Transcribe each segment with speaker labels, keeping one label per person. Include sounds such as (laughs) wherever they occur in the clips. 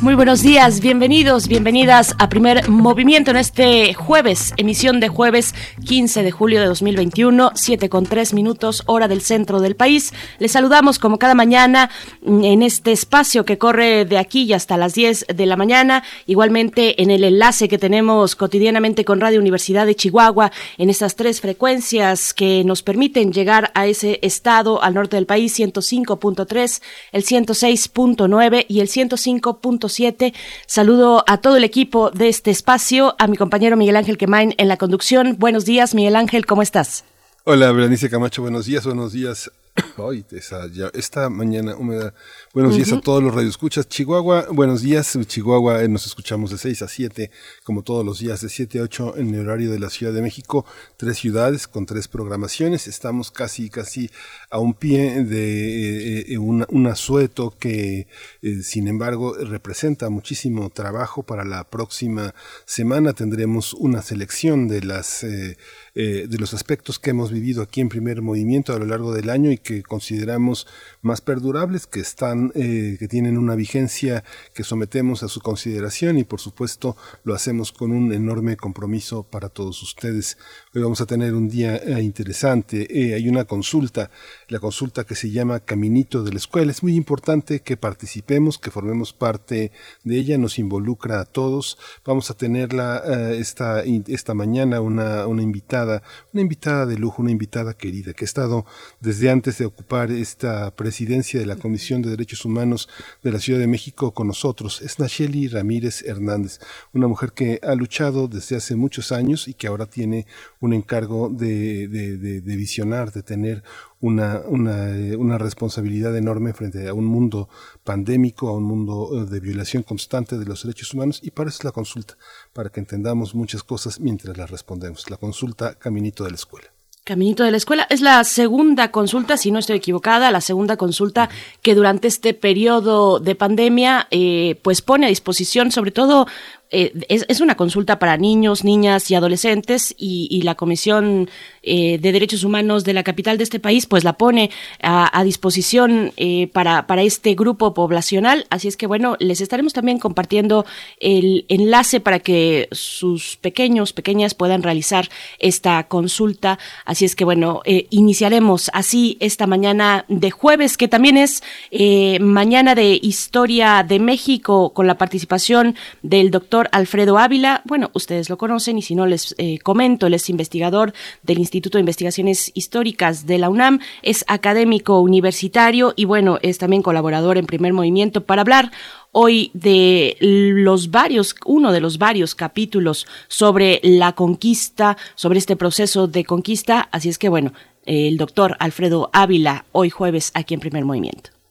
Speaker 1: Muy buenos días, bienvenidos, bienvenidas a Primer Movimiento en este jueves, emisión de jueves 15 de julio de 2021, 7 con 3 minutos, hora del centro del país. Les saludamos como cada mañana en este espacio que corre de aquí hasta las 10 de la mañana, igualmente en el enlace que tenemos cotidianamente con Radio Universidad de Chihuahua, en estas tres frecuencias que nos permiten llegar a ese estado al norte del país, 105.3, el 106.9 y el 105.7 Saludo a todo el equipo de este espacio, a mi compañero Miguel Ángel Quemain en la conducción. Buenos días, Miguel Ángel, ¿cómo estás?
Speaker 2: Hola, Berenice Camacho, buenos días, buenos días Hoy, esta mañana húmeda. Buenos días a todos los radioescuchas. Chihuahua, buenos días. Chihuahua, eh, nos escuchamos de 6 a 7, como todos los días, de 7 a 8 en el horario de la Ciudad de México. Tres ciudades con tres programaciones. Estamos casi, casi a un pie de eh, eh, un, asueto que, sin embargo, representa muchísimo trabajo para la próxima semana. Tendremos una selección de las eh, de los aspectos que hemos vivido aquí en primer movimiento a lo largo del año y que consideramos más perdurables, que están, eh, que tienen una vigencia que sometemos a su consideración y por supuesto lo hacemos con un enorme compromiso para todos ustedes. Hoy vamos a tener un día eh, interesante. hay una consulta, la consulta que se llama Caminito de la Escuela. Es muy importante que participemos, que formemos parte de ella, nos involucra a todos. Vamos a tenerla esta, esta mañana una, una invitada una invitada de lujo, una invitada querida, que ha estado desde antes de ocupar esta presidencia de la Comisión de Derechos Humanos de la Ciudad de México con nosotros. Es Nacheli Ramírez Hernández, una mujer que ha luchado desde hace muchos años y que ahora tiene un encargo de, de visionar, de tener una, eh, una, responsabilidad enorme frente a un mundo pandémico, a un mundo eh, de violación constante de los derechos humanos y para eso es la consulta, para que entendamos muchas cosas mientras las respondemos. La consulta Caminito de la Escuela.
Speaker 1: Caminito de la Escuela es la segunda consulta, si no estoy equivocada, la segunda consulta que durante este periodo de pandemia eh, pues pone a disposición sobre todo eh, es, una consulta para niños, niñas y adolescentes y, la Comisión eh, de Derechos Humanos de la capital de este país pues la pone a, disposición eh, para, para este grupo poblacional. Así es que bueno, les estaremos también compartiendo el enlace para que sus pequeños, pequeñas puedan realizar esta consulta. Así es que bueno, iniciaremos así esta mañana de jueves, que también es mañana de Historia de México con la participación del doctor Alfredo Ávila. Bueno, ustedes lo conocen y si no les eh, comento, él es investigador del Instituto de Investigaciones Históricas de la UNAM, es académico universitario y bueno, es también colaborador en Primer Movimiento para hablar hoy de los varios, uno de los varios capítulos sobre la conquista, sobre este proceso de conquista. Así es que bueno, el doctor Alfredo Ávila, hoy jueves aquí en Primer Movimiento.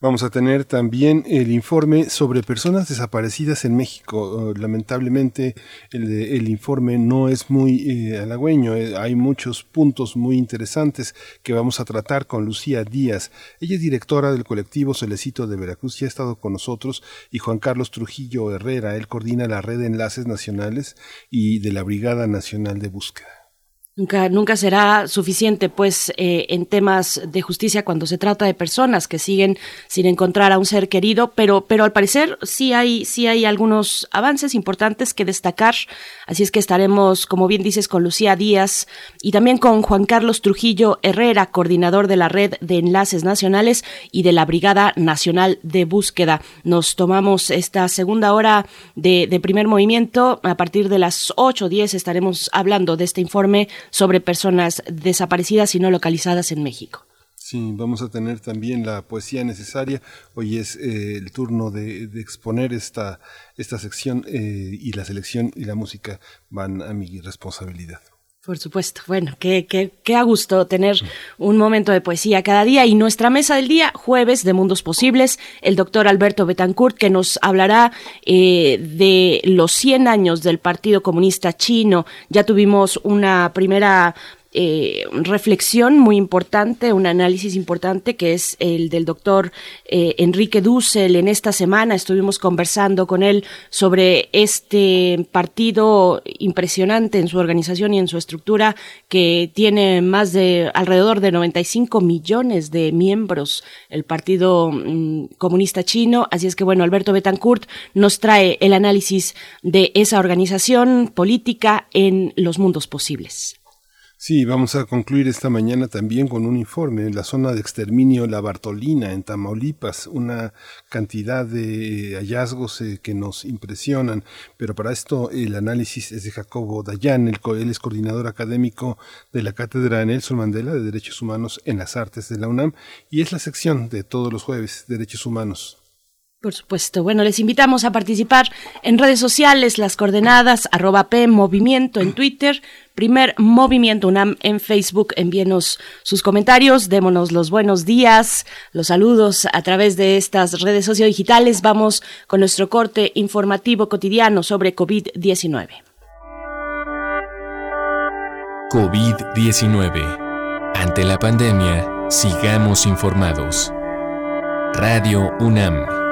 Speaker 2: Vamos a tener también el informe sobre personas desaparecidas en México. Uh, lamentablemente el, informe no es muy eh, halagüeño. Eh, hay muchos puntos muy interesantes que vamos a tratar con Lucía Díaz. Ella es directora del colectivo Solecito de Veracruz y ha estado con nosotros. Y Juan Carlos Trujillo Herrera, él coordina la red de enlaces nacionales y de la Brigada Nacional de Búsqueda.
Speaker 1: Nunca, nunca será suficiente, pues, eh, en temas de justicia cuando se trata de personas que siguen sin encontrar a un ser querido, pero, pero al parecer sí hay, sí hay algunos avances importantes que destacar. Así es que estaremos, como bien dices, con Lucía Díaz y también con Juan Carlos Trujillo Herrera, coordinador de la Red de Enlaces Nacionales y de la Brigada Nacional de Búsqueda. Nos tomamos esta segunda hora de, de primer movimiento. A partir de las 8 o 10 estaremos hablando de este informe sobre personas desaparecidas y no localizadas en México.
Speaker 2: Sí, vamos a tener también la poesía necesaria. Hoy es eh, el turno de, exponer esta, esta sección eh, y la selección y la música van a mi responsabilidad.
Speaker 1: Por supuesto. Bueno, qué, qué, qué a gusto tener un momento de poesía cada día. Y nuestra mesa del día, jueves de Mundos Posibles, el doctor Alberto Betancourt, que nos hablará eh, de los 100 años del Partido Comunista Chino. Ya tuvimos una primera eh, reflexión muy importante, un análisis importante que es el del doctor eh, Enrique Dussel. En esta semana estuvimos conversando con él sobre este partido impresionante en su organización y en su estructura que tiene más de alrededor de 95 millones de miembros, el Partido mm, Comunista Chino. Así es que bueno, Alberto Betancourt nos trae el análisis de esa organización política en los mundos posibles.
Speaker 2: Sí, vamos a concluir esta mañana también con un informe en la zona de exterminio La Bartolina, en Tamaulipas, una cantidad de hallazgos eh, que nos impresionan, pero para esto el análisis es de Jacobo Dayan, él es coordinador académico de la Cátedra Nelson Mandela de Derechos Humanos en las Artes de la UNAM y es la sección de todos los jueves, Derechos Humanos.
Speaker 1: Por supuesto. Bueno, les invitamos a participar en redes sociales, las coordenadas, arroba P Movimiento en Twitter, primer Movimiento UNAM en Facebook. Envíenos sus comentarios, démonos los buenos días, los saludos a través de estas redes sociodigitales. Vamos con nuestro corte informativo cotidiano sobre COVID-19.
Speaker 3: COVID-19. Ante la pandemia, sigamos informados. Radio UNAM.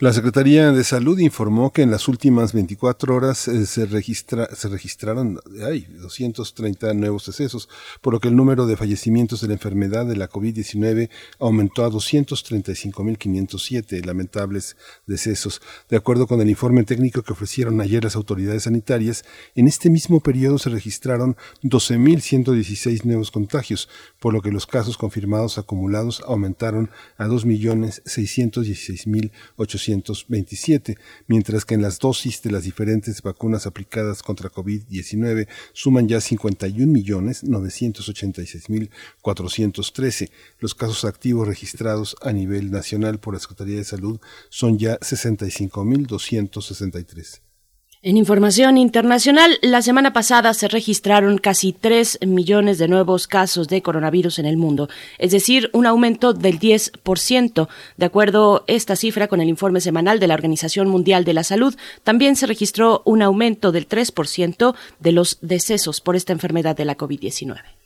Speaker 2: La Secretaría de Salud informó que en las últimas 24 horas eh, se, registra, se registraron ay, 230 nuevos decesos, por lo que el número de fallecimientos de la enfermedad de la COVID-19 aumentó a 235.507 lamentables decesos. De acuerdo con el informe técnico que ofrecieron ayer las autoridades sanitarias, en este mismo periodo se registraron 12.116 nuevos contagios, por lo que los casos confirmados acumulados aumentaron a 2.616.800 mientras que en las dosis de las diferentes vacunas aplicadas contra COVID-19 suman ya 51.986.413. Los casos activos registrados a nivel nacional por la Secretaría de Salud son ya 65.263.
Speaker 1: En información internacional, la semana pasada se registraron casi 3 millones de nuevos casos de coronavirus en el mundo, es decir, un aumento del 10%. De acuerdo a esta cifra con el informe semanal de la Organización Mundial de la Salud, también se registró un aumento del 3% de los decesos por esta enfermedad de la COVID-19.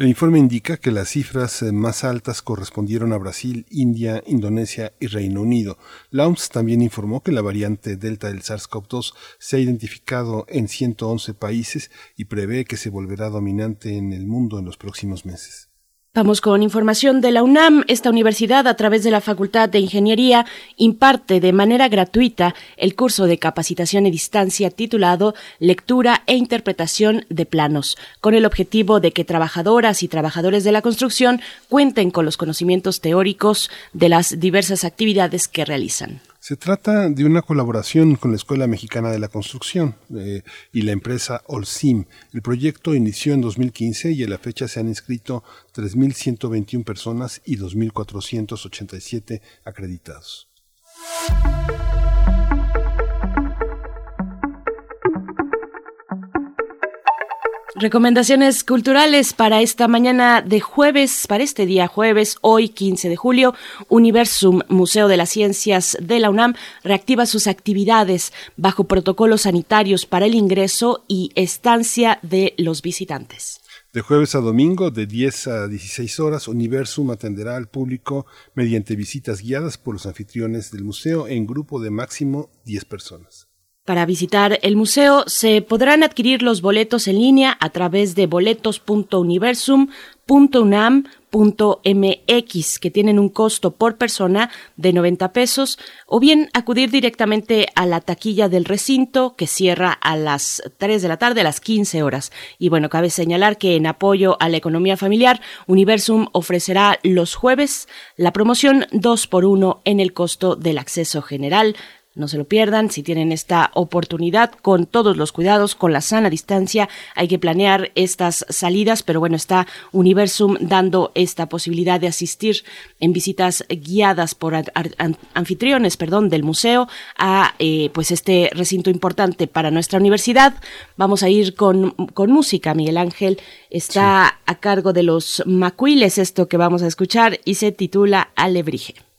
Speaker 2: El informe indica que las cifras eh, más altas correspondieron a Brasil, India, Indonesia y Reino Unido. La OMS también informó que la variante Delta del SARS-CoV-2 se ha identificado en 111 países y prevé que se volverá dominante en el mundo en los próximos meses.
Speaker 1: Vamos con información de la UNAM. Esta universidad, a través de la Facultad de Ingeniería, imparte de manera gratuita el curso de capacitación a distancia titulado Lectura e Interpretación de Planos, con el objetivo de que trabajadoras y trabajadores de la construcción cuenten con los conocimientos teóricos de las diversas actividades que realizan.
Speaker 2: Se trata de una colaboración con la Escuela Mexicana de la Construcción eh, y la empresa Olsim. El proyecto inició en 2015 y a la fecha se han inscrito 3.121 personas y 2.487 acreditados.
Speaker 1: Recomendaciones culturales para esta mañana de jueves, para este día jueves, hoy 15 de julio, Universum, Museo de las Ciencias de la UNAM, reactiva sus actividades bajo protocolos sanitarios para el ingreso y estancia de los visitantes.
Speaker 2: De jueves a domingo, de 10 a 16 horas, Universum atenderá al público mediante visitas guiadas por los anfitriones del museo en grupo de máximo 10 personas.
Speaker 1: Para visitar el museo se podrán adquirir los boletos en línea a través de boletos.universum.unam.mx que tienen un costo por persona de 90 pesos o bien acudir directamente a la taquilla del recinto que cierra a las 3 de la tarde a las 15 horas. Y bueno, cabe señalar que en apoyo a la economía familiar, Universum ofrecerá los jueves la promoción 2 por 1 en el costo del acceso general no se lo pierdan si tienen esta oportunidad con todos los cuidados, con la sana distancia. Hay que planear estas salidas, pero bueno, está Universum dando esta posibilidad de asistir en visitas guiadas por anfitriones, perdón, del museo a eh, pues este recinto importante para nuestra universidad. Vamos a ir con, con música. Miguel Ángel está a cargo de los macuiles, esto que vamos a escuchar, y se titula Alebrije.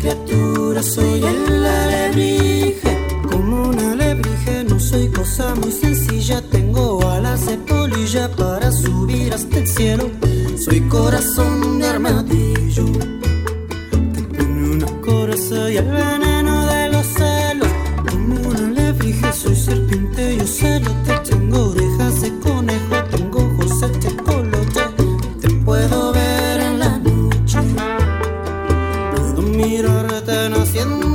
Speaker 4: Criatura, soy el alebrije. Como un alebrije, no soy cosa muy sencilla. Tengo alas de polilla para subir hasta el cielo. Soy corazón de armadillo. Una coraza y el veneno de los celos. Como un alebrije, soy serpiente, yo celo. Te tengo orejas de conejo, tengo ojos de chocolate. Te puedo ver en la noche. Puedo mirarte naciendo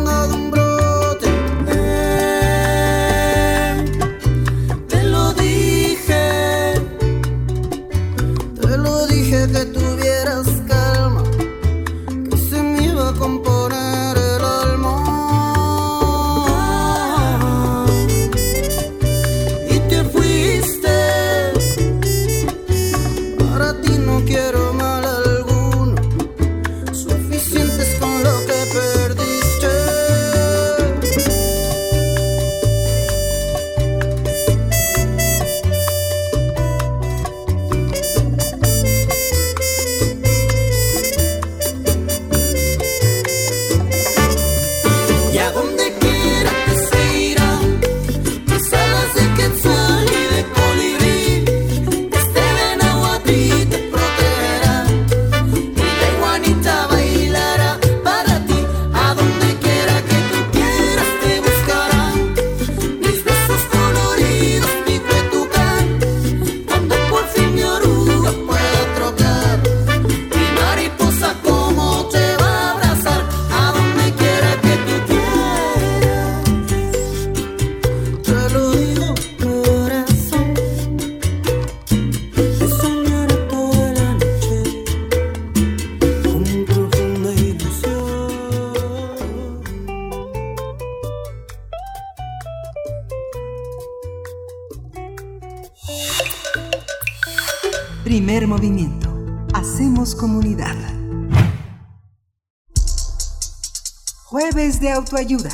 Speaker 5: autoayuda.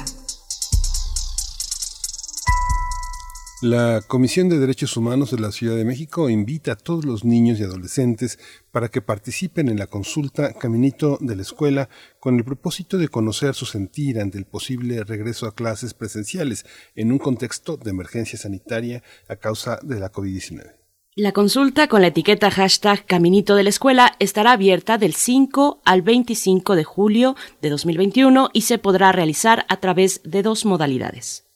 Speaker 2: La Comisión de Derechos Humanos de la Ciudad de México invita a todos los niños y adolescentes para que participen en la consulta Caminito de la Escuela con el propósito de conocer su sentir ante el posible regreso a clases presenciales en un contexto de emergencia sanitaria a causa de la COVID-19.
Speaker 1: La consulta con la etiqueta hashtag Caminito de la Escuela estará abierta del 5 al 25 de julio de 2021 y se podrá realizar a través de dos modalidades.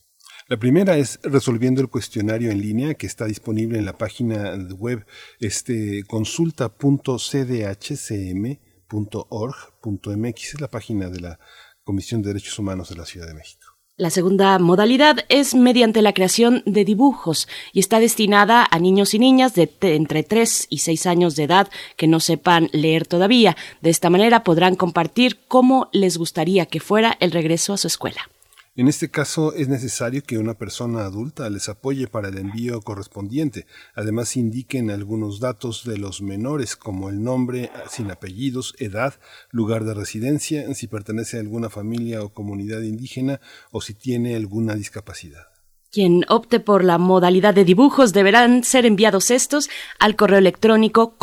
Speaker 2: La primera es resolviendo el cuestionario en línea que está disponible en la página web este, consulta.cdhcm.org.mx, es la página de la Comisión de Derechos Humanos de la Ciudad de México.
Speaker 1: La segunda modalidad es mediante la creación de dibujos y está destinada a niños y niñas de entre 3 y 6 años de edad que no sepan leer todavía. De esta manera podrán compartir cómo les gustaría que fuera el regreso a su escuela.
Speaker 2: En este caso es necesario que una persona adulta les apoye para el envío correspondiente. Además indiquen algunos datos de los menores como el nombre sin apellidos, edad, lugar de residencia, si pertenece a alguna familia o comunidad indígena o si tiene alguna discapacidad.
Speaker 1: Quien opte por la modalidad de dibujos deberán ser enviados estos al correo electrónico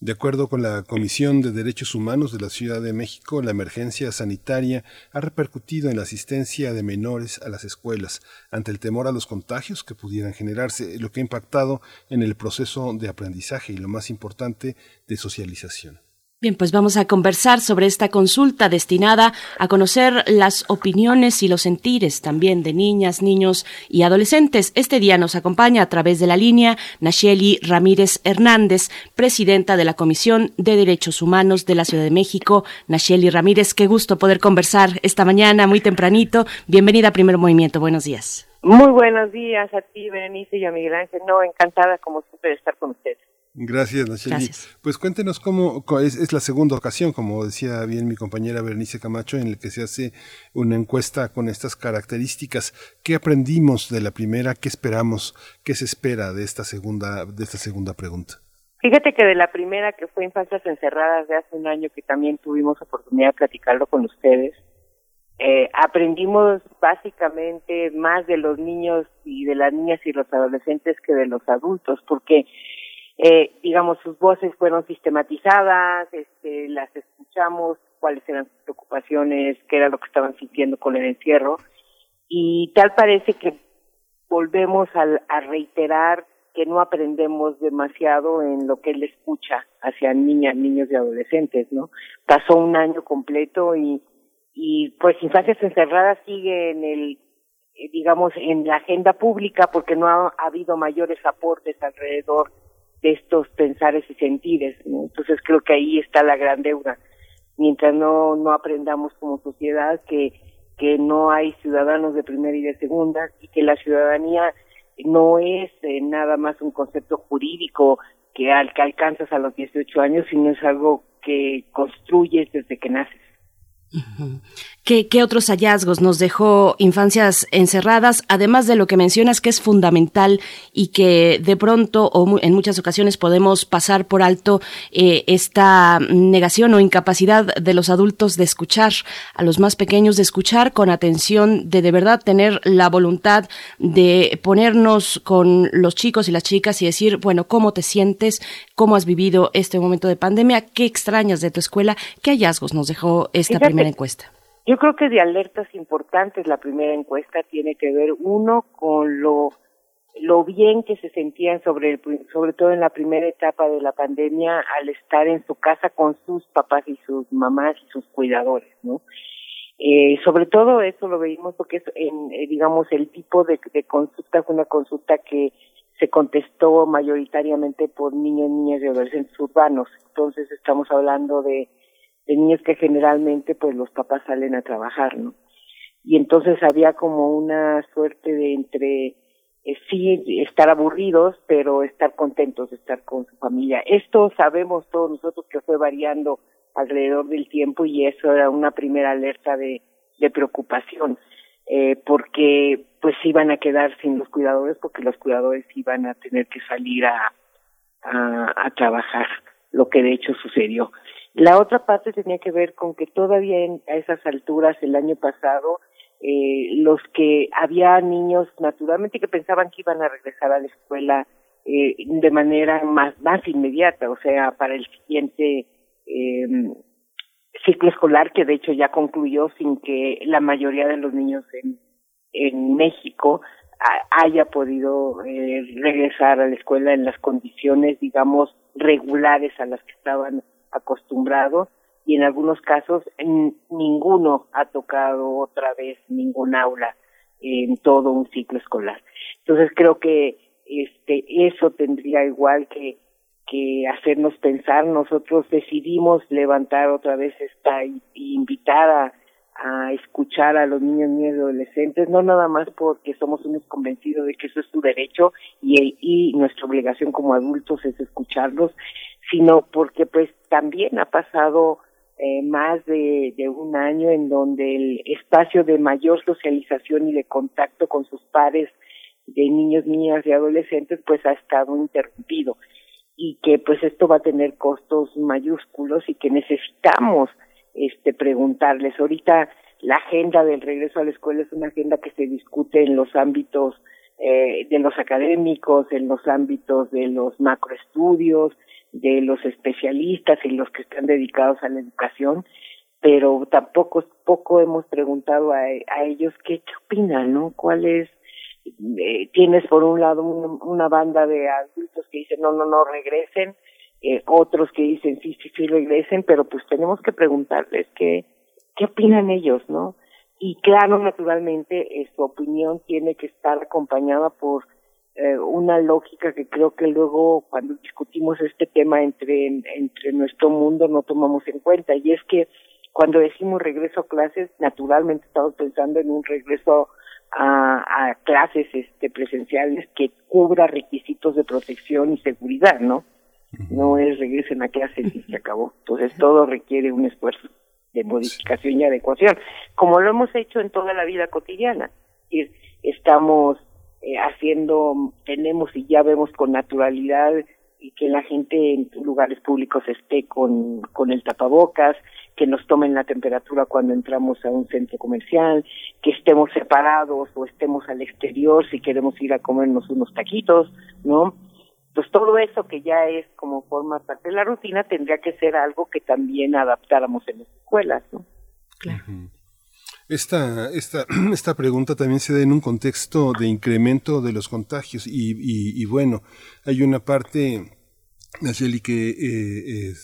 Speaker 2: De acuerdo con la Comisión de Derechos Humanos de la Ciudad de México, la emergencia sanitaria ha repercutido en la asistencia de menores a las escuelas ante el temor a los contagios que pudieran generarse, lo que ha impactado en el proceso de aprendizaje y lo más importante, de socialización.
Speaker 1: Bien, pues vamos a conversar sobre esta consulta destinada a conocer las opiniones y los sentires también de niñas, niños y adolescentes. Este día nos acompaña a través de la línea Nacheli Ramírez Hernández, presidenta de la Comisión de Derechos Humanos de la Ciudad de México. Nacheli Ramírez, qué gusto poder conversar esta mañana muy tempranito. Bienvenida a Primer Movimiento. Buenos días.
Speaker 6: Muy buenos días a ti, Berenice y a Miguel Ángel. No, encantada como siempre de estar con ustedes.
Speaker 2: Gracias, Nacheli. Pues cuéntenos cómo es, la segunda ocasión, como decía bien mi compañera Bernice Camacho, en el que se hace una encuesta con estas características. ¿Qué aprendimos de la primera? ¿Qué esperamos? ¿Qué se espera de esta segunda, de esta segunda pregunta?
Speaker 6: Fíjate que de la primera, que fue Infancias Encerradas de hace un año, que también tuvimos oportunidad de platicarlo con ustedes, eh, aprendimos básicamente más de los niños y de las niñas y los adolescentes que de los adultos, porque eh, digamos, sus voces fueron sistematizadas, este, las escuchamos, cuáles eran sus preocupaciones, qué era lo que estaban sintiendo con el encierro, y tal parece que volvemos a, a reiterar que no aprendemos demasiado en lo que él escucha hacia niñas, niños y adolescentes, ¿no? Pasó un año completo y, pues Infancias Encerradas sigue en el, eh, digamos, en la agenda pública porque no ha habido mayores aportes alrededor de estos pensares y sentires. Entonces creo que ahí está la gran deuda. Mientras no, no aprendamos como sociedad que, que no hay ciudadanos de primera y de segunda y que la ciudadanía no es eh, nada más un concepto jurídico que, al, que alcanzas a los 18 años, sino es algo que construyes desde que naces.
Speaker 1: ¿Qué, otros hallazgos nos dejó infancias encerradas? Además de lo que mencionas que es fundamental y que de pronto o en muchas ocasiones podemos pasar por alto eh, esta negación o incapacidad de los adultos de escuchar a los más pequeños, de escuchar con atención, de de verdad tener la voluntad de ponernos con los chicos y las chicas y decir, bueno, ¿cómo te sientes? ¿Cómo has vivido este momento de pandemia? ¿Qué extrañas de tu escuela? ¿Qué hallazgos nos dejó esta primera encuesta?
Speaker 6: Yo creo que de alertas importantes la primera encuesta tiene que ver uno con lo lo bien que se sentían sobre sobre todo en la primera etapa de la pandemia al estar en su casa con sus papás y sus mamás y sus cuidadores, ¿no? Eh, sobre todo eso lo veíamos porque es en, eh, digamos el tipo de, de consulta fue una consulta que se contestó mayoritariamente por niños, niñas y adolescentes urbanos. Entonces estamos hablando de de niños que generalmente pues los papás salen a trabajar, ¿no? Y entonces había como una suerte de entre eh, sí estar aburridos, pero estar contentos de estar con su familia. Esto sabemos todos nosotros que fue variando alrededor del tiempo y eso era una primera alerta de, de preocupación, eh, porque pues iban a quedar sin los cuidadores porque los cuidadores iban a tener que salir a, a, a trabajar, lo que de hecho sucedió. La otra parte tenía que ver con que todavía a esas alturas, el año pasado, eh, los que había niños naturalmente que pensaban que iban a regresar a la escuela eh, de manera más, más inmediata, o sea, para el siguiente eh, ciclo escolar, que de hecho ya concluyó sin que la mayoría de los niños en, en México haya podido eh, regresar a la escuela en las condiciones, digamos, regulares a las que estaban acostumbrados y en algunos casos ninguno ha tocado otra vez ningún aula en todo un ciclo escolar. Entonces creo que este eso tendría igual que que hacernos pensar. Nosotros decidimos levantar otra vez esta invitada a escuchar a los niños, niñas y adolescentes, no nada más porque somos unos convencidos de que eso es su derecho y, y nuestra obligación como adultos es escucharlos, sino porque pues también ha pasado eh, más de, de, un año en donde el espacio de mayor socialización y de contacto con sus pares de niños, niñas y adolescentes pues ha estado interrumpido y que pues esto va a tener costos mayúsculos y que necesitamos este preguntarles ahorita la agenda del regreso a la escuela es una agenda que se discute en los ámbitos eh, de los académicos, en los ámbitos de los macroestudios, de los especialistas y los que están dedicados a la educación, pero tampoco poco hemos preguntado a, a ellos qué, qué opinan, ¿no? ¿Cuál es? Eh, tienes por un lado una, banda de adultos que dicen no, no, no regresen, eh, otros que dicen sí, sí, sí regresen, pero pues tenemos que preguntarles qué, qué opinan ellos, ¿no? Y claro, naturalmente, eh, su opinión tiene que estar acompañada por eh, una lógica que creo que luego cuando discutimos este tema entre, entre nuestro mundo no tomamos en cuenta, y es que cuando decimos regreso a clases, naturalmente estamos pensando en un regreso a, a clases este, presenciales que cubra requisitos de protección y seguridad, ¿no? No es regresen a clases y se acabó. Entonces todo requiere un esfuerzo de modificación y adecuación, como lo hemos hecho en toda la vida cotidiana. Estamos eh, haciendo, tenemos y ya vemos con naturalidad y que la gente en lugares públicos esté con, con el tapabocas, que nos tomen la temperatura cuando entramos a un centro comercial, que estemos separados o estemos al exterior si queremos ir a comernos unos taquitos, ¿no? Pues todo eso que ya es como forma parte de la rutina tendría que ser algo que también adaptáramos en las escuelas, ¿no?
Speaker 2: Claro. Esta, esta, (clears throat) esta pregunta también se da en un contexto de incremento de los contagios y, y, y bueno, hay una parte Nayeli, que eh,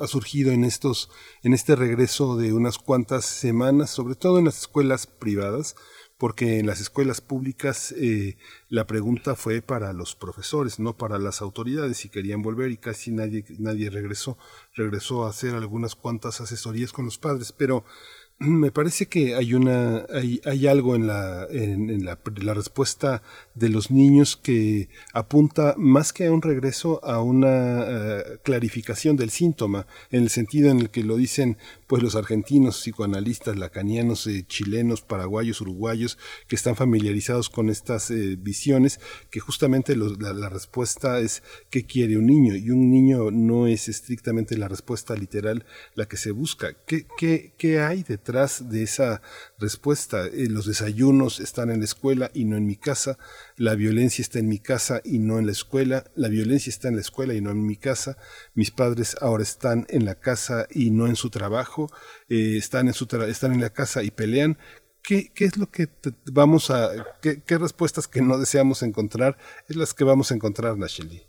Speaker 2: ha, surgido en estos, en este regreso de unas cuantas semanas, sobre todo en las escuelas privadas, porque en las escuelas públicas eh, la pregunta fue para los profesores, no para las autoridades, si querían volver y casi nadie, nadie regresó, regresó a hacer algunas cuantas asesorías con los padres, pero (clears throat) me parece que hay una hay, algo en la en, la, respuesta de los niños que apunta más que a un regreso a una eh, clarificación del síntoma en el sentido en el que lo dicen pues los argentinos psicoanalistas lacanianos eh, chilenos paraguayos uruguayos que están familiarizados con estas eh, visiones que justamente la, respuesta es qué quiere un niño y un niño no es estrictamente la respuesta literal la que se busca. Qué qué, qué hay de detrás de esa respuesta. Los desayunos están en la escuela y no en mi casa, la violencia está en mi casa y no en la escuela, la violencia está en la escuela y no en mi casa, mis padres ahora están en la casa y no en su trabajo, eh, están, en su están en la casa y pelean. ¿Qué, ¿Qué, es lo que vamos a, qué, qué, respuestas que no deseamos encontrar es las que vamos a encontrar, Nacheli?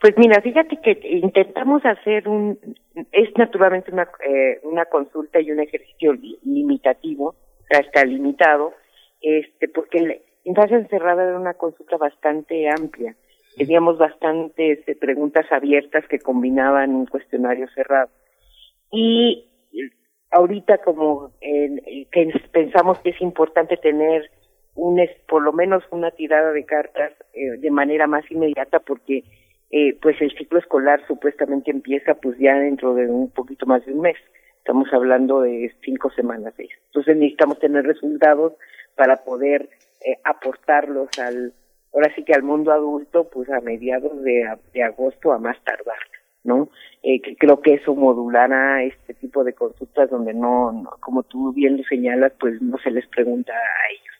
Speaker 6: Pues mira, fíjate que intentamos hacer un, es naturalmente una, eh, una consulta y un ejercicio limitativo, está limitado, este, porque infancia encerrada era una consulta bastante amplia. Teníamos bastantes este, preguntas abiertas que combinaban un cuestionario cerrado. Y ahorita como eh, pensamos que es importante tener un, por lo menos una tirada de cartas eh, de manera más inmediata porque eh, pues el ciclo escolar supuestamente empieza pues ya dentro de un poquito más de un mes. Estamos hablando de cinco semanas, seis. Entonces necesitamos tener resultados para poder eh, aportarlos al, ahora sí que al mundo adulto, pues a mediados de, de agosto a más tardar, ¿no? Eh, que creo que eso modulará este tipo de consultas donde no, como tú bien lo señalas, pues no se les pregunta a ellos.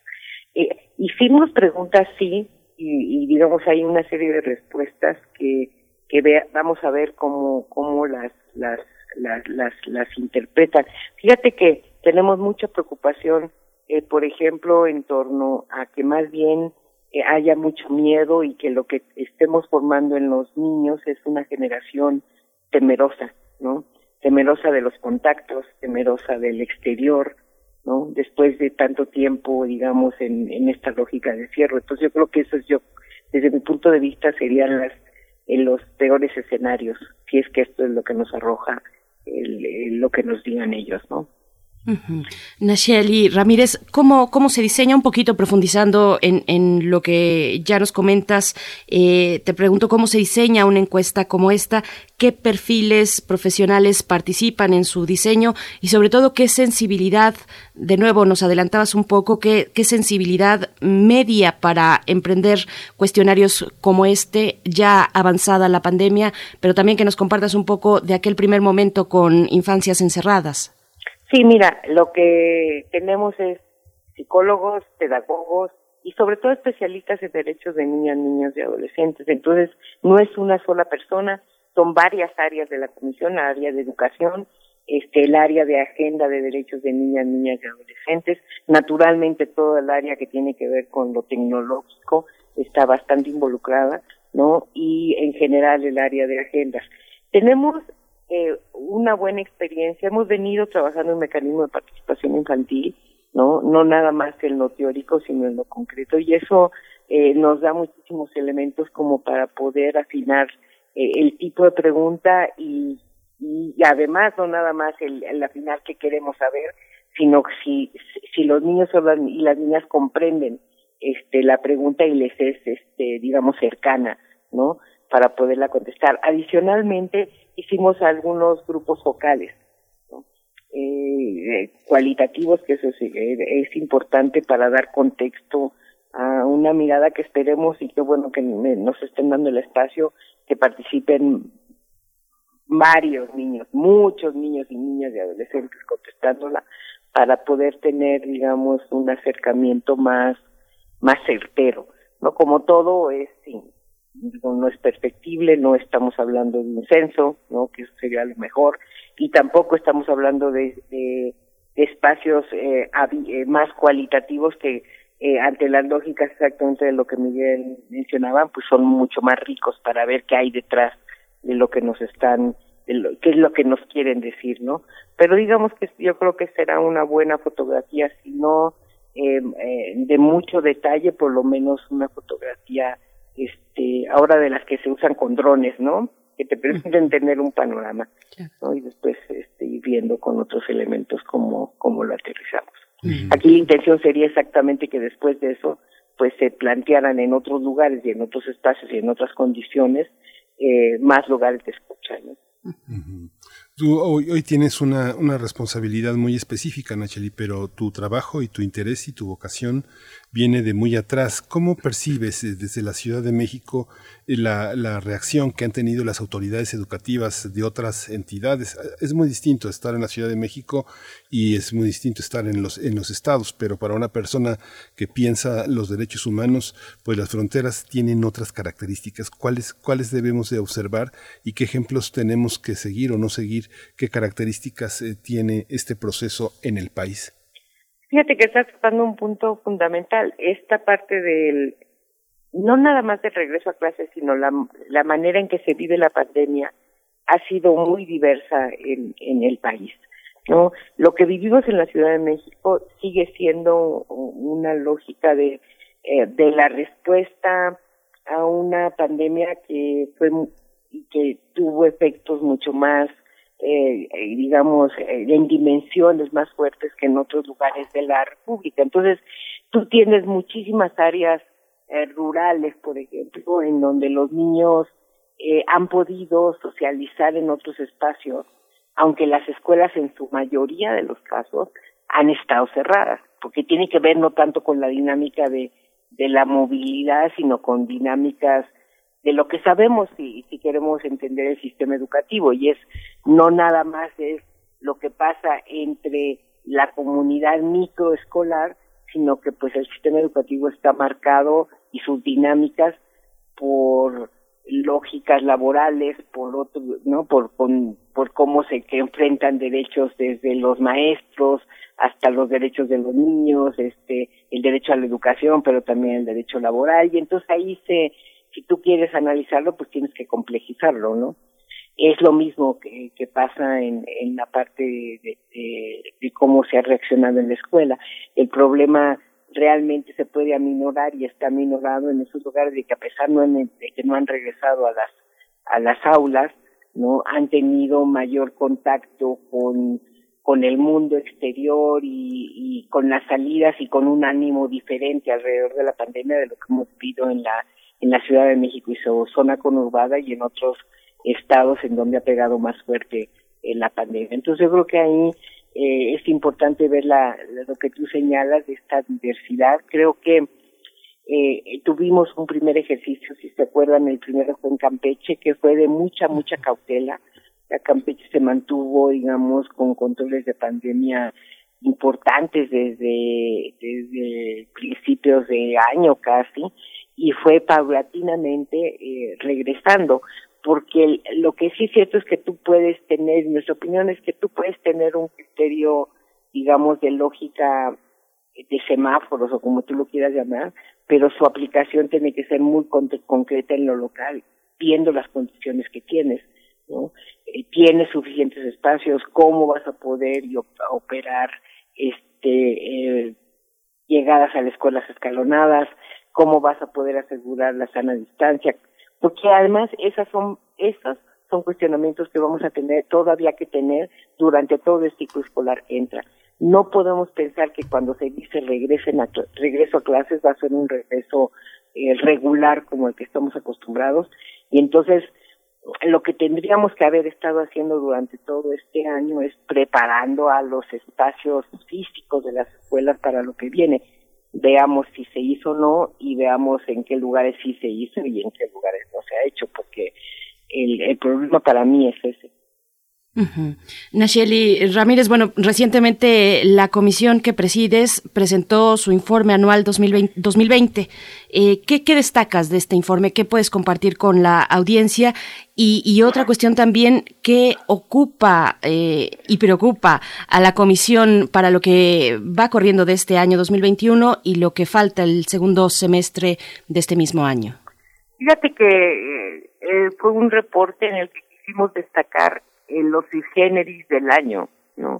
Speaker 6: Eh, hicimos preguntas, sí, y, y, digamos hay una serie de respuestas que que vea, vamos a ver cómo cómo las las las las, las interpretan fíjate que tenemos mucha preocupación eh, por ejemplo en torno a que más bien eh, haya mucho miedo y que lo que estemos formando en los niños es una generación temerosa no temerosa de los contactos temerosa del exterior ¿no? Después de tanto tiempo, digamos, en, en esta lógica de cierre. Entonces yo creo que eso es yo, desde mi punto de vista, serían las, en los peores escenarios, si es que esto es lo que nos arroja el, lo que nos digan ellos, ¿no?
Speaker 1: Uh Ramírez, ¿cómo, ¿cómo se diseña un poquito profundizando en, en lo que ya nos comentas? Eh, te pregunto cómo se diseña una encuesta como esta, qué perfiles profesionales participan en su diseño y sobre todo qué sensibilidad, de nuevo nos adelantabas un poco, qué, qué sensibilidad media para emprender cuestionarios como este, ya avanzada la pandemia, pero también que nos compartas un poco de aquel primer momento con infancias encerradas.
Speaker 6: Sí, mira, lo que tenemos es psicólogos, pedagogos y sobre todo especialistas en derechos de niñas, niños y adolescentes. Entonces, no es una sola persona, son varias áreas de la comisión, la área de educación, este, el área de agenda de derechos de niñas, niñas y adolescentes, naturalmente todo el área que tiene que ver con lo tecnológico está bastante involucrada, ¿no? Y en general el área de agendas. Tenemos eh, una buena experiencia, hemos venido trabajando en mecanismo de participación infantil, ¿no? No nada más en lo teórico, sino en lo concreto, y eso eh, nos da muchísimos elementos como para poder afinar eh, el tipo de pregunta y, y, además no nada más el, el afinar que queremos saber, sino si, si los niños y las niñas comprenden este, la pregunta y les es, este, digamos, cercana, ¿no? Para poderla contestar. Adicionalmente, hicimos algunos grupos focales, ¿no? eh, cualitativos, que eso es, es importante para dar contexto a una mirada que esperemos y que bueno que nos estén dando el espacio que participen varios niños, muchos niños y niñas y adolescentes contestándola para poder tener, digamos, un acercamiento más, más certero. No como todo es, no es perfectible, no estamos hablando de un censo, no que eso sería lo mejor, y tampoco estamos hablando de, de, espacios eh, eh, más cualitativos que eh, ante las lógicas exactamente de lo que Miguel mencionaba, pues son mucho más ricos para ver qué hay detrás de lo que nos están, de qué es lo que nos quieren decir, ¿no? Pero digamos que yo creo que será una buena fotografía, si no eh, eh, de mucho detalle, por lo menos una fotografía, este, ahora de las que se usan con drones, ¿no? Que te permiten tener un panorama, ¿no? Y después este, ir viendo con otros elementos cómo, cómo lo aterrizamos. Aquí la intención sería exactamente que después de eso, pues se plantearan en otros lugares y en otros espacios y en otras condiciones eh, más lugares de escucha. ¿no?
Speaker 2: Tú hoy, hoy tienes una, una, responsabilidad muy específica, Nacheli, pero tu trabajo y tu interés y tu vocación viene de muy atrás. ¿Cómo percibes eh, desde la Ciudad de México la, reacción que han tenido las autoridades educativas de otras entidades? Es muy distinto estar en la Ciudad de México y es muy distinto estar en los, en los estados, pero para una persona que piensa los derechos humanos, pues las fronteras tienen otras características. ¿Cuáles, cuáles debemos de observar y qué ejemplos tenemos que seguir o no seguir qué características eh, tiene este proceso en el país.
Speaker 6: Fíjate que estás tocando un punto fundamental, esta parte del, no nada más del regreso a clases, sino la, la manera en que se vive la pandemia ha sido muy diversa en, en el país. ¿no? Lo que vivimos en la Ciudad de México sigue siendo una lógica de, eh, de la respuesta a una pandemia que fue que tuvo efectos mucho más eh, eh, digamos, eh, en dimensiones más fuertes que en otros lugares de la República. Entonces, tú tienes muchísimas áreas eh, rurales, por ejemplo, en donde los niños eh, han podido socializar en otros espacios, aunque las escuelas en su mayoría de los casos han estado cerradas, porque tiene que ver no tanto con la dinámica de, de la movilidad, sino con dinámicas de lo que sabemos si, si queremos entender el sistema educativo y es no nada más es lo que pasa entre la comunidad microescolar, sino que pues el sistema educativo está marcado y sus dinámicas por lógicas laborales, por otro, no, por por cómo se que enfrentan derechos desde los maestros hasta los derechos de los niños, este, el derecho a la educación, pero también el derecho laboral y entonces ahí se si tú quieres analizarlo, pues tienes que complejizarlo, ¿no? Es lo mismo que, que pasa en, en la parte de, cómo se ha reaccionado en la escuela. El problema realmente se puede aminorar y está aminorado en esos lugares de que a pesar de que no han regresado a las a las aulas, no han tenido mayor contacto con con el mundo exterior y, y con las salidas y con un ánimo diferente alrededor de la pandemia de lo que hemos vivido en la en la Ciudad de México y su zona conurbada y en otros estados en donde ha pegado más fuerte en la pandemia. Entonces yo creo que ahí eh, es importante ver la, lo que tú señalas de esta diversidad. Creo que eh, tuvimos un primer ejercicio, si se acuerdan, el primero fue en Campeche, que fue de mucha, mucha cautela. La Campeche se mantuvo, digamos, con controles de pandemia importantes desde, desde principios de año casi y fue paulatinamente eh, regresando. Porque lo que sí es cierto es que tú puedes tener, nuestra opinión es que tú puedes tener un criterio, digamos, de lógica de semáforos o como tú lo quieras llamar, pero su aplicación tiene que ser muy concreta en lo local, viendo las condiciones que tienes. ¿no? Eh, tienes suficientes espacios, cómo vas a poder operar este eh, llegadas a las escuelas escalonadas, cómo vas a poder asegurar la sana distancia, porque además esas son esas son cuestionamientos que vamos a tener todavía que tener durante todo el ciclo escolar que entra. No podemos pensar que cuando se dice regresen a regreso a clases va a ser un regreso eh, regular como el que estamos acostumbrados y entonces lo que tendríamos que haber estado haciendo durante todo este año es preparando a los espacios físicos de las escuelas para lo que viene. Veamos si se hizo o no y veamos en qué lugares sí se hizo y en qué lugares no se ha hecho, porque el, el problema para mí es ese.
Speaker 1: Uh Ramírez, bueno, recientemente la comisión que presides presentó su informe anual 2020. Eh, ¿qué, destacas de este informe? ¿Qué puedes compartir con la audiencia? Y, otra cuestión también, ¿qué ocupa eh, y preocupa a la comisión para lo que va corriendo de este año 2021 y lo que falta el segundo semestre de este mismo año?
Speaker 6: Fíjate que eh, fue un reporte en el que quisimos destacar en los generis del año, ¿no?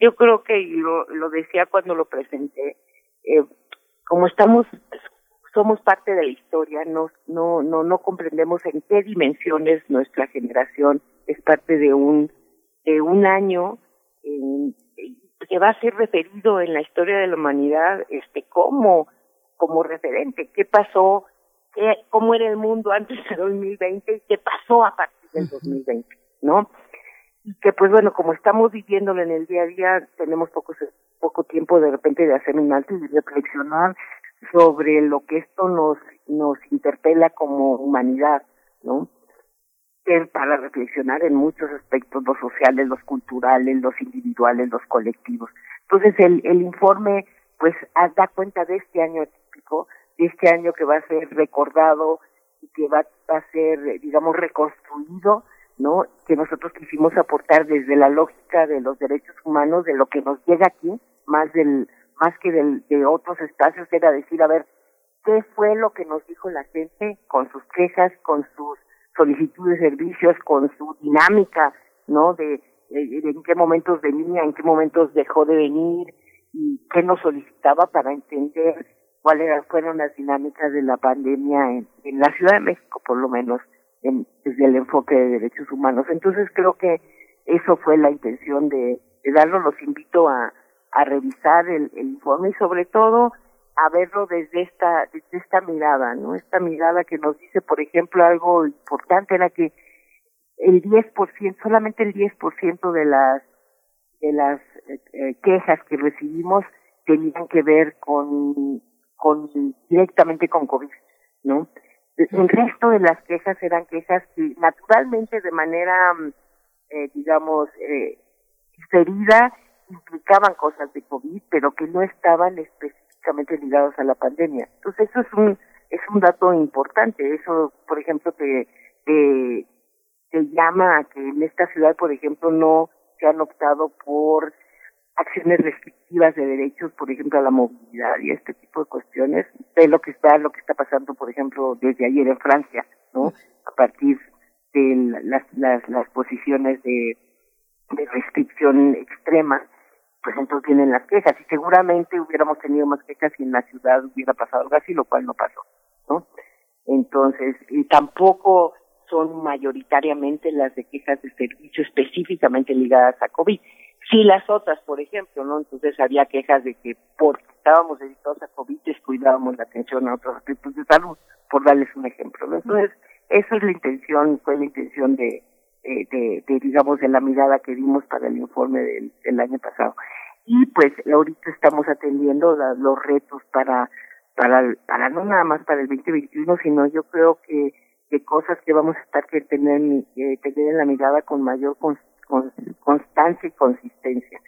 Speaker 6: Yo creo que, y lo, lo decía cuando lo presenté, eh, como estamos, somos parte de la historia, no, no, no, no comprendemos en qué dimensiones nuestra generación es parte de un, un año que va a ser referido en la historia de la humanidad, este, como, como referente, qué pasó, qué, cómo era el mundo antes de 2020 y qué pasó a partir del 2020, ¿no? Y que pues bueno, como estamos viviéndolo en el día a día, tenemos poco, poco tiempo de repente de hacer un alto y de reflexionar sobre lo que esto nos, nos interpela como humanidad, ¿no? para reflexionar en muchos aspectos, los sociales, los culturales, los individuales, los colectivos. Entonces el, el informe pues da cuenta de este año típico, de este año que va a ser recordado y que va a ser, digamos, reconstruido ¿no? Que nosotros quisimos aportar desde la lógica de los derechos humanos, de lo que nos llega aquí, más del, más que del, de otros espacios, era decir, a ver, ¿qué fue lo que nos dijo la gente con sus quejas, con sus solicitudes de servicios, con su dinámica, ¿no? De, en qué momentos venía, en qué momentos dejó de venir y qué nos solicitaba para entender cuáles fueron las dinámicas de la pandemia en, en la Ciudad de México, por lo menos desde el enfoque de derechos humanos. Entonces creo que eso fue la intención de, darlo. Los invito a, a revisar el, informe y sobre todo a verlo desde esta, desde esta mirada, ¿no? Esta mirada que nos dice, por ejemplo, algo importante era que el 10%, solamente el 10% de las, de las eh, eh, quejas que recibimos tenían que ver con, con, directamente con COVID, ¿no? El resto de las quejas eran quejas que naturalmente de manera, mm, eh, digamos, eh, diferida implicaban cosas de COVID, pero que no estaban específicamente ligados a la pandemia. Entonces eso es un es un dato importante. Eso, por ejemplo, te, te, te llama a que en esta ciudad, por ejemplo, no se han optado por acciones restrictivas de derechos, por ejemplo, a la movilidad y este tipo de cuestiones, de lo que está, lo que está pasando, por ejemplo, desde ayer en Francia, ¿no? A partir de las, las, las posiciones de, de restricción extrema, pues entonces vienen las quejas y seguramente hubiéramos tenido más quejas si en la ciudad hubiera pasado algo así, lo cual no pasó, ¿no? Entonces, y tampoco son mayoritariamente las de quejas de servicio específicamente ligadas a COVID. Sí, las otras, por ejemplo, ¿no? Entonces había quejas de que porque estábamos dedicados a COVID descuidábamos la atención a otros aspectos de salud, por darles un ejemplo. Entonces, esa es la intención, fue la intención de, de, de, digamos, de la mirada que dimos para el informe del, año pasado. Y pues ahorita estamos atendiendo los retos para, para, para no nada más para el 2021, sino yo creo que de cosas que vamos a estar que tener, eh, tener en la mirada con mayor con constancia y consistencia.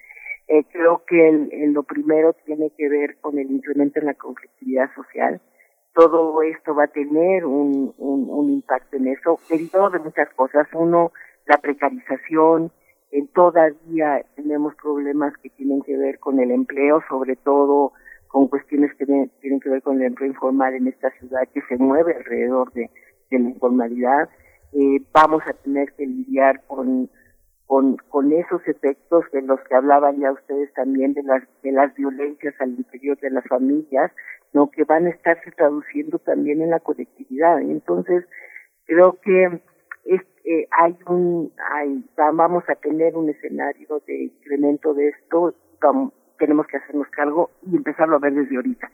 Speaker 6: Eh, creo que el, lo primero tiene que ver con el incremento en la conflictividad social, todo esto va a tener un, impacto en eso, derivado de muchas cosas. Uno, la precarización, en todavía tenemos problemas que tienen que ver con el empleo, sobre todo con cuestiones que tienen que ver con el empleo informal en esta ciudad que se mueve alrededor de, la informalidad. Eh, vamos a tener que lidiar con, con, con esos efectos de los que hablaban ya ustedes también de las, de las violencias al interior de las familias, ¿no? que van a estarse traduciendo también en la colectividad. Entonces, creo que eh, hay un, hay, vamos a tener un escenario de incremento de esto, tenemos que hacernos cargo y empezarlo a ver desde ahorita.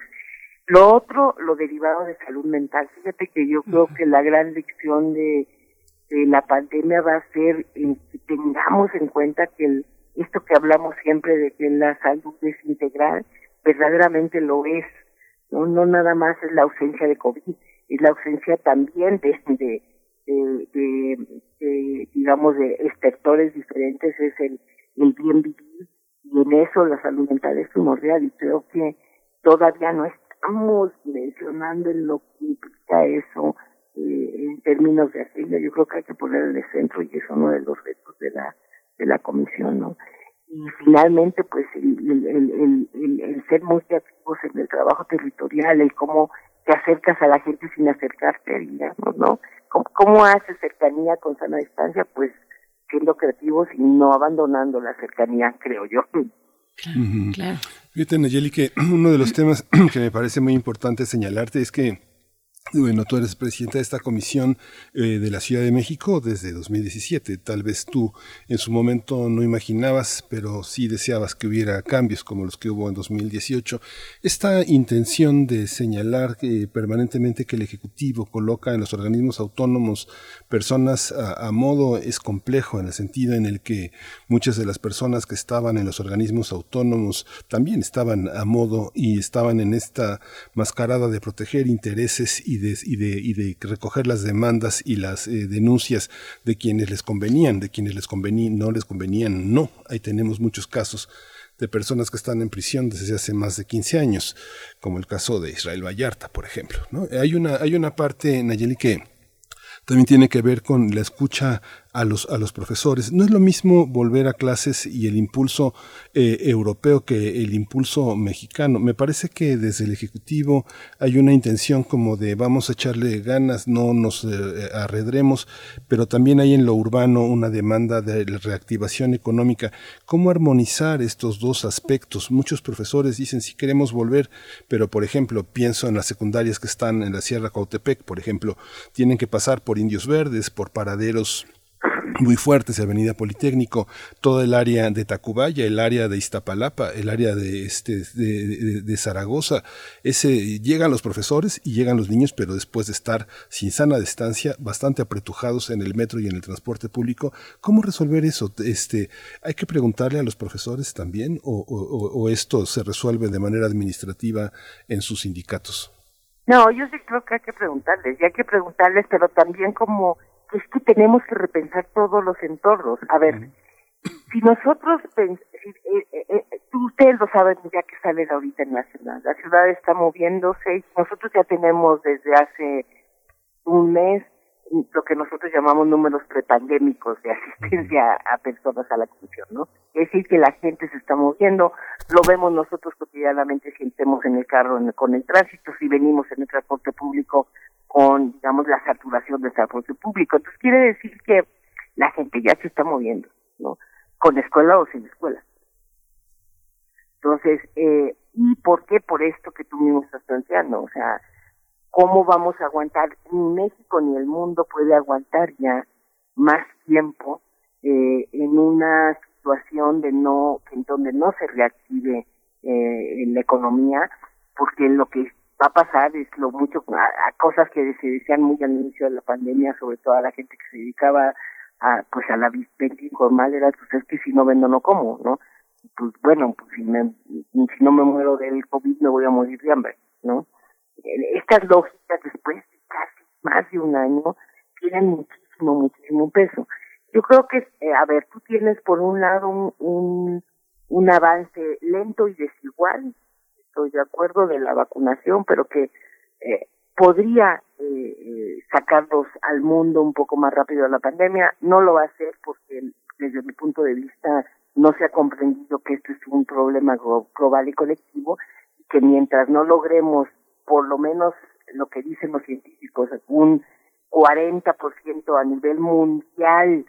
Speaker 6: Lo otro, lo derivado de salud mental. Fíjate que yo creo que la gran lección de, la pandemia va a ser en que tengamos en cuenta que el, esto que hablamos siempre de que la salud es integral, verdaderamente lo es. No, no nada más es la ausencia de COVID, es la ausencia también de, de, digamos, de sectores diferentes, es el, el bien vivir, y en eso la salud mental es primordial, y creo que todavía no estamos mencionando en lo que implica eso eh, en términos de agenda. Yo creo que hay que poner en el centro, y es uno de los retos de la, de la comisión, ¿no? y finalmente pues el, el, el, el, ser muy activos en el trabajo territorial, el cómo te acercas a la gente sin acercarte, digamos, ¿no? ¿Cómo, cómo haces cercanía con sana distancia? Pues siendo creativos y no abandonando la cercanía, creo yo.
Speaker 2: Claro, Fíjate, Nayeli, que (clears throat) uno de los temas (clears throat) que me parece muy importante señalarte es que bueno, tú eres presidenta de esta comisión eh, de la Ciudad de México desde 2017. Tal vez tú en su momento no imaginabas, pero sí deseabas que hubiera cambios como los que hubo en 2018. Esta intención de señalar eh, permanentemente que el Ejecutivo coloca en los organismos autónomos personas a, a, modo es complejo en el sentido en el que muchas de las personas que estaban en los organismos autónomos también estaban a modo y estaban en esta mascarada de proteger intereses y de, y de, y de recoger las demandas y las eh, denuncias de quienes les convenían, de quienes les convenían, no les convenían, no. Ahí tenemos muchos casos de personas que están en prisión desde hace más de 15 años, como el caso de Israel Vallarta, por ejemplo. ¿no? Hay, una, hay una parte, Nayeli, que también tiene que ver con la escucha a los, a los profesores. No es lo mismo volver a clases y el impulso eh, europeo que el impulso mexicano. Me parece que desde el Ejecutivo hay una intención como de vamos a echarle ganas, no nos eh, arredremos, pero también hay en lo urbano una demanda de reactivación económica. ¿Cómo armonizar estos dos aspectos? Muchos profesores dicen si queremos volver, pero por ejemplo, pienso en las secundarias que están en la Sierra Cautepec, por ejemplo, tienen que pasar por Indios Verdes, por paraderos muy fuertes Avenida Politécnico, todo el área de Tacubaya, el área de Iztapalapa, el área de este de, Zaragoza. Ese llegan los profesores y llegan los niños, pero después de estar sin sana distancia, bastante apretujados en el metro y en el transporte público, ¿cómo resolver eso? Este, hay que preguntarle a los profesores también o, o esto se resuelve de manera administrativa en sus sindicatos.
Speaker 6: No, yo sí creo que hay que preguntarles, y hay que preguntarles, pero también como es que tenemos que repensar todos los entornos. A ver, si nosotros, eh, eh, eh, ustedes lo saben ya que salen ahorita en la ciudad, la ciudad está moviéndose y nosotros ya tenemos desde hace un mes lo que nosotros llamamos números prepandémicos de asistencia a personas a la comisión, ¿no? Es decir, que la gente se está moviendo, lo vemos nosotros cotidianamente si estemos en el carro con el tránsito, si venimos en el transporte público con, digamos, la saturación del transporte público. Entonces quiere decir que la gente ya se está moviendo, ¿no? Con escuela o sin escuela. Entonces, eh, ¿y por qué? Por esto que tú mismo estás planteando, o sea, ¿cómo vamos a aguantar? Ni México ni el mundo puede aguantar ya más tiempo eh, en una situación de no, en donde no se reactive eh, la economía, porque lo que va a pasar es lo mucho a, cosas que se decían muy al inicio de la pandemia sobre todo a la gente que se dedicaba a pues a la venta informal era pues es que si no vendo no como no pues bueno pues si me si no me muero del covid me voy a morir de hambre no estas lógicas después de casi más de un año tienen muchísimo muchísimo peso. Yo creo que eh, a ver tú tienes por un lado un, un un avance lento y desigual estoy de acuerdo de la vacunación, pero que eh, podría eh, eh, sacarlos al mundo un poco más rápido de la pandemia. No lo va a hacer porque desde mi punto de vista no se ha comprendido que esto es un problema global y colectivo y que mientras no logremos por lo menos lo que dicen los científicos, un 40% a nivel mundial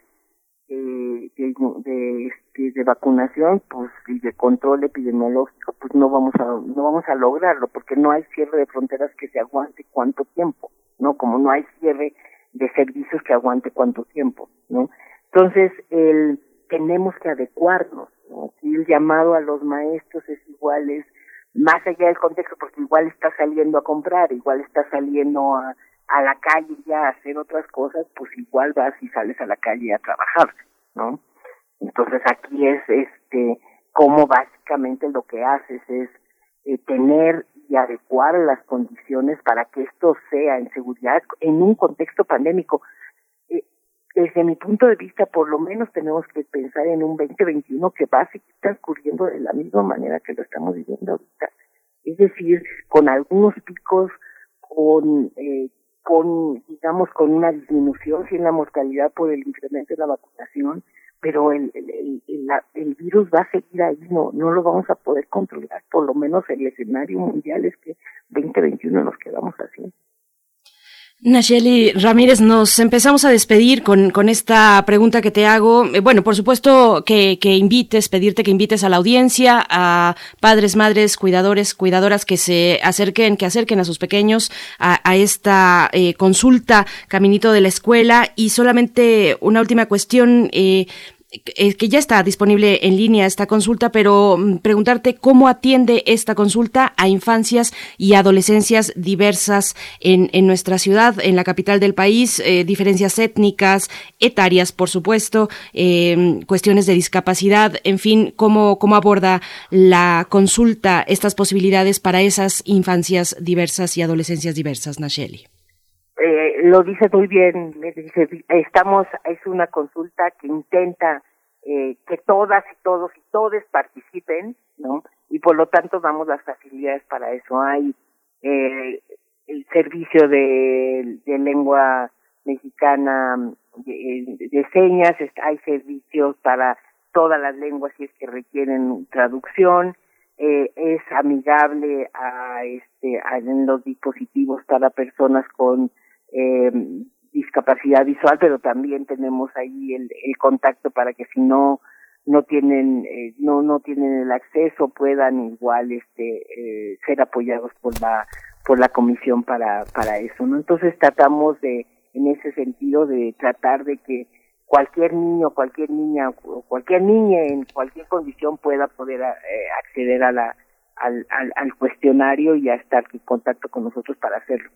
Speaker 6: de, de, este, de vacunación pues y de control epidemiológico pues no vamos a no vamos a lograrlo porque no hay cierre de fronteras que se aguante cuánto tiempo no como no hay cierre de servicios que aguante cuánto tiempo no entonces el tenemos que adecuarnos ¿no? el llamado a los maestros es igual es más allá del contexto porque igual está saliendo a comprar igual está saliendo a a la calle ya a hacer otras cosas, pues igual vas y sales a la calle a trabajar, ¿no? Entonces aquí es este cómo básicamente lo que haces es eh, tener y adecuar las condiciones para que esto sea en seguridad en un contexto pandémico. Eh, desde mi punto de vista, por lo menos tenemos que pensar en un 2021 que va a seguir transcurriendo de la misma manera que lo estamos viviendo ahorita. Es decir, con algunos picos, con eh, con, digamos, con una disminución en la mortalidad por el incremento de la vacunación, pero el, el, el, el, virus va a seguir ahí, no, no lo vamos a poder controlar, por lo menos el escenario mundial es que 2021 nos quedamos así.
Speaker 1: Nacheli Ramírez, nos empezamos a despedir con, con, esta pregunta que te hago. Eh, bueno, por supuesto que, que, invites, pedirte que invites a la audiencia, a padres, madres, cuidadores, cuidadoras que se acerquen, que acerquen a sus pequeños a, a esta eh, consulta Caminito de la Escuela. Y solamente una última cuestión. Eh, que ya está disponible en línea esta consulta, pero mm, preguntarte cómo atiende esta consulta a infancias y adolescencias diversas en, en nuestra ciudad, en la capital del país, eh, diferencias étnicas, etarias, por supuesto, eh, cuestiones de discapacidad, en fin, cómo, cómo aborda la consulta estas posibilidades para esas infancias diversas y adolescencias diversas, Nacheli.
Speaker 6: Eh, lo dice muy bien, dice, estamos, es una consulta que intenta eh, que todas y todos y todes participen, ¿no? Y por lo tanto damos las facilidades para eso. Hay eh, el servicio de, lengua mexicana de, de, señas, hay servicios para todas las lenguas si es que requieren traducción, eh, es amigable a este en los dispositivos para personas con eh, discapacidad visual, pero también tenemos ahí el, el contacto para que si no no tienen eh, no no tienen el acceso puedan igual este eh, ser apoyados por la por la comisión para para eso no entonces tratamos de en ese sentido de tratar de que cualquier niño cualquier niña cualquier niña en cualquier condición pueda poder eh, acceder a la al, al, al cuestionario y a estar en contacto con nosotros para hacerlo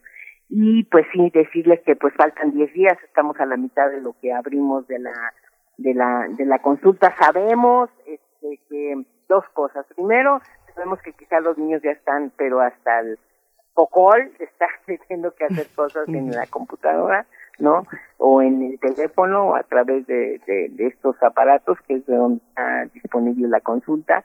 Speaker 6: y pues sí decirles que pues faltan 10 días, estamos a la mitad de lo que abrimos de la de la de la consulta. Sabemos este, que dos cosas. Primero, sabemos que quizá los niños ya están, pero hasta el pocol está (laughs) teniendo que hacer cosas en la computadora, ¿no? O en el teléfono, o a través de, de, estos aparatos, que es de donde está disponible la consulta.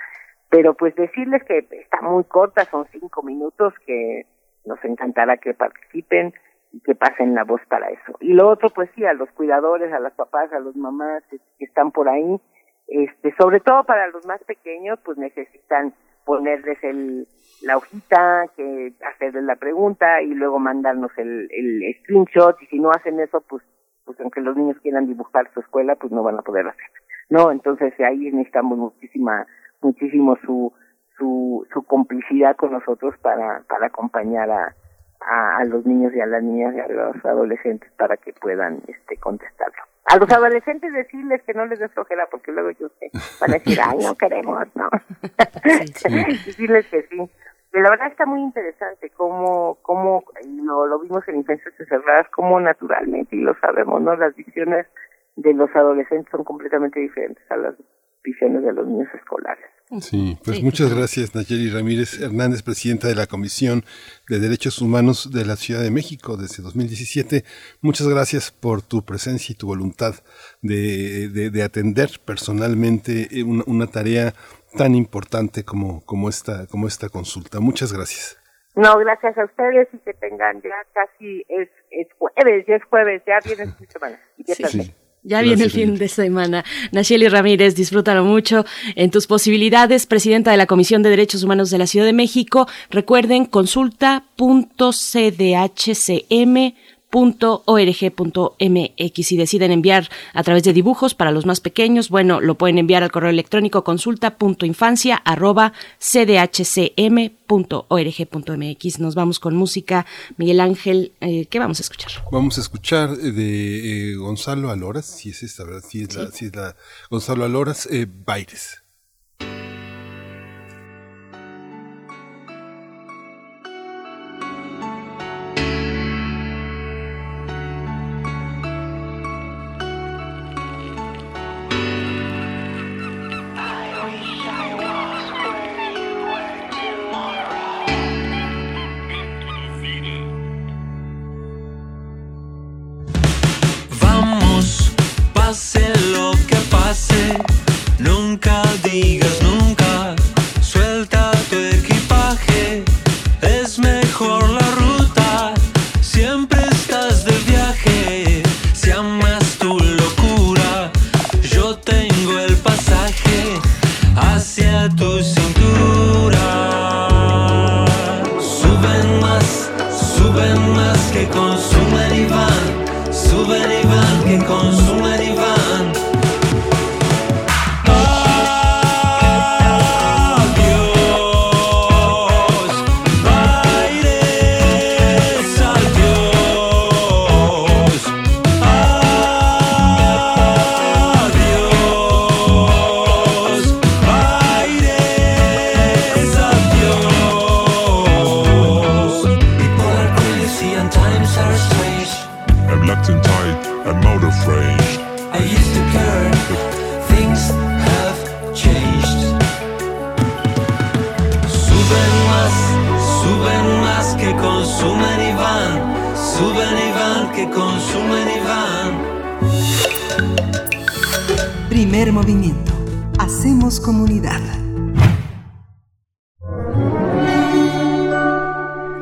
Speaker 6: Pero pues decirles que está muy corta, son cinco minutos, que nos encantará que participen y que pasen la voz para eso. Y lo otro, pues sí, a los cuidadores, a las papás, a los mamás que están por ahí, este, sobre todo para los más pequeños, pues necesitan ponerles el, la hojita, que hacerles la pregunta y luego mandarnos el, el screenshot y si no hacen eso, pues, pues aunque los niños quieran dibujar su escuela, pues no van a poder hacer. No, entonces ahí necesitamos muchísima, muchísimo su, su, su complicidad con nosotros para, para acompañar a, a, los niños y a las niñas y a los adolescentes para que puedan este contestarlo. A los adolescentes decirles que no les des flojera porque luego ellos van a decir, ay, no queremos, ¿no? (laughs) decirles que sí. Y la verdad está muy interesante cómo, cómo lo, lo vimos en Infancias Cerradas, cómo naturalmente, y lo sabemos, ¿no? Las visiones de los adolescentes son completamente diferentes a las visiones de los niños escolares.
Speaker 2: Sí, pues muchas gracias Nayeli Ramírez Hernández, presidenta de la Comisión de Derechos Humanos de la Ciudad de México desde 2017. Muchas gracias por tu presencia y tu voluntad de, de, atender personalmente una, una, tarea tan importante como, como, esta, como esta consulta. Muchas gracias.
Speaker 6: No, gracias a ustedes y que tengan ya casi, es, es jueves, ya es jueves, ya viene el fin de semana.
Speaker 1: Ya viene el fin de semana. Nacheli Ramírez, disfrútalo mucho en tus posibilidades. Presidenta de la Comisión de Derechos Humanos de la Ciudad de México. Recuerden, consulta.cdhcm .org.mx si deciden enviar a través de dibujos para los más pequeños, bueno, lo pueden enviar al correo electrónico consulta.infancia@cdhcm.org.mx. Nos vamos con música. Miguel Ángel, eh, ¿qué vamos a escuchar?
Speaker 7: Vamos a escuchar eh, de eh, Gonzalo Aloras, si es esta, ¿verdad? Si es, La, si es la Gonzalo Aloras, eh, Baires.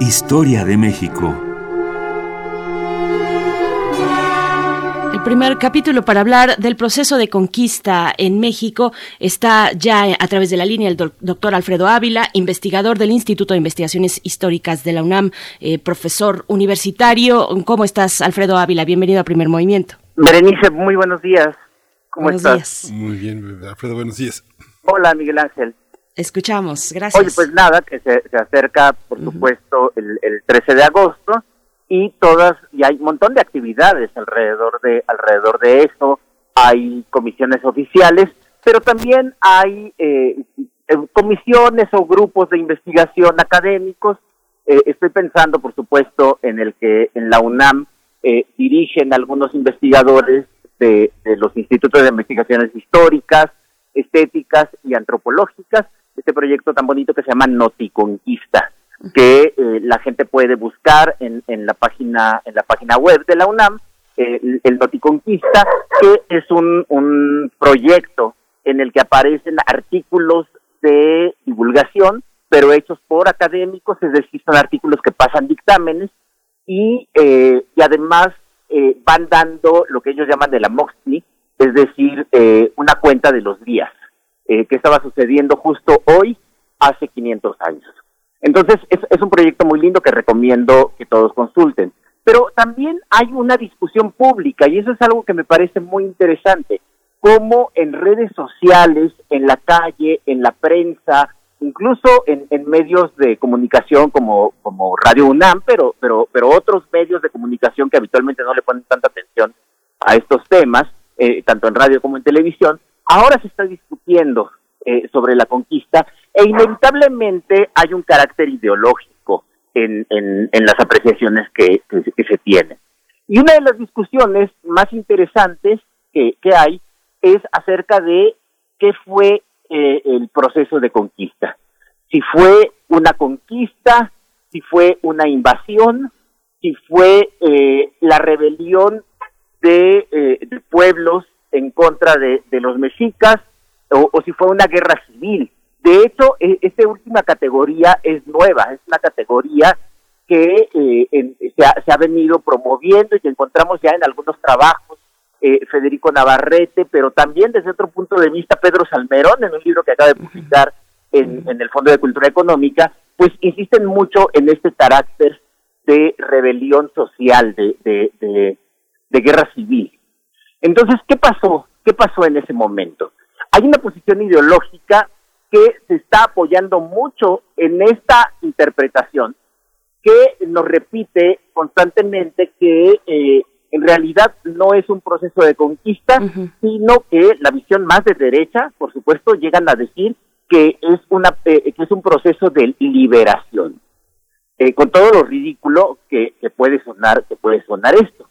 Speaker 8: Historia de México.
Speaker 1: El primer capítulo para hablar del proceso de conquista en México está ya a través de la línea el doctor Alfredo Ávila, investigador del Instituto de Investigaciones Históricas de la UNAM, eh, profesor universitario. ¿Cómo estás, Alfredo Ávila? Bienvenido a Primer Movimiento.
Speaker 9: Berenice, muy buenos días. ¿Cómo
Speaker 1: buenos
Speaker 9: estás?
Speaker 1: Días.
Speaker 7: Muy bien, Alfredo, buenos días.
Speaker 9: Hola, Miguel Ángel.
Speaker 1: Escuchamos, gracias.
Speaker 9: Oye, pues nada, que se, acerca, por supuesto, el, el, 13 de agosto y todas, y hay un montón de actividades alrededor de, alrededor de eso, hay comisiones oficiales, pero también hay eh, eh comisiones o grupos de investigación académicos. Eh, estoy pensando, por supuesto, en el que en la UNAM eh, dirigen algunos investigadores de, los institutos de investigaciones históricas, estéticas y antropológicas, este proyecto tan bonito que se llama Noticonquista, que eh, la gente puede buscar en, en, la página en la página web de la UNAM, el, Noticonquista, que es un, un proyecto en el que aparecen artículos de divulgación, pero hechos por académicos, es decir, son artículos que pasan dictámenes y, eh, y además eh, van dando lo que ellos llaman de la MOXNI, es decir, eh, una cuenta de los días. Eh, que estaba sucediendo justo hoy, hace 500 años. Entonces, es, un proyecto muy lindo que recomiendo que todos consulten. Pero también hay una discusión pública y eso es algo que me parece muy interesante. Cómo en redes sociales, en la calle, en la prensa, incluso en, medios de comunicación como, Radio UNAM, pero, pero, pero otros medios de comunicación que habitualmente no le ponen tanta atención a estos temas, eh, tanto en radio como en televisión, Ahora se está discutiendo eh, sobre la conquista e inevitablemente hay un carácter ideológico en, las apreciaciones que, se tienen. Y una de las discusiones más interesantes que, hay es acerca de qué fue eh, el proceso de conquista. Si fue una conquista, si fue una invasión, si fue eh, la rebelión de, de pueblos en contra de, los mexicas o, si fue una guerra civil De hecho, e, esta última categoría es nueva, es una categoría que eh, se, ha, se, ha, venido promoviendo y que encontramos ya en algunos trabajos, eh, Federico Navarrete, pero también desde otro punto de vista Pedro Salmerón, en un libro que acaba de publicar en, en el Fondo de Cultura Económica, pues insisten mucho en este carácter de rebelión social, de, de, de, de guerra civil. Entonces, ¿qué pasó? ¿Qué pasó en ese momento? Hay una posición ideológica que se está apoyando mucho en esta interpretación, que nos repite constantemente que eh, en realidad no es un proceso de conquista, sino que la visión más de derecha, por supuesto, llegan a decir que es una eh, que es un proceso de liberación. Eh, con todo lo ridículo que, puede sonar que puede sonar esto.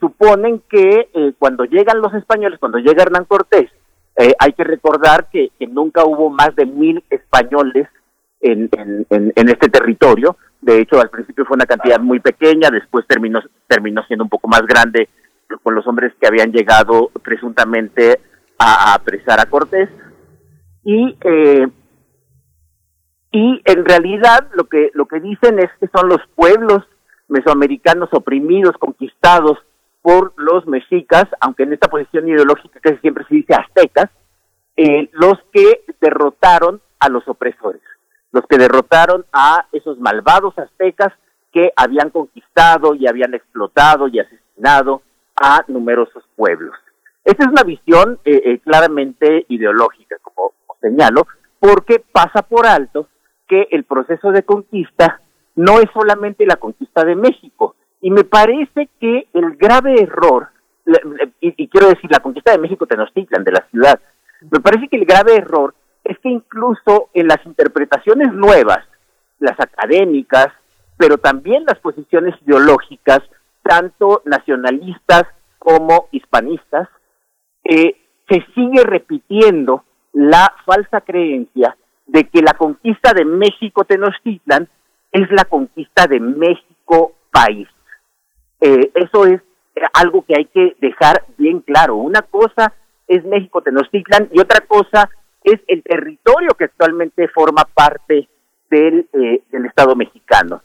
Speaker 9: suponen que cuando llegan los españoles, cuando llega Hernán Cortés, eh, hay que recordar que, nunca hubo más de mil españoles en, en, este territorio. De hecho, al principio fue una cantidad muy pequeña, después terminó, terminó siendo un poco más grande con los hombres que habían llegado presuntamente a, apresar a Cortés. Y, eh, y en realidad lo que, lo que dicen es que son los pueblos mesoamericanos oprimidos, conquistados por los mexicas, aunque en esta posición ideológica casi siempre se dice aztecas, eh, los que derrotaron a los opresores, los que derrotaron a esos malvados aztecas que habían conquistado y habían explotado y asesinado a numerosos pueblos. Esta es una visión eh, eh, claramente ideológica, como señalo, porque pasa por alto que el proceso de conquista no es solamente la conquista de México, y me parece que el grave error, y, quiero decir, la conquista de México Tenochtitlan, de la ciudad, me parece que el grave error es que incluso en las interpretaciones nuevas, las académicas, pero también las posiciones ideológicas, tanto nacionalistas como hispanistas, eh, se sigue repitiendo la falsa creencia de que la conquista de México Tenochtitlan es la conquista de México país. Eh, eso es eh, algo que hay que dejar bien claro. Una cosa es México Tenochtitlan y otra cosa es el territorio que actualmente forma parte del, eh, del Estado mexicano.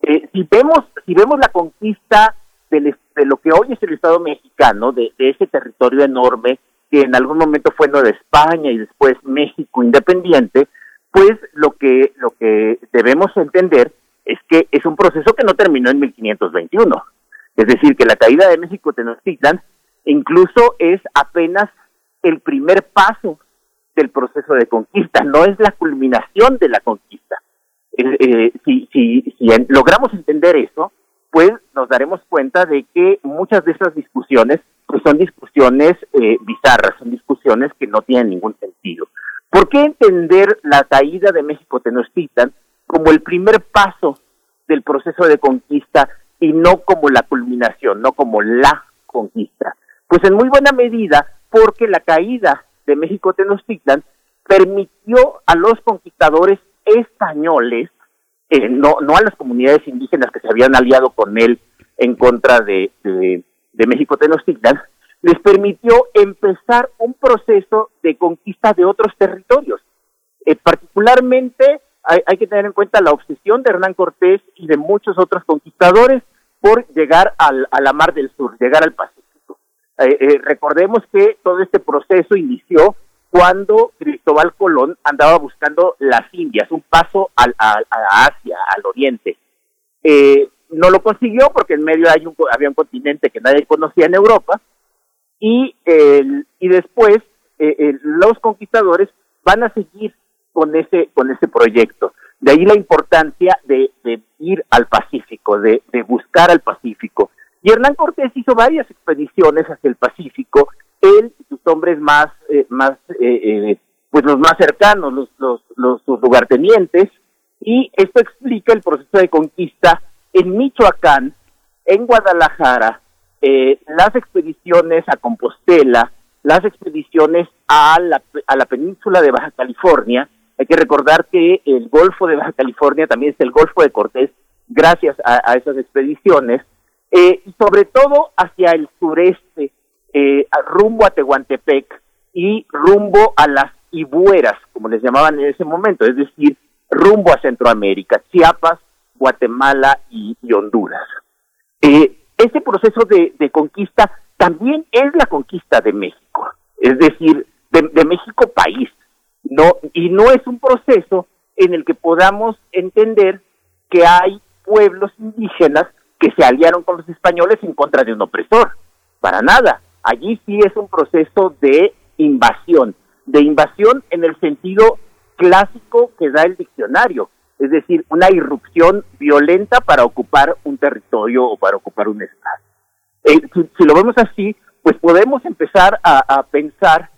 Speaker 9: si vemos si vemos la conquista de lo que hoy es el Estado mexicano, de, ese territorio enorme que en algún momento fue Nueva España y después México independiente, pues lo que lo que debemos entender es que es un proceso que no terminó en 1521. Es decir, que la caída de México Tenochtitlan incluso es apenas el primer paso del proceso de conquista, no es la culminación de la conquista. Eh, eh, si, si, si logramos entender eso, pues nos daremos cuenta de que muchas de esas discusiones pues son discusiones eh, bizarras, son discusiones que no tienen ningún sentido. ¿Por qué entender la caída de México Tenochtitlan como el primer paso del proceso de conquista y no como la culminación, no como la conquista. Pues en muy buena medida porque la caída de México Tenochtitlan permitió a los conquistadores españoles, eh, no, no a las comunidades indígenas que se habían aliado con él en contra de, de, México Tenochtitlan, les permitió empezar un proceso de conquista de otros territorios. Eh, particularmente hay, que tener en cuenta la obsesión de Hernán Cortés y de muchos otros conquistadores por llegar al, a la Mar del Sur, llegar al Pacífico. Eh, eh, recordemos que todo este proceso inició cuando Cristóbal Colón andaba buscando las Indias, un paso al, a, Asia, al Oriente. Eh, no lo consiguió porque en medio hay un, había un continente que nadie conocía en Europa y, y después los conquistadores van a seguir con ese, con ese proyecto. De ahí la importancia de, ir al Pacífico, de, buscar al Pacífico. Y Hernán Cortés hizo varias expediciones hacia el Pacífico, él y sus hombres más, eh, más eh, eh, pues los más cercanos, los, los, los, lugartenientes, y esto explica el proceso de conquista en Michoacán, en Guadalajara, las expediciones a Compostela, las expediciones a la, a la península de Baja California, hay que recordar que el Golfo de Baja California también es el Golfo de Cortés, gracias a, esas expediciones, eh, sobre todo hacia el sureste, eh, rumbo a Tehuantepec y rumbo a las y bueras, como les llamaban en ese momento, es decir, rumbo a Centroamérica, Chiapas, Guatemala y, Honduras. Eh, ese proceso de, conquista también es la conquista de México, es decir, de, México país, no y no es un proceso en el que podamos entender que hay pueblos indígenas que se aliaron con los españoles en contra de un opresor, para nada. Allí sí es un proceso de invasión, de invasión en el sentido clásico que da el diccionario, es decir, una irrupción violenta para ocupar un territorio o para ocupar un estado. Eh, si, lo vemos así, pues podemos empezar a, pensar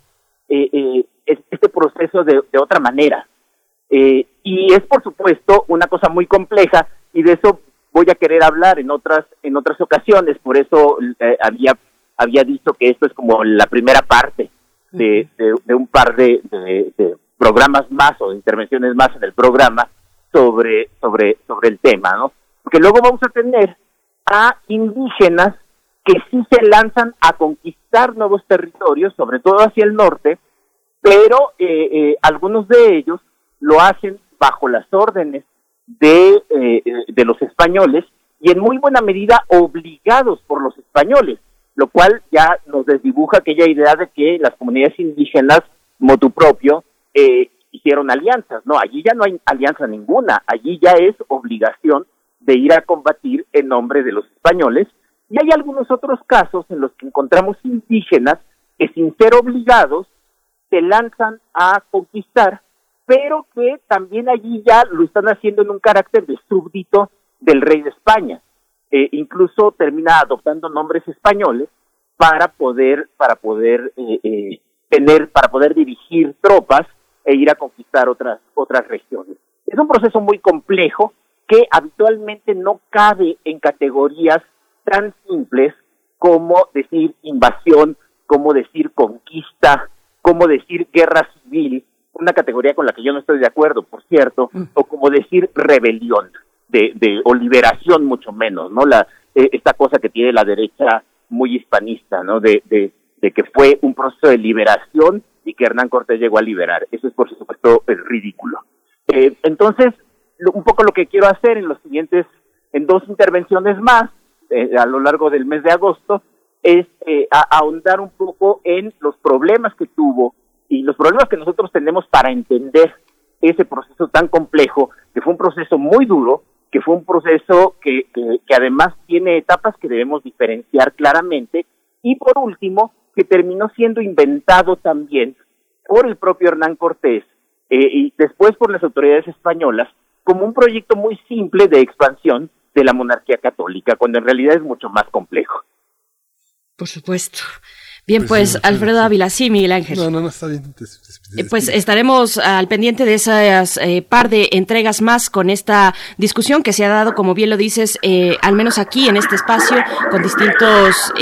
Speaker 9: eh, eh, este proceso de, otra manera. y es, por supuesto, una cosa muy compleja y de eso voy a querer hablar en otras en otras ocasiones. Por eso había había dicho que esto es como la primera parte de, un par de, programas más o de intervenciones más en el programa sobre, sobre, sobre el tema, ¿no? Porque luego vamos a tener a indígenas que sí se lanzan a conquistar nuevos territorios, sobre todo hacia el norte, pero eh, eh, algunos de ellos lo hacen bajo las órdenes de, eh, de los españoles y en muy buena medida obligados por los españoles, lo cual ya nos desdibuja aquella idea de que las comunidades indígenas motu propio eh, hicieron alianzas. No, allí ya no hay alianza ninguna, allí ya es obligación de ir a combatir en nombre de los españoles. Y hay algunos otros casos en los que encontramos indígenas que sin ser obligados se lanzan a conquistar, pero que también allí ya lo están haciendo en un carácter de súbdito del rey de España. Eh, incluso termina adoptando nombres españoles para poder para poder eh, eh tener, para poder dirigir tropas e ir a conquistar otras, otras regiones. Es un proceso muy complejo que habitualmente no cabe en categorías tan simples como decir invasión, como decir conquista, como decir guerra civil, una categoría con la que yo no estoy de acuerdo, por cierto, mm. o como decir rebelión, de, de, o liberación mucho menos, ¿no? La, eh, esta cosa que tiene la derecha muy hispanista, ¿no? De, de de que fue un proceso de liberación y que Hernán Cortés llegó a liberar. Eso es, por supuesto, es ridículo. Eh, entonces, un poco lo que quiero hacer en los siguientes, en dos intervenciones más, eh, a lo largo del mes de agosto, es eh, ahondar un poco en los problemas que tuvo y los problemas que nosotros tenemos para entender ese proceso tan complejo, que fue un proceso muy duro, que fue un proceso que, que además tiene etapas que debemos diferenciar claramente, y por último, que terminó siendo inventado también por el propio Hernán Cortés eh, y después por las autoridades españolas como un proyecto muy simple de expansión de la monarquía católica, cuando en realidad es mucho más complejo.
Speaker 1: Por supuesto. Bien, pues, pues Alfredo Ávila, sí, Miguel Ángel.
Speaker 2: No, no, no, está bien.
Speaker 1: Eh, pues estaremos al pendiente de esas eh, par de entregas más con esta discusión que se ha dado, como bien lo dices, eh, al menos aquí en este espacio, con distintos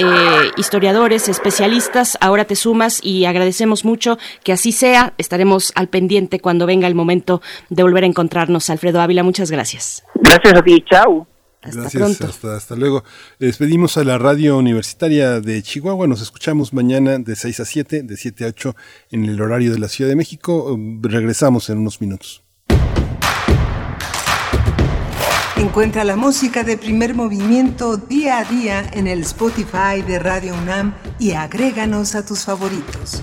Speaker 1: historiadores, especialistas. Ahora te sumas y agradecemos mucho que así sea. Estaremos al pendiente cuando venga el momento de volver a encontrarnos. Alfredo Ávila, muchas gracias.
Speaker 9: Gracias a ti, chao.
Speaker 2: Gracias, Hasta, luego. Despedimos a la radio universitaria de Chihuahua. Nos escuchamos mañana de 6 a 7, de 7 a 8 en el horario de la Ciudad de México. Regresamos en unos minutos.
Speaker 5: Encuentra la música de primer movimiento día a día en el Spotify de Radio UNAM y agréganos a tus favoritos.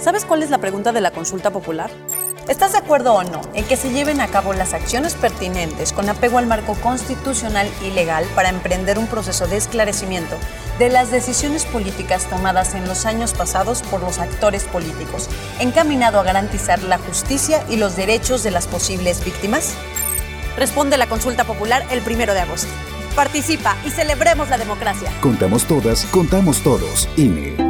Speaker 10: ¿Sabes cuál es la pregunta de la consulta popular? ¿Estás de acuerdo o no en que se lleven a cabo las acciones pertinentes con apego al marco constitucional y legal para emprender un proceso de esclarecimiento de las decisiones políticas tomadas en los años pasados por los actores políticos, encaminado a garantizar la justicia y los derechos de las posibles víctimas? Responde la consulta popular el primero de agosto. Participa y celebremos la democracia.
Speaker 11: Contamos todas, contamos todos. INE.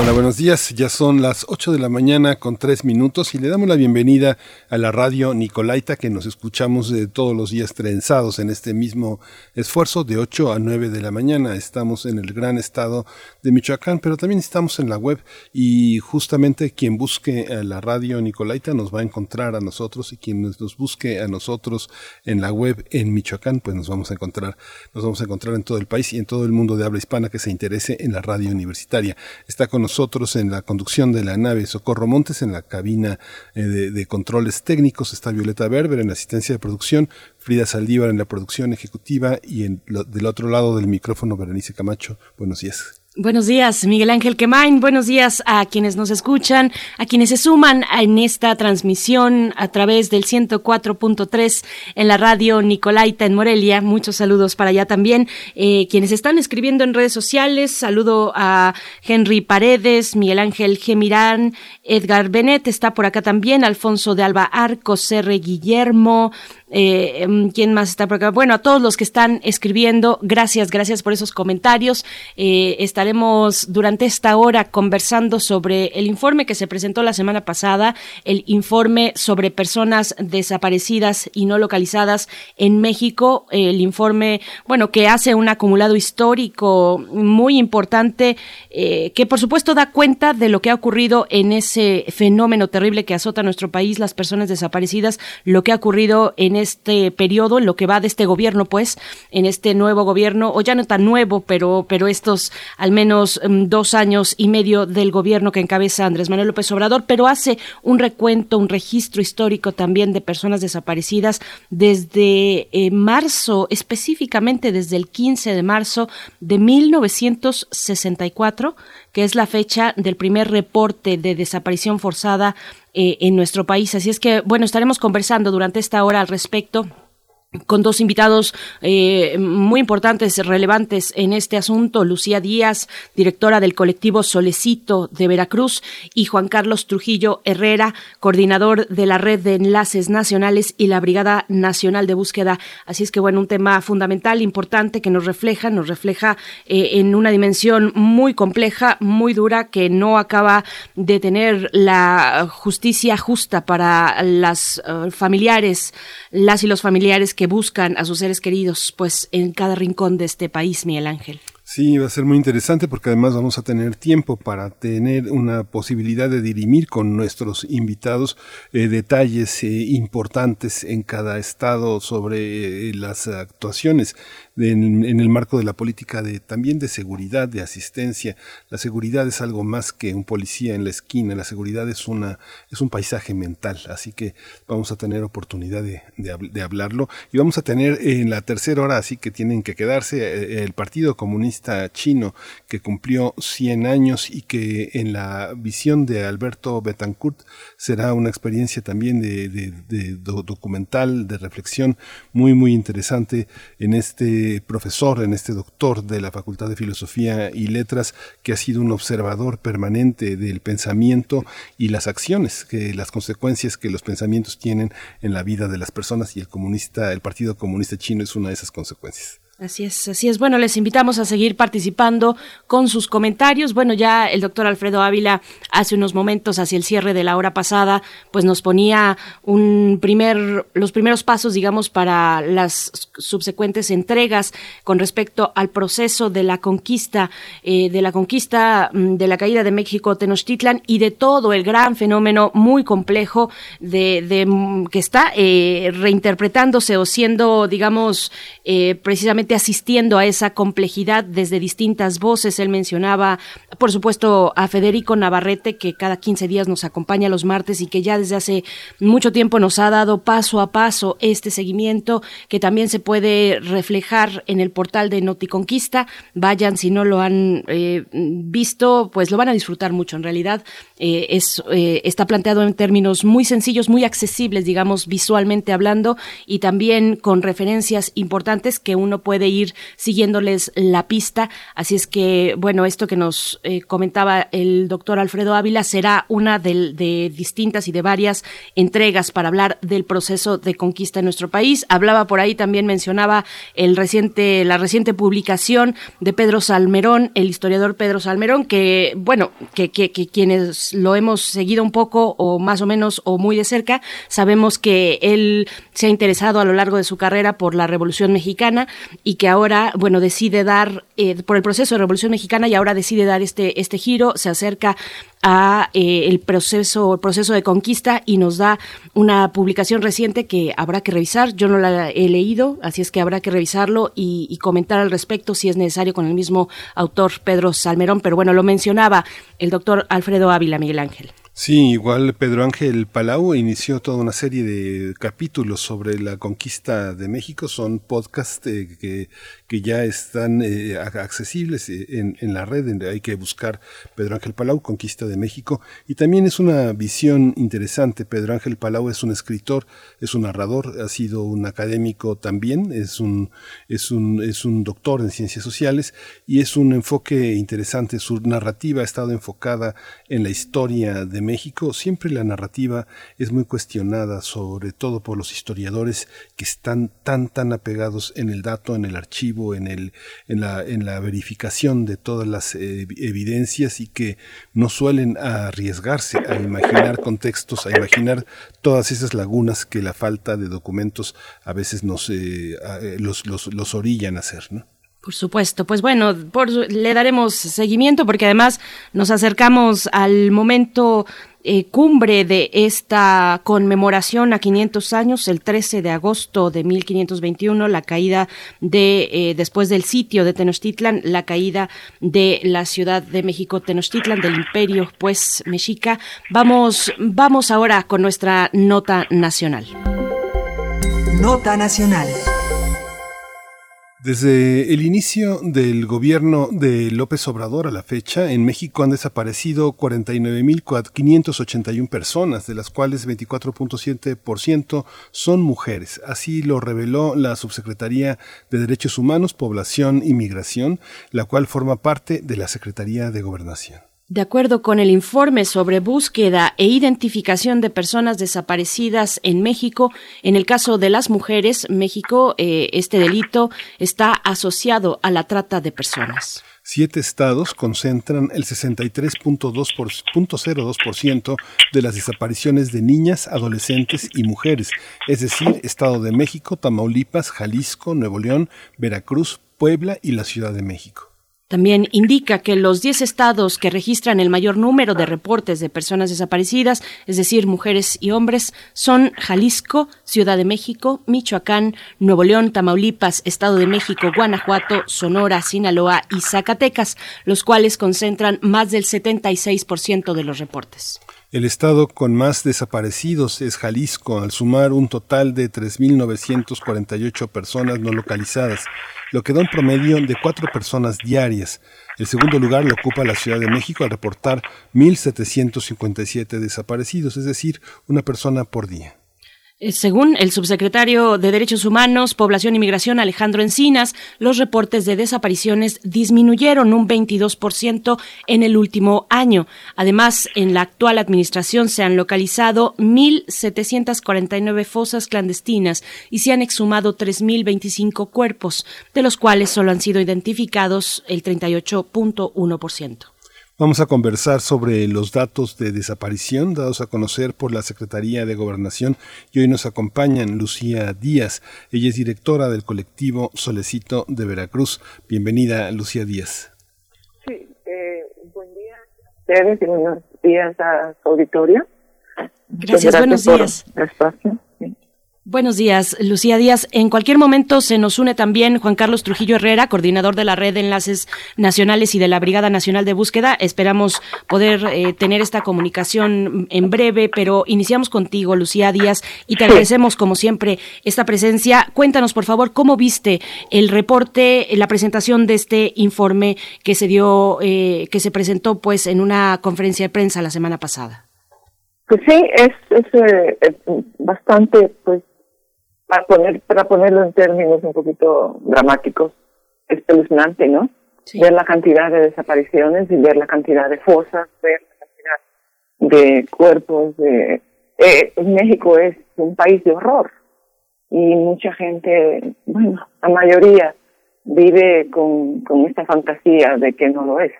Speaker 2: Hola, buenos días. Ya son las 8 de la mañana con 3 minutos y le damos la bienvenida a la radio Nicolaita que nos escuchamos de todos los días trenzados en este mismo esfuerzo de 8 a 9 de la mañana. Estamos en el gran estado de Michoacán, pero también estamos en la web y justamente quien busque a la radio Nicolaita nos va a encontrar a nosotros y quien nos busque a nosotros en la web en Michoacán, pues nos vamos a encontrar, nos vamos a encontrar en todo el país y en todo el mundo de habla hispana que se interese en la radio universitaria. Está con nosotros en la conducción de la nave Socorro Montes, en la cabina eh, de, controles técnicos está Violeta Berber, en la asistencia de producción, Frida Saldívar en la producción ejecutiva y en lo, del otro lado del micrófono Berenice Camacho. Buenos días.
Speaker 1: Buenos días, Miguel Ángel Quemain. Buenos días a quienes nos escuchan, a quienes se suman en esta transmisión a través del 104.3 en la radio Nicolaita en Morelia. Muchos saludos para allá también. Eh, quienes están escribiendo en redes sociales, saludo a Henry Paredes, Miguel Ángel Gemirán, Edgar Benet está por acá también, Alfonso de Alba Arcos, R. Guillermo, eh, ¿Quién más está por acá? Bueno, a todos los que están escribiendo, gracias, gracias por esos comentarios. Eh, estaremos durante esta hora conversando sobre el informe que se presentó la semana pasada, el informe sobre personas desaparecidas y no localizadas en México, el informe, bueno, que hace un acumulado histórico muy importante, eh, que por supuesto da cuenta de lo que ha ocurrido en ese fenómeno terrible que azota nuestro país, las personas desaparecidas, lo que ha ocurrido en este periodo, en lo que va de este gobierno, pues, en este nuevo gobierno, o ya no tan nuevo, pero, pero estos menos um, dos años y medio del gobierno que encabeza Andrés Manuel López Obrador, pero hace un recuento, un registro histórico también de personas desaparecidas desde eh, marzo, específicamente desde el 15 de marzo de 1964 que es la fecha del primer reporte de desaparición forzada eh, en nuestro país. Así es que, bueno, estaremos conversando durante esta hora al respecto con dos invitados eh, muy importantes, relevantes en este asunto, Lucía Díaz, directora del colectivo Solecito de Veracruz, y Juan Carlos Trujillo Herrera, coordinador de la Red de Enlaces Nacionales y la Brigada Nacional de Búsqueda. Así es que, bueno, un tema fundamental, importante, que nos refleja, nos refleja eh, en una dimensión muy compleja, muy dura, que no acaba de tener la justicia justa para las uh, familiares, las y los familiares que buscan a sus seres queridos, pues en cada rincón de este país, Miguel Ángel.
Speaker 2: Sí, va a ser muy interesante porque además vamos a tener tiempo para tener una posibilidad de dirimir con nuestros invitados eh, detalles eh, importantes en cada estado sobre eh, las actuaciones en, en, el marco de la política de también de seguridad, de asistencia. La seguridad es algo más que un policía en la esquina, la seguridad es una es un paisaje mental, así que vamos a tener oportunidad de, de, hablarlo y vamos a tener en la tercera hora, así que tienen que quedarse eh, el Partido Comunista Chino que cumplió 100 años y que en la visión de Alberto Betancourt será una experiencia también de documental, de reflexión muy muy interesante en este profesor, en este doctor de la Facultad de Filosofía y Letras, que ha sido un observador permanente del pensamiento y las acciones, que las consecuencias que los pensamientos tienen en la vida de las personas y el comunista, el Partido Comunista Chino es una de esas consecuencias.
Speaker 1: Así es, así es. Bueno, les invitamos a seguir participando con sus comentarios. Bueno, ya el doctor Alfredo Ávila hace unos momentos hacia el cierre de la hora pasada, pues nos ponía un primer, los primeros pasos, digamos, para las subsecuentes entregas con respecto al proceso de la conquista, eh, de la conquista de la caída de México Tenochtitlan y de todo el gran fenómeno muy complejo de, de que está eh, reinterpretándose o siendo, digamos, eh, precisamente asistiendo a esa complejidad desde distintas voces. Él mencionaba, por supuesto, a Federico Navarrete, que cada 15 días nos acompaña los martes y que ya desde hace mucho tiempo nos ha dado paso a paso este seguimiento que también se puede reflejar en el portal de Noticonquista. Vayan, si no lo han eh, visto, pues lo van a disfrutar mucho. En realidad, eh, es, eh, está planteado en términos muy sencillos, muy accesibles, digamos, visualmente hablando, y también con referencias importantes que uno puede ir siguiéndoles la pista. Así es que, bueno, esto que nos comentaba el doctor Alfredo Ávila será una de, de distintas y de varias entregas para hablar del proceso de conquista en nuestro país. Hablaba por ahí también mencionaba el reciente la reciente publicación de Pedro Salmerón, el historiador Pedro Salmerón, que bueno, que, que, quienes lo hemos seguido un poco o más o menos o muy de cerca, sabemos que él se ha interesado a lo largo de su carrera por la Revolución Mexicana y que ahora, bueno, decide dar eh, por el proceso de Revolución Mexicana y ahora decide dar este este giro, se acerca a eh, el proceso el proceso de conquista y nos da una publicación reciente que habrá que revisar. Yo no la he leído, así es que habrá que revisarlo y, y, comentar al respecto si es necesario con el mismo autor Pedro Salmerón. Pero bueno, lo mencionaba el doctor Alfredo Ávila Miguel Ángel.
Speaker 2: Sí, igual Pedro Ángel Palau inició toda una serie de capítulos sobre la conquista de México. Son podcasts eh, que, que, ya están eh, accesibles eh, en, en, la red. Hay que buscar Pedro Ángel Palau, Conquista de México. Y también es una visión interesante. Pedro Ángel Palau es un escritor, es un narrador, ha sido un académico también, es un, es un, es un doctor en ciencias sociales y es un enfoque interesante. Su narrativa ha estado enfocada en la historia de México, siempre la narrativa es muy cuestionada, sobre todo por los historiadores que están tan, tan apegados en el dato, en el archivo, en, el, en, la, en la verificación de todas las eh, evidencias y que no suelen arriesgarse a imaginar contextos, a imaginar todas esas lagunas que la falta de documentos a veces nos, eh, eh, los, los, los orillan a hacer, ¿no?
Speaker 1: Por supuesto, pues bueno, le daremos seguimiento porque además nos acercamos al momento eh, cumbre de esta conmemoración a 500 años, el 13 de agosto de 1521, la caída de, eh, después del sitio de Tenochtitlan, la caída de la Ciudad de México Tenochtitlan, del imperio, pues, mexica. Vamos, vamos ahora con nuestra nota nacional.
Speaker 5: Nota nacional.
Speaker 2: Desde el inicio del gobierno de López Obrador a la fecha, en México han desaparecido 49.581 personas, de las cuales 24.7% son mujeres. Así lo reveló la Subsecretaría de Derechos Humanos, Población y Migración, la cual forma parte de la Secretaría de Gobernación.
Speaker 1: De acuerdo con el informe sobre búsqueda e identificación de personas desaparecidas en México, en el caso de las mujeres, México, eh, este delito está asociado a la trata de personas.
Speaker 2: Siete estados concentran el 63.02% de las desapariciones de niñas, adolescentes y mujeres, es decir, Estado de México, Tamaulipas, Jalisco, Nuevo León, Veracruz, Puebla y la Ciudad de México.
Speaker 1: También indica que los 10 estados que registran el mayor número de reportes de personas desaparecidas, es decir, mujeres y hombres, son Jalisco, Ciudad de México, Michoacán, Nuevo León, Tamaulipas, Estado de México, Guanajuato, Sonora, Sinaloa y Zacatecas, los cuales concentran más del 76% de los reportes.
Speaker 2: El estado con más desaparecidos es Jalisco, al sumar un total de 3.948 personas no localizadas, lo que da un promedio de cuatro personas diarias. El segundo lugar lo ocupa la Ciudad de México al reportar 1.757 desaparecidos, es decir, una persona por día.
Speaker 1: Eh, según el subsecretario de Derechos Humanos, Población y Migración, Alejandro Encinas, los reportes de desapariciones disminuyeron un 22% en el último año. Además, en la actual administración se han localizado 1.749 fosas clandestinas y se han exhumado 3.025 cuerpos, de los cuales solo han sido identificados el 38.1%.
Speaker 2: Vamos a conversar sobre los datos de desaparición dados a conocer por la Secretaría de Gobernación y hoy nos acompañan Lucía Díaz. Ella es directora del colectivo Solecito de Veracruz. Bienvenida, Lucía Díaz.
Speaker 12: Sí, eh, buen día a ustedes y buenos días a su auditorio.
Speaker 1: Gracias, buenos días.
Speaker 12: Espacio.
Speaker 1: Buenos días, Lucía Díaz. En cualquier momento se nos une también Juan Carlos Trujillo Herrera, coordinador de la Red de Enlaces Nacionales y de la Brigada Nacional de Búsqueda. Esperamos poder eh, tener esta comunicación en breve, pero iniciamos contigo, Lucía Díaz, y te agradecemos, como siempre, esta presencia. Cuéntanos, por favor, cómo viste el reporte, la presentación de este informe que se dio, eh, que se presentó, pues, en una conferencia de prensa la semana pasada.
Speaker 12: Pues sí, es, es eh, bastante, pues, para poner para ponerlo en términos un poquito dramáticos, espeluznante, ¿no? Ver la cantidad de desapariciones y ver la cantidad de fosas, ver la cantidad de cuerpos. De, eh, México es un país de horror y mucha gente, bueno, la mayoría vive con, con esta fantasía de que no lo es.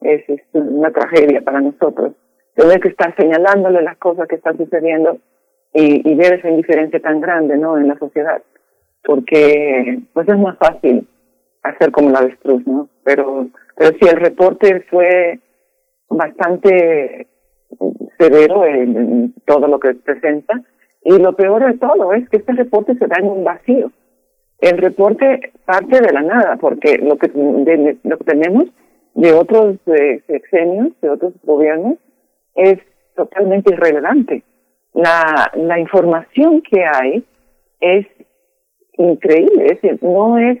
Speaker 12: Es, es una tragedia para nosotros. Tener que estar señalándole las cosas que están sucediendo y, ver esa indiferencia tan grande no en la sociedad porque pues es más fácil hacer como la avestruz no pero pero sí el reporte fue bastante severo en, todo lo que presenta y lo peor de todo es que este reporte se da en un vacío. El reporte parte de la nada porque lo que lo que tenemos de otros eh, sexenios de otros gobiernos es totalmente irrelevante la, la información que hay es increíble, es decir, no es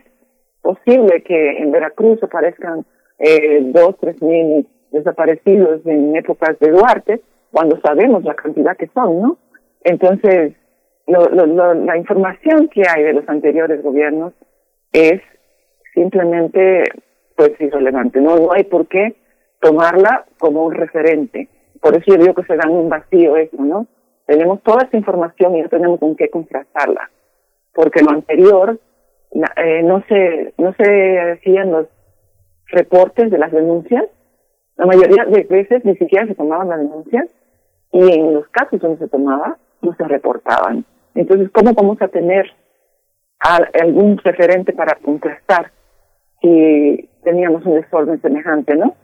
Speaker 12: posible que en Veracruz aparezcan eh, dos, tres mil desaparecidos en épocas de Duarte, cuando sabemos la cantidad que son, ¿no? Entonces, lo, lo, la información que hay de los anteriores gobiernos es simplemente, pues, irrelevante. No, no hay por qué tomarla como un referente. Por eso yo digo que se dan un vacío eso, ¿no? Tenemos toda esa información y no tenemos con qué contrastarla, porque lo anterior eh, no se no se hacían los reportes de las denuncias, la mayoría de veces ni siquiera se tomaban las denuncias y en los casos donde se tomaba no se reportaban. Entonces, ¿cómo vamos a tener algún referente para contrastar si teníamos un desorden semejante, no?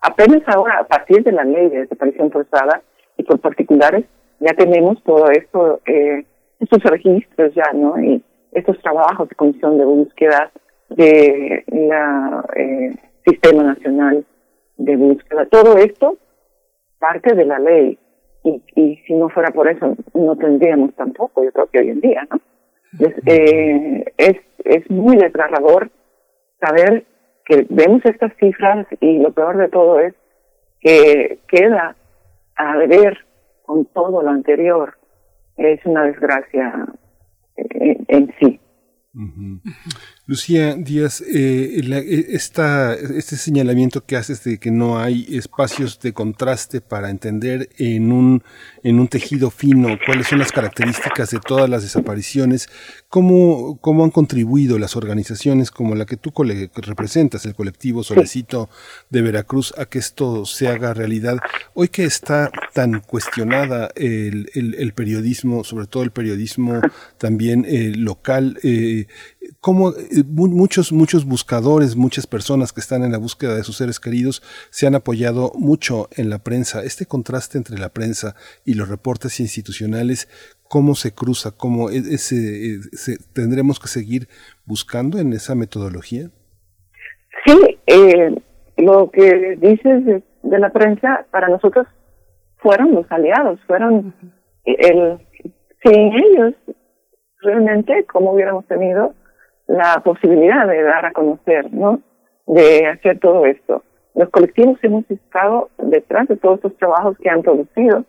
Speaker 12: Apenas ahora, a partir de la ley de desaparición forzada y por particulares, ya tenemos todo esto, eh, estos registros ya, ¿no? Y estos trabajos de comisión de búsqueda de la eh, Sistema Nacional de Búsqueda. Todo esto parte de la ley. Y, y si no fuera por eso, no tendríamos tampoco, yo creo que hoy en día, ¿no? Es, eh, es, es muy desgarrador saber que vemos estas cifras y lo peor de todo es que queda a ver con todo lo anterior es una desgracia en, en sí.
Speaker 2: Lucía Díaz, eh, eh, esta, este señalamiento que haces de que no hay espacios de contraste para entender en un, en un tejido fino cuáles son las características de todas las desapariciones, cómo, cómo han contribuido las organizaciones como la que tú representas, el colectivo Solecito de Veracruz, a que esto se haga realidad. Hoy que está tan cuestionada el, el, periodismo, sobre todo el periodismo también eh, local, eh, como eh, muchos, muchos buscadores, muchas personas que están en la búsqueda de sus seres queridos se han apoyado mucho en la prensa. Este contraste entre la prensa y los reportes institucionales, ¿cómo se cruza? ¿Cómo e, ese, tendremos que seguir buscando en esa metodología?
Speaker 12: Sí, eh, lo que dices de, la prensa para nosotros fueron los aliados, fueron el sin ellos realmente cómo hubiéramos tenido la posibilidad de dar a conocer, ¿no? De hacer todo esto. Los colectivos hemos estado detrás de todos estos trabajos que han producido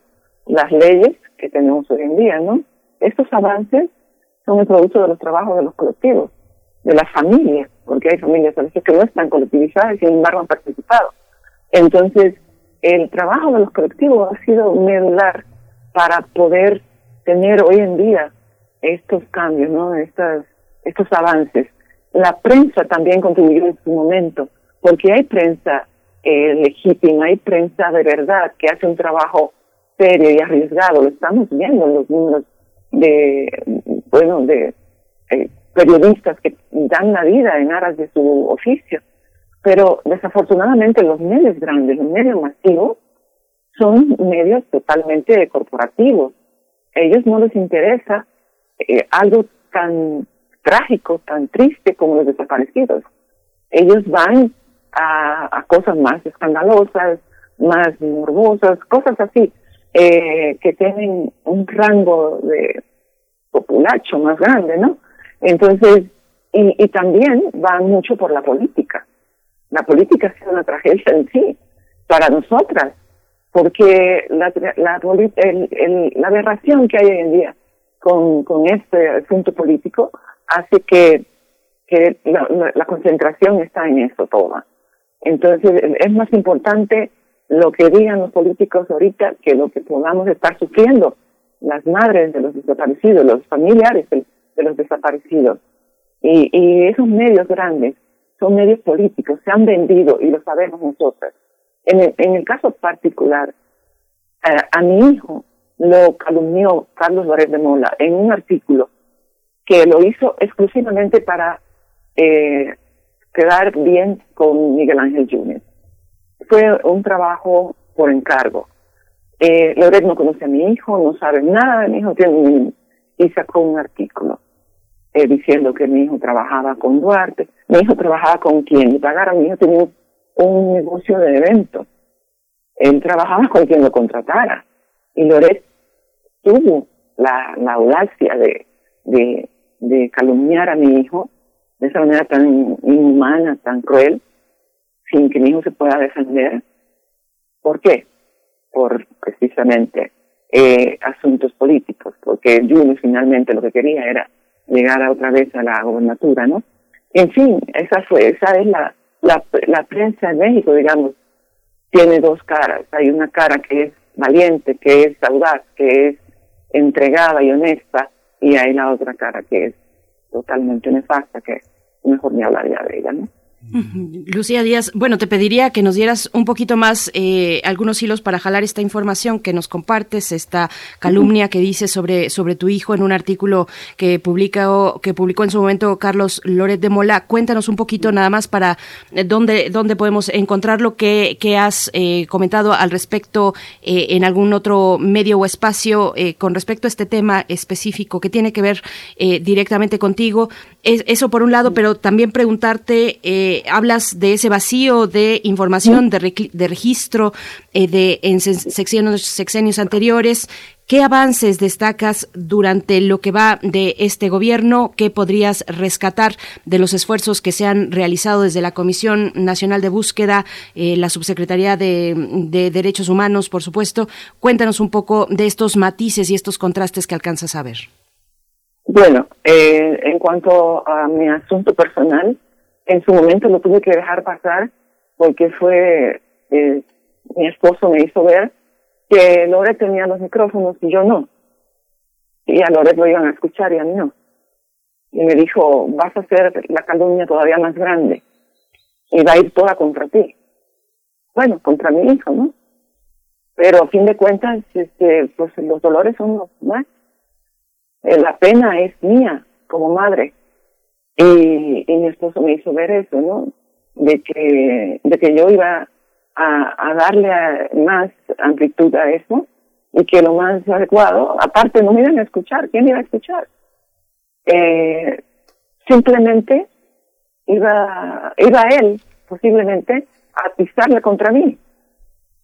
Speaker 12: las leyes que tenemos hoy en día, ¿no? Estos avances son el producto de los trabajos de los colectivos, de las familias, porque hay familias a veces que no están colectivizadas y sin embargo han participado. Entonces, el trabajo de los colectivos ha sido medular para poder tener hoy en día estos cambios, ¿no? Estas estos avances. La prensa también contribuyó en su momento, porque hay prensa eh, legítima, hay prensa de verdad que hace un trabajo serio y arriesgado. Lo estamos viendo en los números de, bueno, de eh, periodistas que dan la vida en aras de su oficio. Pero desafortunadamente los medios grandes, los medios masivos, son medios totalmente corporativos. A ellos no les interesa eh, algo tan trágico, tan triste como los desaparecidos. Ellos van a, cosas más escandalosas, más morbosas, cosas así, eh, que tienen un rango de populacho más grande, ¿no? Entonces, y, y también van mucho por la política. La política es una tragedia en sí, para nosotras, porque la, la, el, la aberración que hay hoy en día con, este asunto político hace que, que la, la, concentración está en eso toda. Entonces es más importante lo que digan los políticos ahorita que lo que podamos estar sufriendo las madres de los desaparecidos, los familiares de, los desaparecidos. Y, y esos medios grandes son medios políticos, se han vendido y lo sabemos nosotros. En el, caso particular, eh, a mi hijo lo calumnió Carlos Loret de Mola en un artículo que lo hizo exclusivamente para eh, quedar bien con Miguel Ángel Junior. Fue un trabajo por encargo. Eh, Loret no conoce a mi hijo, no sabe nada de mi hijo, y sacó un artículo eh, diciendo que mi hijo trabajaba con Duarte. Mi hijo trabajaba con quien le pagaron. Mi hijo tenía un negocio de eventos. Él trabajaba con quien lo contratara. Y Loret tuvo la, audacia de calumniar a mi hijo de esa manera tan inhumana, tan cruel, sin que mi hijo se pueda defender. ¿Por qué? Por precisamente eh, asuntos políticos, porque Junior finalmente lo que quería era llegar otra vez a la gobernatura, ¿no? En fin, esa fue, esa es la, la, la prensa en México, digamos, tiene dos caras. Hay una cara que es valiente, que es audaz, que es entregada y honesta, y hay la otra cara que es totalmente nefasta, que mejor ni hablaría de ella, ¿no?
Speaker 1: Lucía Díaz, bueno, te pediría que nos dieras un poquito más eh, algunos hilos para jalar esta información que nos compartes, esta calumnia que dices sobre, sobre tu hijo en un artículo que publicó, que publicó en su momento Carlos Loret de Mola. Cuéntanos un poquito nada más para eh, dónde, dónde podemos encontrarlo, qué, qué has eh, comentado al respecto en algún otro medio o espacio con respecto a este tema específico que tiene que ver directamente contigo. Es, eso por un lado, pero también preguntarte hablas de ese vacío de información, de, registro eh, de en sexenios, sexenios anteriores. ¿Qué avances destacas durante lo que va de este gobierno? ¿Qué podrías rescatar de los esfuerzos que se han realizado desde la Comisión Nacional de Búsqueda, eh, la Subsecretaría de, de, Derechos Humanos, por supuesto? Cuéntanos un poco de estos matices y estos contrastes que alcanzas a ver.
Speaker 12: Bueno, eh, en cuanto a mi asunto personal, en su momento lo tuve que dejar pasar porque fue, eh, mi esposo me hizo ver que Loret tenía los micrófonos y yo no. Y a Loret lo iban a escuchar y a mí no. Y me dijo, vas a hacer la calumnia todavía más grande y va a ir toda contra ti. Bueno, contra mi hijo, ¿no? Pero a fin de cuentas, este, pues los dolores son los más. Eh, la pena es mía como madre y, y mi esposo me hizo ver eso, ¿no? De que, de que yo iba a, a darle más amplitud a eso y que lo más adecuado, aparte no me iban a escuchar, ¿quién iba a escuchar? Eh, simplemente iba, iba él posiblemente a pisarle contra mí.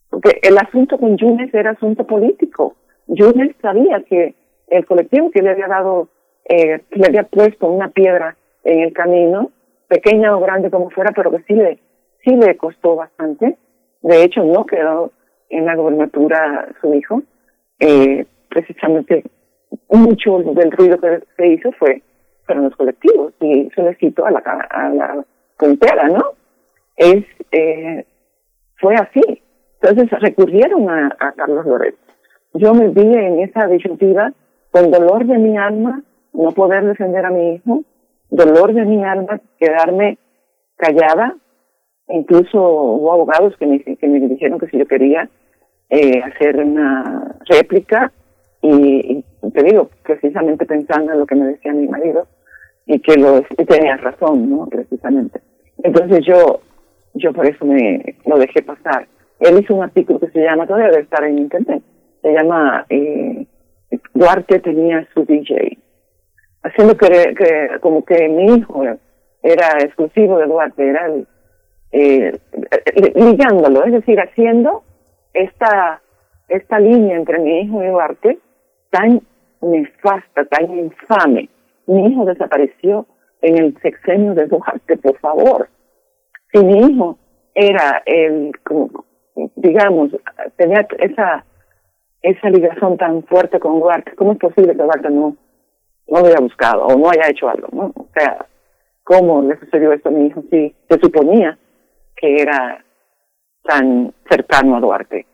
Speaker 12: Porque el asunto con Yunes era asunto político. Yunes sabía que el colectivo que le había dado, eh, le había puesto una piedra en el camino, pequeña o grande como fuera, pero que sí le, sí le costó bastante. De hecho, no quedó en la gobernatura su hijo. Eh, precisamente mucho del ruido que se hizo fue fueron los colectivos y se les quitó a la, a la frontera, ¿no? Es, eh, fue así. Entonces recurrieron a, a Carlos Loret. Yo me vi en esa disyuntiva con dolor de mi alma, no poder defender a mi hijo, dolor de mi alma quedarme callada. Incluso hubo abogados que me, que me dijeron que si yo quería eh, hacer una réplica y, te digo, precisamente pensando en lo que me decía mi marido y que lo tenía razón, ¿no? Precisamente. Entonces yo, yo por eso me lo dejé pasar. Él hizo un artículo que se llama, todavía debe estar en internet, se llama eh, Duarte tenía su DJ haciendo que, como que mi hijo era exclusivo de Duarte, era eh, ligándolo, es decir, haciendo esta, esta línea entre mi hijo y Duarte tan nefasta, tan infame. Mi hijo desapareció en el sexenio de Duarte, por favor. Si mi hijo era el, como, digamos, tenía esa esa ligación tan fuerte con Duarte, ¿cómo es posible que Duarte no, no lo haya buscado o no haya hecho algo? ¿no? O sea, ¿cómo le sucedió esto a mi hijo si se suponía que era tan cercano a Duarte?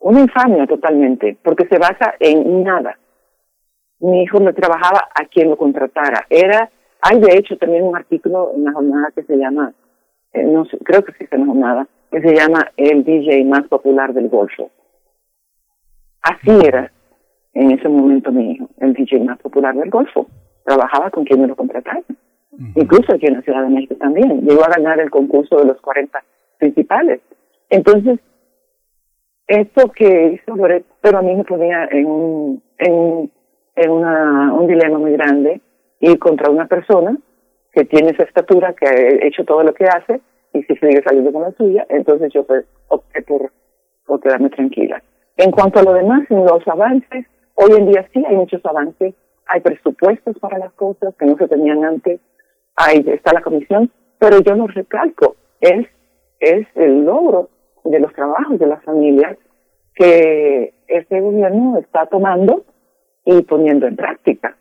Speaker 12: Una infamia totalmente, porque se basa en nada. Mi hijo no trabajaba a quien lo contratara. Era, hay de hecho también un artículo en la jornada que se llama, eh, no sé, creo que existe en la jornada, que se llama El DJ más popular del Golfo Así era en ese momento mi hijo, el DJ más popular del Golfo. Trabajaba con quien me lo contrataba. Incluso aquí en la Ciudad de México también. Llegó a ganar el concurso de los 40 principales. Entonces, esto que hizo Loret, pero a mí me ponía en un, en, en una, un dilema muy grande ir contra una persona que tiene esa estatura, que ha hecho todo lo que hace, y si sigue saliendo con la suya, entonces yo pues, opté por, por quedarme tranquila. En cuanto a lo demás, en los avances, hoy en día sí hay muchos avances, hay presupuestos para las cosas que no se tenían antes, ahí está la comisión, pero yo lo recalco, es, es el logro de los trabajos de las familias que este gobierno está tomando y poniendo en práctica.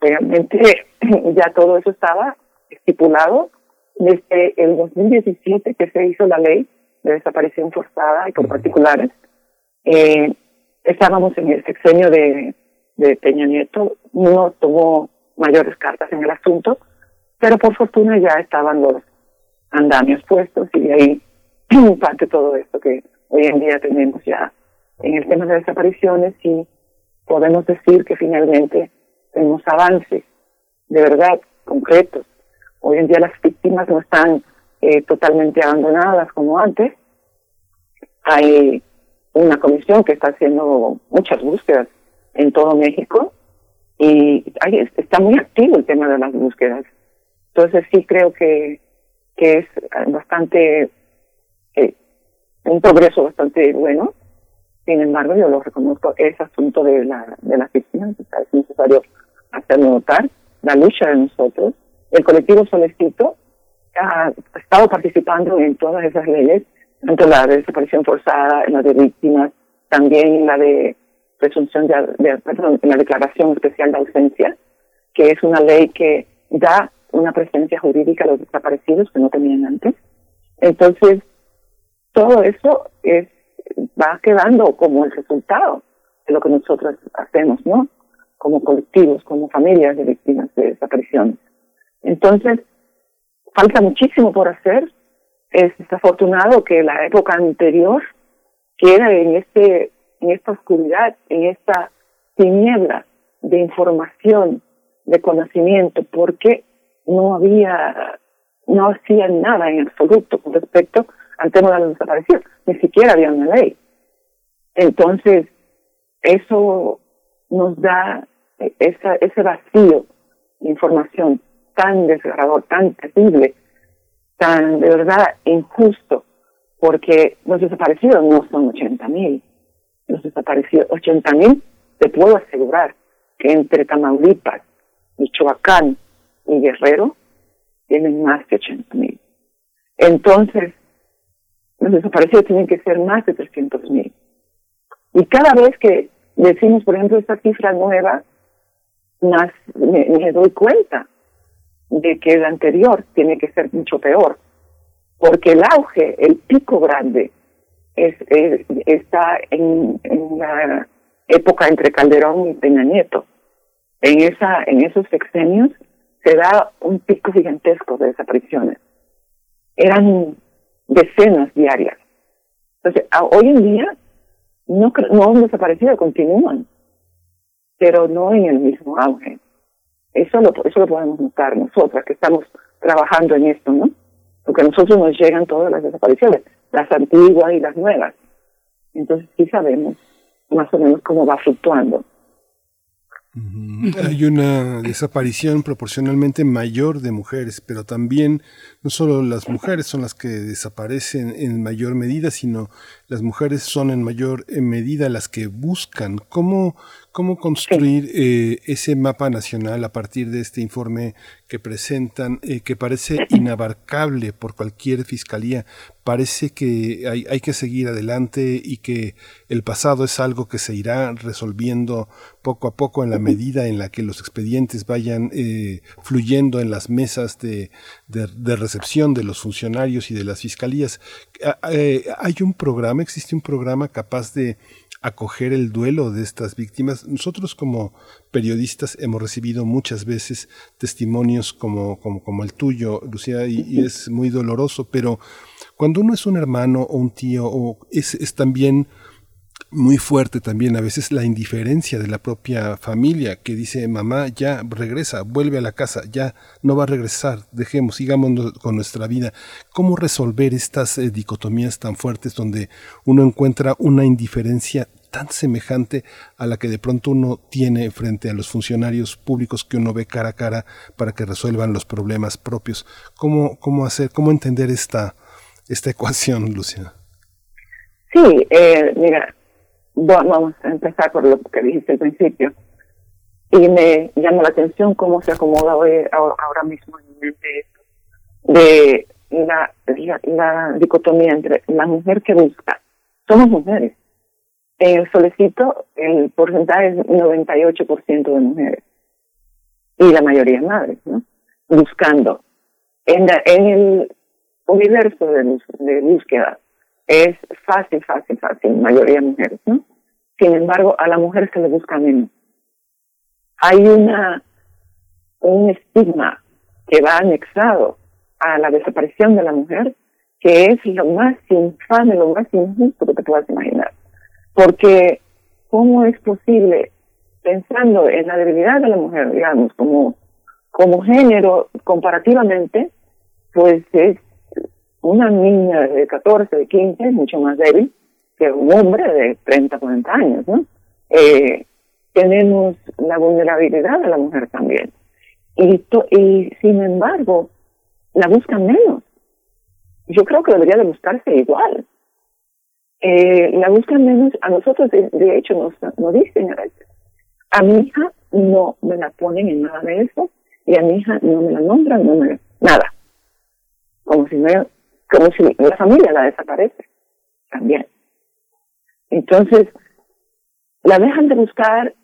Speaker 12: Realmente (clears throat) ya todo eso estaba estipulado desde el 2017 que se hizo la ley de desaparición forzada y por particulares eh, estábamos en el sexenio de, de Peña Nieto, no tomó mayores cartas en el asunto, pero por fortuna ya estaban los andamios puestos y de ahí (clears throat) parte todo esto que hoy en día tenemos ya en el tema de desapariciones y podemos decir que finalmente tenemos avances de verdad concretos. Hoy en día las víctimas no están eh, totalmente abandonadas como antes. Hay una comisión que está haciendo muchas búsquedas en todo México y ahí está muy activo el tema de las búsquedas. Entonces sí creo que, que es bastante, eh, un progreso bastante bueno. Sin embargo, yo lo reconozco, ese asunto de, la, de las víctimas es necesario hacerlo notar, la lucha de nosotros. El colectivo Solecito ha estado participando en todas esas leyes tanto la de desaparición forzada, la de víctimas, también la de presunción de, perdón, en la declaración especial de ausencia, que es una ley que da una presencia jurídica a los desaparecidos que no tenían antes. Entonces, todo eso es, va quedando como el resultado de lo que nosotros hacemos, ¿no? Como colectivos, como familias de víctimas de desaparición. Entonces, falta muchísimo por hacer, es desafortunado que la época anterior queda en este en esta oscuridad, en esta tiniebla de información, de conocimiento, porque no había, no hacían nada en absoluto con respecto al tema de los desaparecidos, ni siquiera había una ley. Entonces, eso nos da esa, ese vacío de información tan desgarrador, tan terrible, tan de verdad injusto, porque los desaparecidos no son 80 mil. Los desaparecidos, 80 mil, te puedo asegurar que entre Tamaulipas, Michoacán y Guerrero tienen más de 80 mil. Entonces, los desaparecidos tienen que ser más de 300 mil. Y cada vez que decimos, por ejemplo, esta cifra nueva, más me doy cuenta de que el anterior tiene que ser mucho peor, porque el auge, el pico grande, es, está en, la época entre Calderón y Peña Nieto. En, esa, en esos sexenios se da un pico gigantesco de desapariciones. Eran decenas diarias. Entonces, hoy en día no, no han desaparecido, continúan, pero no en el mismo auge. Eso lo, eso lo podemos notar nosotras que estamos trabajando en esto, ¿no? Porque a nosotros nos llegan todas las desapariciones, las antiguas y las nuevas. Entonces sí sabemos más o menos cómo va fluctuando.
Speaker 2: Hay una desaparición proporcionalmente mayor de mujeres, pero también no solo las mujeres son las que desaparecen en mayor medida, sino las mujeres son en mayor medida las que buscan. ¿Cómo, cómo construir eh, ese mapa nacional a partir de este informe que presentan, eh, que parece (clears throat) inabarcable por cualquier fiscalía? Parece que hay, hay que seguir adelante y que el pasado es algo que se irá resolviendo poco a poco en la medida en la que los expedientes vayan eh, fluyendo en las mesas de, recepción de los funcionarios y de las fiscalías. Ah, eh, ¿Hay un programa, existe un programa capaz de acoger el duelo de estas víctimas? Nosotros como periodistas hemos recibido muchas veces testimonios como, como, el tuyo, Lucía, y, es muy doloroso, pero cuando uno es un hermano o un tío, o es, también muy fuerte también a veces la indiferencia de la propia familia que dice mamá ya regresa, vuelve a la casa, ya no va a regresar, dejemos, sigamos con nuestra vida. ¿Cómo resolver estas eh, dicotomías tan fuertes donde uno encuentra una indiferencia tan semejante a la que de pronto uno tiene frente a los funcionarios públicos que uno ve cara a cara para que resuelvan los problemas propios? ¿Cómo, cómo hacer, cómo entender esta, esta ecuación, Luciana?
Speaker 12: Sí, eh, mira, vamos a empezar por lo que dijiste al principio. Y me llama la atención cómo se acomoda hoy, ahora mismo en mente esto, de la, la, dicotomía entre la mujer que busca. Somos mujeres. En el solicito el porcentaje es 98% de mujeres. Y la mayoría madres, ¿no? Buscando. En, en el universo de, de búsqueda es fácil, fácil, fácil, mayoría mujeres, ¿no? Sin embargo, a la mujer se le busca menos. Hay una un estigma que va anexado a la desaparición de la mujer, que es lo más infame, lo más injusto que te puedas imaginar. Porque, ¿cómo es posible, pensando en la debilidad de la mujer, digamos, como, como género comparativamente, pues es una niña de 14, de 15, mucho más débil que un hombre de 30, 40 años, ¿no? Eh, tenemos la vulnerabilidad de la mujer también. Y, y sin embargo, la buscan menos. Yo creo que debería de buscarse igual. Eh, la buscan menos, a nosotros de, hecho nos, nos dicen a veces, a mi hija no me la ponen en nada de eso, y a mi hija no me la nombran, no me nada. Como si no, como si la familia la desaparece también. Entonces, la dejan de buscar,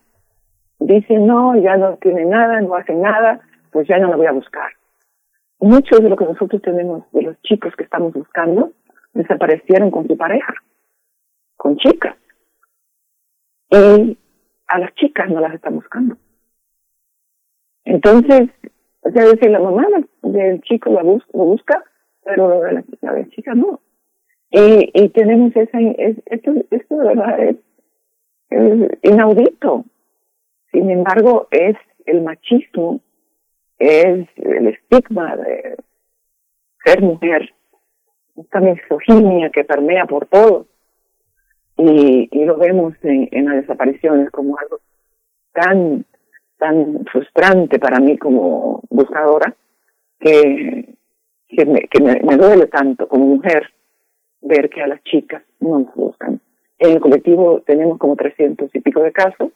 Speaker 12: dicen, no, ya no tiene nada, no hace nada, pues ya no la voy a buscar. Muchos de lo que nosotros tenemos, de los chicos que estamos buscando, desaparecieron con su pareja, con chicas. Y a las chicas no las están buscando. Entonces, o sea, decir, la mamá del chico la bus lo busca, pero la, la chica no. Y, y tenemos esa, esto, esto de verdad es, inaudito. Sin embargo, es el machismo, es el estigma de ser mujer, esta misoginia que permea por todo. Y, y lo vemos en, en las desapariciones como algo tan, tan frustrante para mí como buscadora, que, que, me, que me duele tanto como mujer ver que a las chicas no nos buscan. En el colectivo tenemos como 300 y pico de casos.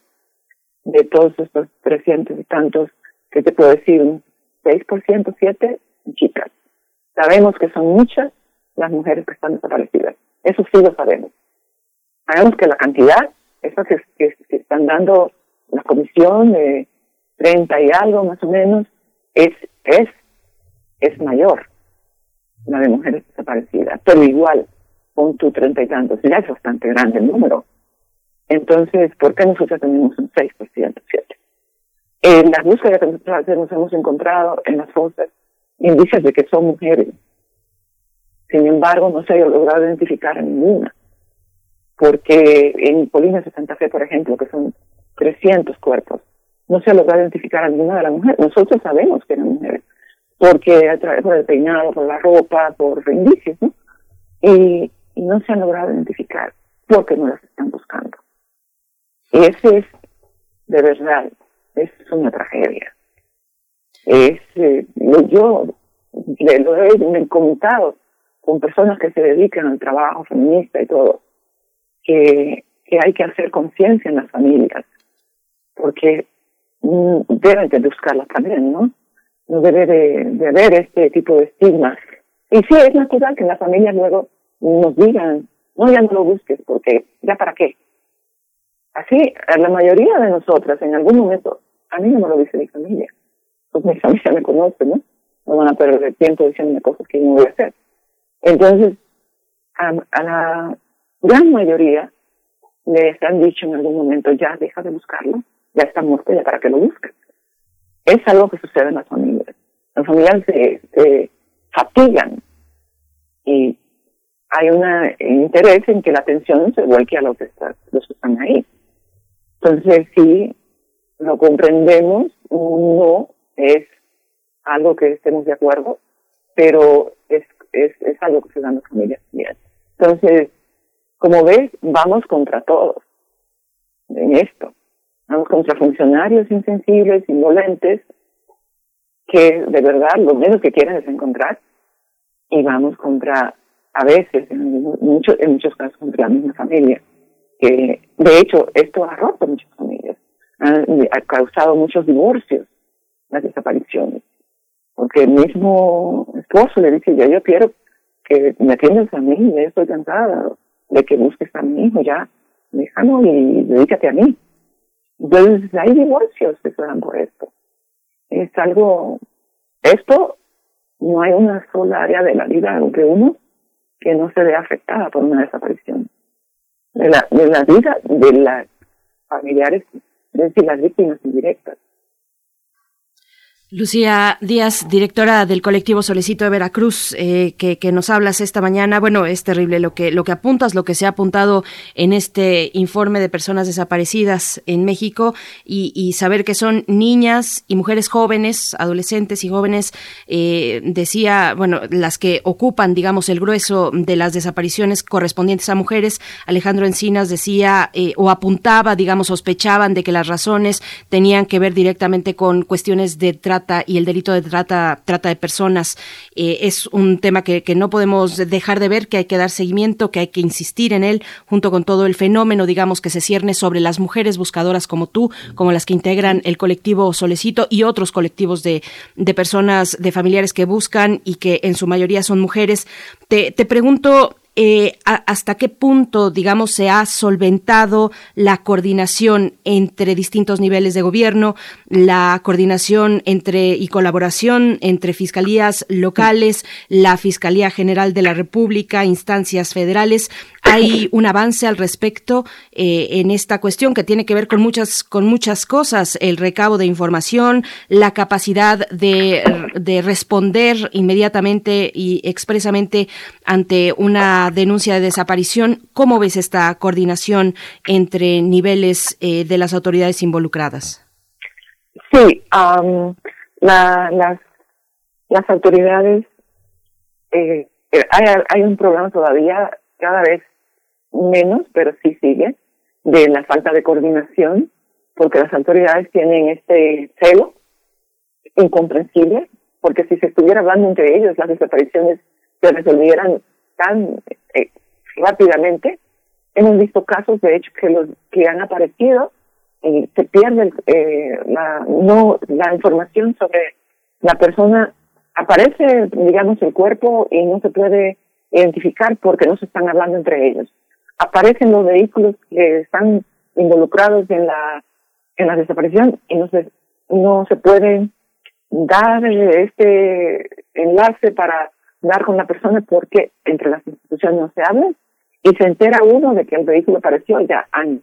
Speaker 12: De todos estos 300 y tantos, que te puedo decir? Un 6%, 7 chicas. Sabemos que son muchas las mujeres que están desaparecidas. Eso sí lo sabemos. Sabemos que la cantidad, esas que, están dando la comisión de 30 y algo más o menos, es, es, es mayor la de mujeres desaparecidas. Pero igual, con tu treinta y tantos, ya es bastante grande el número. Entonces, ¿por qué nosotros tenemos un 6%, 7%? En las búsquedas que nosotros hacemos hemos encontrado en las fosas indicios de que son mujeres. Sin embargo, no se ha logrado identificar a ninguna. Porque en Polinas de Santa Fe, por ejemplo, que son 300 cuerpos, no se ha logrado identificar a ninguna de las mujeres. Nosotros sabemos que eran mujeres, porque a través por el peinado, por la ropa, por indicios, ¿no? Y, no se han logrado identificar porque no las están buscando. Y ese es, de verdad, es una tragedia. Es, eh, yo lo he comentado con personas que se dedican al trabajo feminista y todo, que, que hay que hacer conciencia en las familias, porque mm, deben de buscarlas también, ¿no? No debe de, de haber este tipo de estigmas. Y sí, es natural que las familias luego nos digan, no, ya no lo busques, porque ya para qué. Así, a la mayoría de nosotras, en algún momento, a mí no me lo dice mi familia. Pues mi familia me conoce, ¿no? No van a perder tiempo diciéndome cosas que yo no voy a hacer. Entonces, a, a la gran mayoría les han dicho en algún momento, ya deja de buscarlo, ya está muerto, ya para que lo busques. Es algo que sucede en las familias. Las familias se, fatigan y hay un interés en que la atención se vuelque a los que, están ahí. Entonces, sí, lo comprendemos, no es algo que estemos de acuerdo, pero es, es, es algo que se da en las familias. Entonces, como ves, vamos contra todos en esto. Vamos contra funcionarios insensibles, indolentes, que de verdad lo menos que quieren es encontrar, y vamos contra, a veces, en, muchos en muchos casos, contra la misma familia que de hecho esto ha roto muchas familias, ha, causado muchos divorcios, las desapariciones, porque el mismo esposo le dice, yo, yo quiero que me atiendas a mí, estoy cansada de que busques a mi hijo, ya, déjalo y dedícate a mí. Entonces hay divorcios que se dan por esto. Es algo, esto no hay una sola área de la vida de uno que no se vea afectada por una desaparición de la, de la vida de las familiares, es decir, las víctimas indirectas.
Speaker 1: Lucía Díaz, directora del colectivo Solicito de Veracruz, eh, que, nos hablas esta mañana. Bueno, es terrible lo que, lo que apuntas, lo que se ha apuntado en este informe de personas desaparecidas en México y, saber que son niñas y mujeres jóvenes, adolescentes y jóvenes, eh, decía, bueno, las que ocupan, digamos, el grueso de las desapariciones correspondientes a mujeres. Alejandro Encinas decía eh, o apuntaba, digamos, sospechaban de que las razones tenían que ver directamente con cuestiones de y el delito de trata, trata de personas eh, es un tema que, no podemos dejar de ver, que hay que dar seguimiento, que hay que insistir en él, junto con todo el fenómeno, digamos, que se cierne sobre las mujeres buscadoras como tú, como las que integran el colectivo Solecito y otros colectivos de, de personas, de familiares que buscan y que en su mayoría son mujeres. Te, te pregunto, eh, hasta qué punto, digamos, se ha solventado la coordinación entre distintos niveles de gobierno, la coordinación entre y colaboración entre fiscalías locales, la Fiscalía General de la República, instancias federales. Hay un avance al respecto eh, en esta cuestión que tiene que ver con muchas con muchas cosas, el recabo de información, la capacidad de, de responder inmediatamente y expresamente ante una denuncia de desaparición. ¿Cómo ves esta coordinación entre niveles eh, de las autoridades involucradas?
Speaker 12: Sí, la, las, las autoridades, eh, eh, hay, hay un problema todavía cada vez menos, pero sí sigue, de la falta de coordinación, porque las autoridades tienen este celo incomprensible, porque si se estuviera hablando entre ellos, las desapariciones se resolvieran tan eh, rápidamente. Hemos visto casos, de hecho, que los que han aparecido se pierde eh, la no la información sobre la persona aparece, digamos, el cuerpo y no se puede identificar porque no se están hablando entre ellos. Aparecen los vehículos que están involucrados en la en la desaparición y no se no se puede dar este enlace para dar con la persona porque entre las instituciones no se habla y se entera uno de que el vehículo apareció ya años.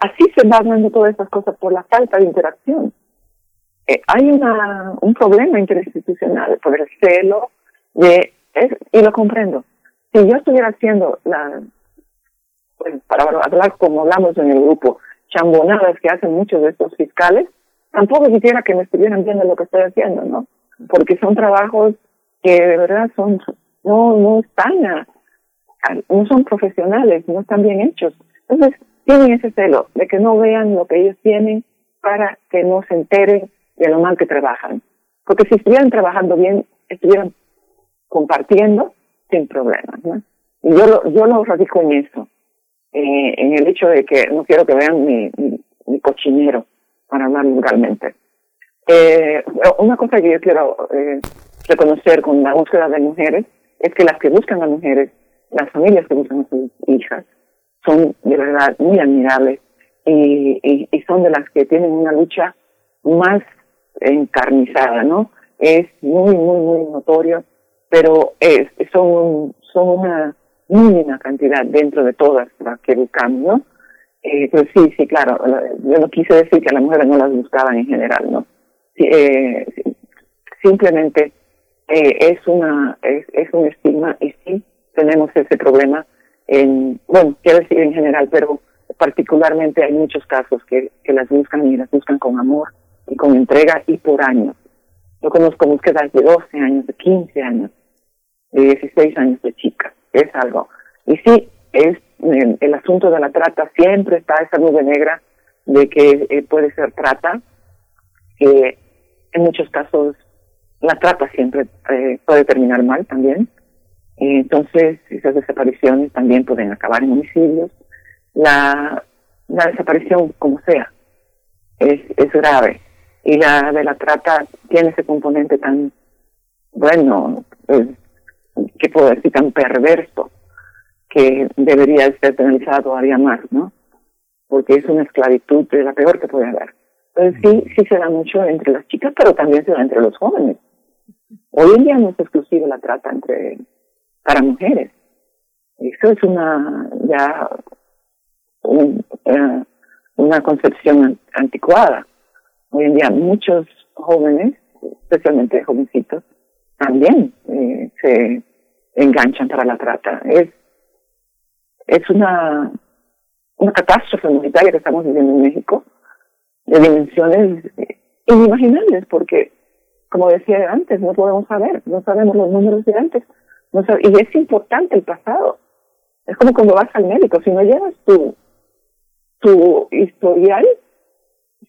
Speaker 12: Así se va dando todas estas cosas por la falta de interacción. Eh, hay una, un problema interinstitucional por el celo de, y lo comprendo. Si yo estuviera haciendo la, para hablar como hablamos en el grupo, chambonadas que hacen muchos de estos fiscales, tampoco quisiera que me estuvieran viendo lo que estoy haciendo, ¿no? Porque son trabajos que de verdad son, no, no están, no son profesionales, no están bien hechos. Entonces, tienen ese celo de que no vean lo que ellos tienen para que no se enteren de lo mal que trabajan. Porque si estuvieran trabajando bien, estuvieran compartiendo sin problemas. ¿no? Y yo lo, yo lo radico en eso, eh, en el hecho de que no quiero que vean mi, mi, cochinero, para hablar vulgarmente. Eh, una cosa que yo quiero eh, reconocer con la búsqueda de mujeres es que las que buscan a mujeres, las familias que buscan a sus hijas, son de verdad muy admirables y, y, son de las que tienen una lucha más encarnizada, ¿no? Es muy, muy, muy notorio, pero es, son, son una mínima cantidad dentro de todas las que buscamos, ¿no? Eh, pero sí, sí, claro, yo no quise decir que las mujeres no las buscaban en general, ¿no? Eh, simplemente eh, es una es, es un estigma y sí tenemos ese problema en, bueno, quiero decir en general, pero particularmente hay muchos casos que, que las buscan y las buscan con amor y con entrega y por años. Yo conozco búsquedas de 12 años, de 15 años, de 16 años de chicas. Es algo. Y sí, es el, asunto de la trata, siempre está esa nube negra de que eh, puede ser trata. que en muchos casos la trata siempre eh, puede terminar mal también. entonces, esas desapariciones también pueden acabar en homicidios. La, la desaparición, como sea, es, es grave y la de la trata tiene ese componente tan, bueno, ¿qué puedo decir? Tan perverso que debería ser penalizado todavía más, ¿no? Porque es una esclavitud de la peor que puede haber. Entonces sí, sí se da mucho entre las chicas, pero también se da entre los jóvenes. Hoy en día no es exclusiva la trata entre para mujeres. Eso es una ya un, eh, una concepción anticuada. Hoy en día muchos jóvenes, especialmente jovencitos, también eh, se enganchan para la trata. Es, es una, una catástrofe humanitaria que estamos viviendo en México de dimensiones inimaginables porque, como decía antes, no podemos saber, no sabemos los números de antes. Y es importante el pasado. Es como cuando vas al médico, si no llevas tu, tu historial,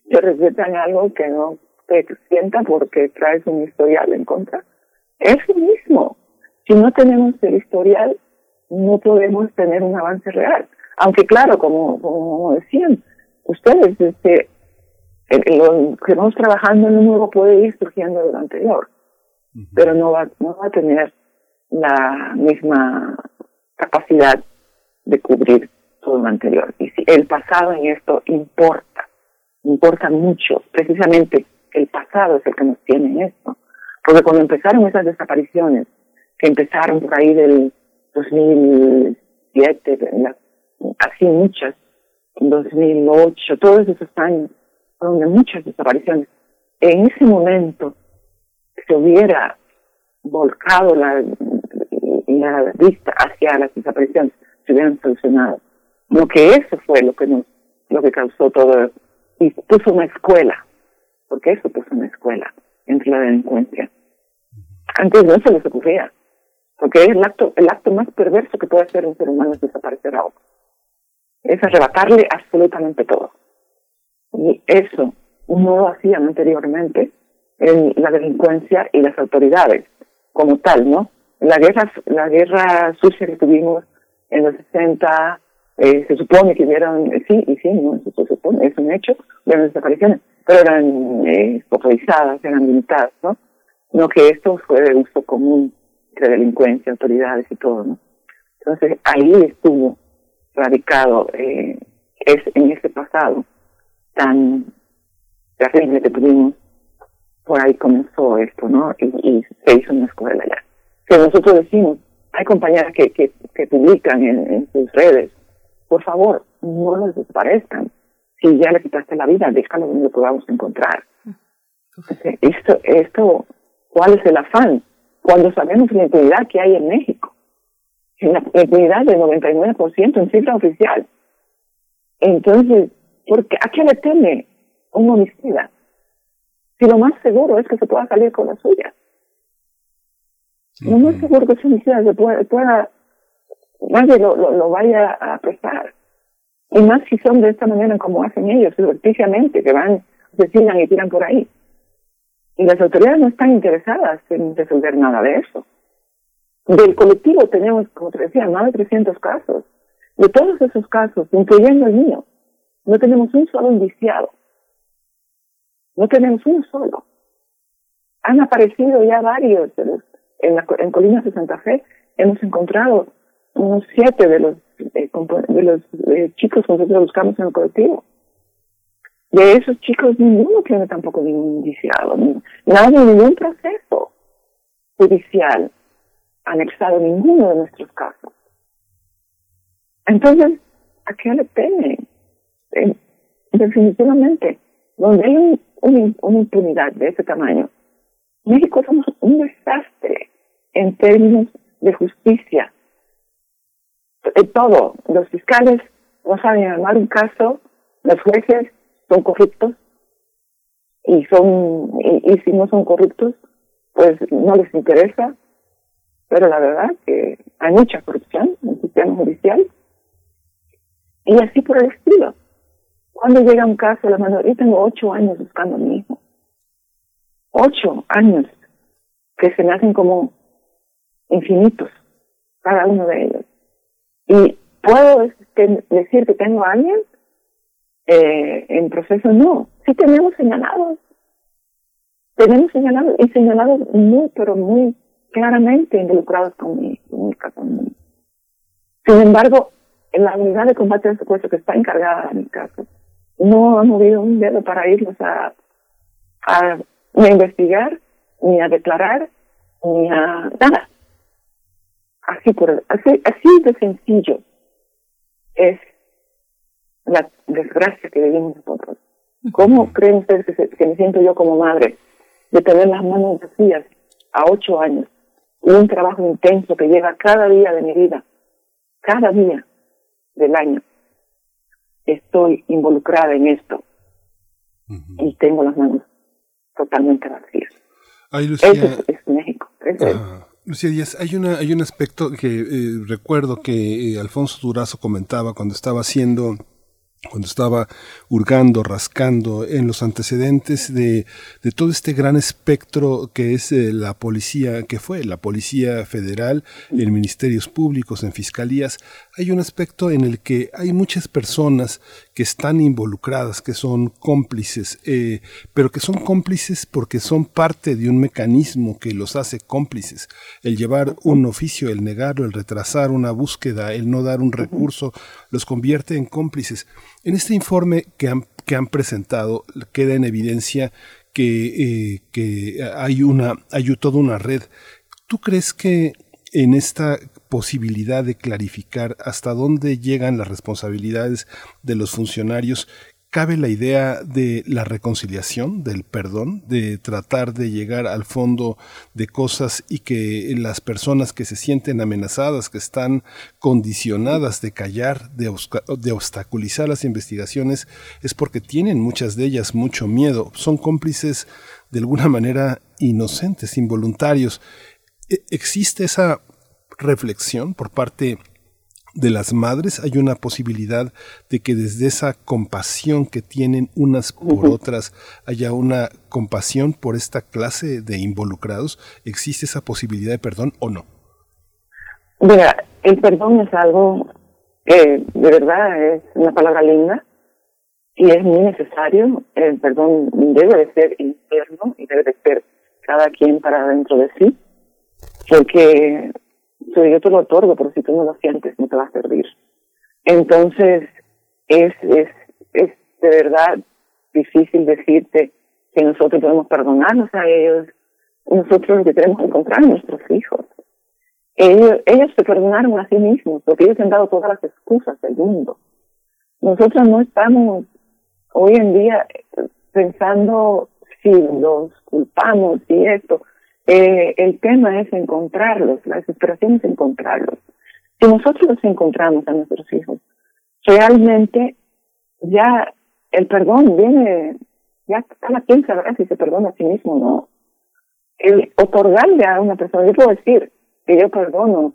Speaker 12: te respetan algo que no te sienta porque traes un historial en contra. Es lo mismo. Si no tenemos el historial, no podemos tener un avance real. Aunque claro, como, como decían ustedes, este, lo que vamos trabajando en lo nuevo puede ir surgiendo de lo anterior, pero no va, no va a tener la misma capacidad de cubrir todo lo anterior. Y si el pasado en esto importa, importa mucho. Precisamente el pasado es el que nos tiene en esto. Porque cuando empezaron esas desapariciones, que empezaron por ahí del 2007, así muchas, 2008, todos esos años, fueron de muchas desapariciones. En ese momento se hubiera volcado la, la vista hacia las desapariciones, se hubieran solucionado. Lo que eso fue lo que nos, lo que causó todo y puso una escuela, porque eso puso una escuela entre la delincuencia. Antes no se les ocurría, porque el acto, el acto más perverso que puede hacer un ser humano es desaparecer a otro. Es arrebatarle absolutamente todo. Y eso no lo hacían anteriormente en la delincuencia y las autoridades como tal, ¿no? La guerra, la guerra sucia que tuvimos en los 60, eh, se supone que hubieran, sí, y sí, no, se supone, es un hecho, de desapariciones, pero eran eh, eran limitadas, ¿no? No que esto fue de uso común entre delincuencia, autoridades y todo, ¿no? Entonces ahí estuvo radicado, eh, es en ese pasado tan terrible que tuvimos, por ahí comenzó esto, ¿no? Y, se hizo una escuela ya. Que nosotros decimos, hay compañeras que, que, que publican en, en sus redes por favor, no los desaparezcan. Si ya le quitaste la vida, déjalo donde lo podamos encontrar. Esto, esto, ¿cuál es el afán? Cuando sabemos la impunidad que hay en México, en la impunidad del 99% en cifra oficial. Entonces, ¿por qué, ¿a qué le teme un homicida? Si lo más seguro es que se pueda salir con la suya. Lo más seguro que ese homicida se pueda, pueda nadie lo, lo, vaya a prestar. Y más si son de esta manera como hacen ellos, subrepticiamente, que van asesinan y tiran por ahí. Y las autoridades no están interesadas en resolver nada de eso. Del colectivo tenemos, como te decía, más de 300 casos. De todos esos casos, incluyendo el mío, no tenemos un solo indiciado. No tenemos uno solo. Han aparecido ya varios en, la, en Colinas de Santa Fe. Hemos encontrado unos siete de los, eh, de los eh, chicos que nosotros buscamos en el colectivo. De esos chicos ninguno tiene tampoco ningún indiciado, nadie, ningún proceso judicial anexado ninguno de nuestros casos. Entonces, ¿a qué le temen? Eh, definitivamente, donde hay una impunidad de ese tamaño, México somos un desastre en términos de justicia. Todo, los fiscales no saben armar un caso, los jueces son corruptos y, si no son corruptos pues no les interesa. Pero la verdad que hay mucha corrupción en el sistema judicial y así por el estilo. Cuando llega un caso la mano yo tengo ocho años buscando a mi hijo. Ocho años que se me hacen como infinitos cada uno de ellos y puedo decir que tengo a alguien eh, en proceso no. Sí tenemos señalados. Tenemos señalados y señalados muy, pero muy claramente involucrados con mi, con Sin embargo, en la unidad de combate al secuestro que está encargada de mi caso, no ha movido un dedo para irnos a, a, investigar, ni a declarar, ni a nada. Así, por, así, así de sencillo es la desgracia que vivimos nosotros. ¿Cómo creen ustedes que, me siento yo como madre de tener las manos vacías a ocho años y un trabajo intenso que llega cada día de mi vida, cada día del año? Estoy involucrada en esto y tengo las manos totalmente vacías. Eso es, México.
Speaker 2: Lucía Díaz, hay, una, hay un aspecto que eh, recuerdo que eh, Alfonso Durazo comentaba cuando estaba haciendo cuando estaba hurgando, rascando en los antecedentes de, de todo este gran espectro que es eh, la policía, que fue la Policía Federal, en Ministerios Públicos, en Fiscalías, hay un aspecto en el que hay muchas personas que están involucradas, que son cómplices, eh, pero que son cómplices porque son parte de un mecanismo que los hace cómplices. El llevar un oficio, el negarlo, el retrasar una búsqueda, el no dar un recurso, los convierte en cómplices. En este informe que han, que han presentado queda en evidencia que, eh, que hay, una, hay toda una red. ¿Tú crees que en esta posibilidad de clarificar hasta dónde llegan las responsabilidades de los funcionarios, cabe la idea de la reconciliación, del perdón, de tratar de llegar al fondo de cosas y que las personas que se sienten amenazadas, que están condicionadas de callar, de, obstaculizar las investigaciones, es porque tienen muchas de ellas mucho miedo, son cómplices de alguna manera inocentes, involuntarios. E, ¿Existe esa reflexión por parte de las madres hay una posibilidad de que desde esa compasión que tienen unas por otras haya una compasión por esta clase de involucrados? ¿Existe esa posibilidad de perdón o no?
Speaker 12: Mira, el perdón es algo que de verdad es una palabra linda y es muy necesario. El perdón debe de ser interno y debe de ser cada quien para dentro de sí, porque yo te lo otorgo, pero si tú no lo sientes, no te va a servir. Entonces, es, es, es de verdad difícil decirte que nosotros podemos perdonarnos a ellos. Nosotros lo que tenemos que encontrar a nuestros hijos. Ellos, ellos se perdonaron a sí mismos porque ellos han dado todas las excusas del mundo. Nosotros no estamos hoy en día pensando si los culpamos y esto. Eh, el tema es encontrarlos, la desesperación es encontrarlos. Si nosotros los encontramos a nuestros hijos, realmente ya el perdón viene, ya cada quien sabrá si se perdona a sí mismo o no. El otorgarle a una persona, yo puedo decir que yo perdono,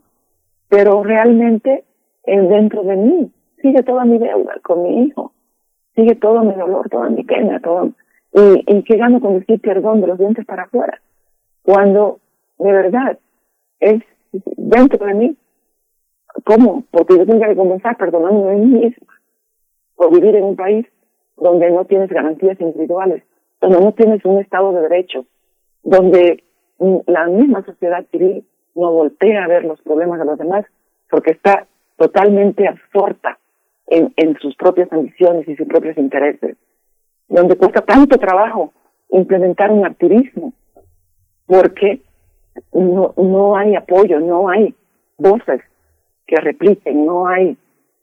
Speaker 12: pero realmente el dentro de mí sigue toda mi deuda con mi hijo, sigue todo mi dolor, toda mi pena, todo. Y, y qué gano con decir perdón de los dientes para afuera, cuando de verdad es dentro de mí. ¿Cómo? Porque yo tengo que comenzar perdonándome a mí misma por vivir en un país donde no tienes garantías individuales, donde no tienes un Estado de Derecho, donde la misma sociedad civil no voltea a ver los problemas de los demás porque está totalmente absorta en, en sus propias ambiciones y sus propios intereses, donde cuesta tanto trabajo implementar un activismo porque no, no hay apoyo, no hay voces que repliquen, no hay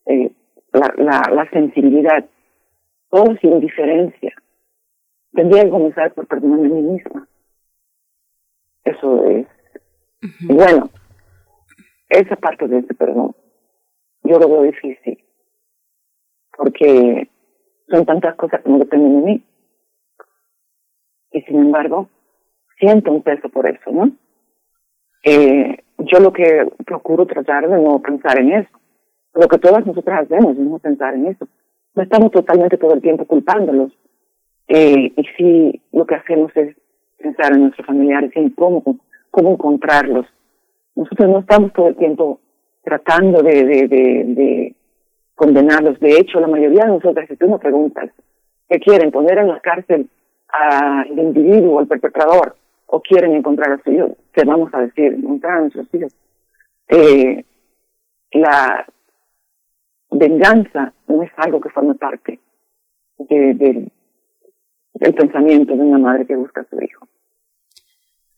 Speaker 12: eh, la, la, la sensibilidad, todo es indiferencia. Tendría que comenzar por perdonarme a mí misma. Eso es. Bueno, esa parte de ese perdón, yo lo veo difícil, porque son tantas cosas que no dependen de mí. Y sin embargo, siento un peso por eso, ¿no? Eh, yo lo que procuro tratar de no pensar en eso. Lo que todas nosotras hacemos es no pensar en eso. No estamos totalmente todo el tiempo culpándolos. Eh, y si lo que hacemos es pensar en nuestros familiares en cómo, cómo encontrarlos. Nosotros no estamos todo el tiempo tratando de, de condenarlos. De hecho, la mayoría de nosotras, si tú nos preguntas, ¿qué quieren? ¿Poner en la cárcel al individuo, al perpetrador? ¿O quieren encontrar a sus hijos? Te vamos a decir, encontrar a nuestros hijos. Eh, la venganza no es algo que forma parte de, de, del pensamiento de una madre que busca a su hijo.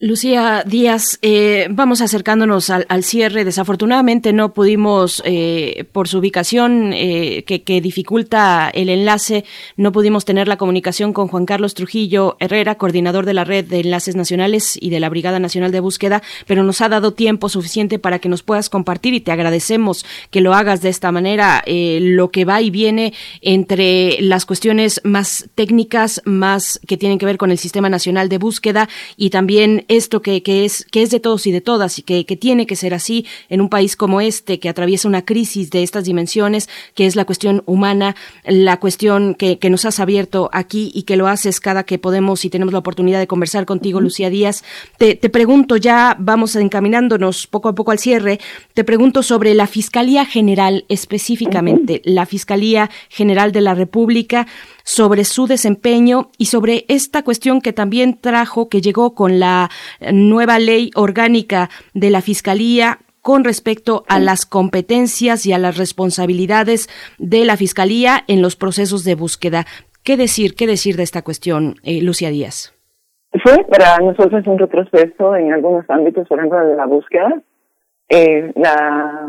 Speaker 1: Lucía Díaz, eh, vamos acercándonos al, al, cierre. Desafortunadamente no pudimos, eh, por su ubicación eh, que, que, dificulta el enlace, no pudimos tener la comunicación con Juan Carlos Trujillo Herrera, coordinador de la Red de Enlaces Nacionales y de la Brigada Nacional de Búsqueda, pero nos ha dado tiempo suficiente para que nos puedas compartir y te agradecemos que lo hagas de esta manera, eh, lo que va y viene entre las cuestiones más técnicas, más que tienen que ver con el Sistema Nacional de Búsqueda y también esto que, que, es, que es de todos y de todas y que, que tiene que ser así en un país como este que atraviesa una crisis de estas dimensiones, que es la cuestión humana, la cuestión que, que nos has abierto aquí y que lo haces cada que podemos y tenemos la oportunidad de conversar contigo, Lucía Díaz. Te, te pregunto, ya vamos encaminándonos poco a poco al cierre, te pregunto sobre la Fiscalía General específicamente, la Fiscalía General de la República sobre su desempeño y sobre esta cuestión que también trajo, que llegó con la nueva ley orgánica de la Fiscalía con respecto a las competencias y a las responsabilidades de la Fiscalía en los procesos de búsqueda. ¿Qué decir, qué decir de esta cuestión, eh, Lucia Díaz?
Speaker 12: Fue para nosotros un retroceso en algunos ámbitos, por ejemplo, de la búsqueda. Eh, la,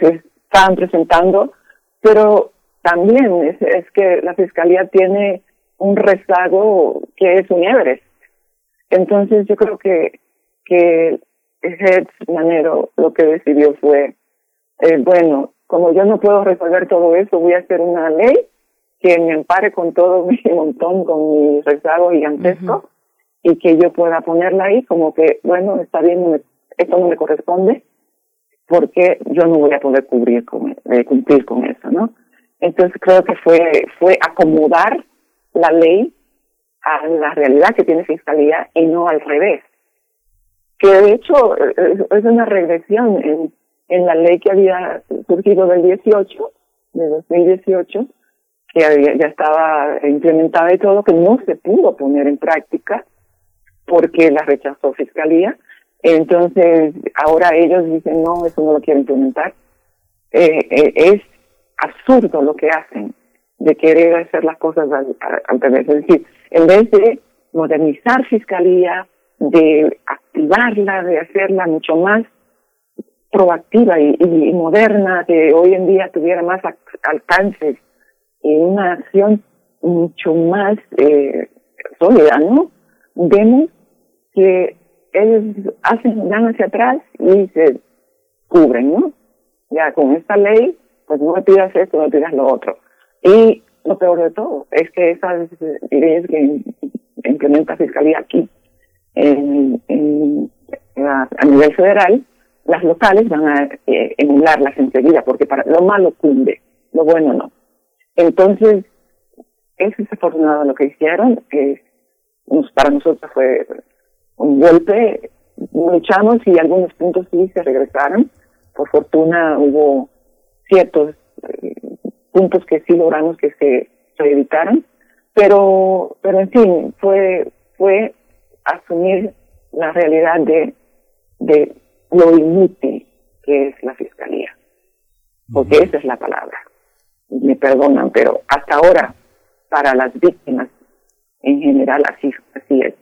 Speaker 12: se estaban presentando, pero también es, es que la fiscalía tiene un rezago que es un Everest. Entonces yo creo que, que Hertz Manero lo que decidió fue, eh, bueno, como yo no puedo resolver todo eso, voy a hacer una ley que me ampare con todo mi (laughs) montón, con mi rezago gigantesco, uh -huh. y que yo pueda ponerla ahí como que, bueno, está bien, no me, esto no me corresponde, porque yo no voy a poder cubrir con, eh, cumplir con eso, ¿no? Entonces creo que fue, fue acomodar la ley a la realidad que tiene Fiscalía y no al revés. Que de hecho es una regresión en, en la ley que había surgido del 18, de 2018, que había, ya estaba implementada y todo, que no se pudo poner en práctica porque la rechazó Fiscalía. Entonces ahora ellos dicen, no, eso no lo quiero implementar. Eh, eh, es absurdo lo que hacen de querer hacer las cosas al, revés. Es decir, en vez de modernizar fiscalía, de activarla, de hacerla mucho más proactiva y moderna, que hoy en día tuviera más alcances y una acción mucho más eh, sólida, ¿no? Vemos que ellos hacen, dan hacia atrás y se cubren, ¿no? Ya con esta ley pues no me pidas esto, no me pidas lo otro. Y lo peor de todo es que esas leyes que implementa Fiscalía aquí en, en, a, a, nivel federal, las locales van a eh, emularlas enseguida, porque para lo malo cumbe, lo bueno no. Entonces, es desafortunado lo que hicieron, es para nosotros fue un golpe. Luchamos y algunos puntos sí se regresaron. Por fortuna hubo ciertos eh, puntos que sí logramos que se, se evitaran. Pero, pero en fin, fue, fue asumir la realidad de, de lo inútil que es la fiscalía. Porque esa es la palabra. Me perdonan, pero hasta ahora, para las víctimas en general, así, así es.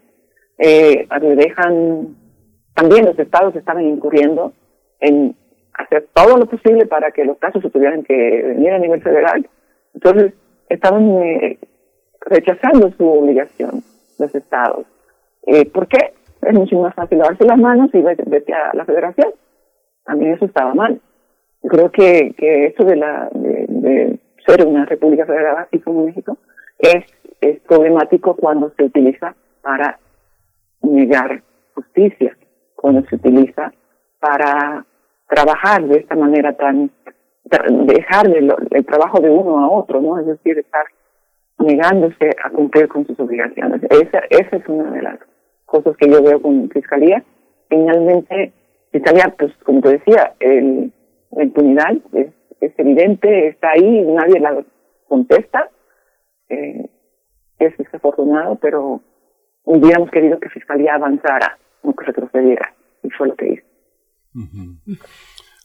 Speaker 12: Eh, dejan, también los estados estaban incurriendo en hacer todo lo posible para que los casos se tuvieran que venir a nivel federal. Entonces, estaban eh, rechazando su obligación, los estados. Eh, ¿Por qué? Es mucho más fácil lavarse las manos y vete, a la federación. A mí eso estaba mal. Yo creo que, que eso de, la, de, ser una república federal así como México es problemático cuando se utiliza para negar justicia, cuando se utiliza para trabajar de esta manera tan, dejar el trabajo de uno a otro, ¿no? Es decir, estar negándose a cumplir con sus obligaciones. Esa, esa es una de las cosas que yo veo con Fiscalía. Finalmente, Fiscalía, pues como te decía, el, la impunidad es, es evidente, está ahí, nadie la contesta. Eh, es desafortunado, pero hubiéramos querido que Fiscalía avanzara, no que retrocediera, y fue lo que hizo.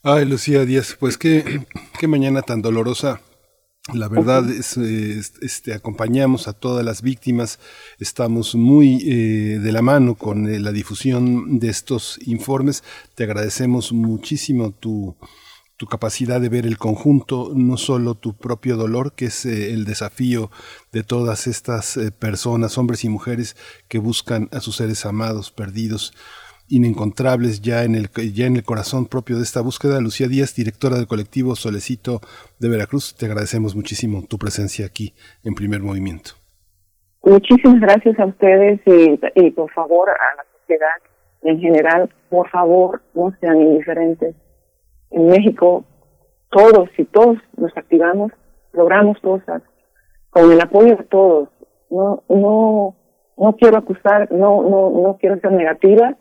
Speaker 2: Ay, Lucía Díaz, pues qué, (clears throat) qué mañana tan dolorosa. La verdad es, este, acompañamos a todas las víctimas, estamos muy eh, de la mano con eh, la difusión de estos informes. Te agradecemos muchísimo tu, tu capacidad de ver el conjunto, no solo tu propio dolor, que es eh, el desafío de todas estas personas, hombres y mujeres que buscan a sus seres amados, perdidos inencontrables ya en el ya en el corazón propio de esta búsqueda. Lucía Díaz, directora del colectivo Solecito de Veracruz, te agradecemos muchísimo tu presencia aquí en Primer Movimiento.
Speaker 12: Muchísimas gracias a ustedes y, por favor a la sociedad en general, por favor no sean indiferentes. En México todos y todos nos activamos, logramos cosas con el apoyo de todos. No no no quiero acusar, no no no quiero ser negativa,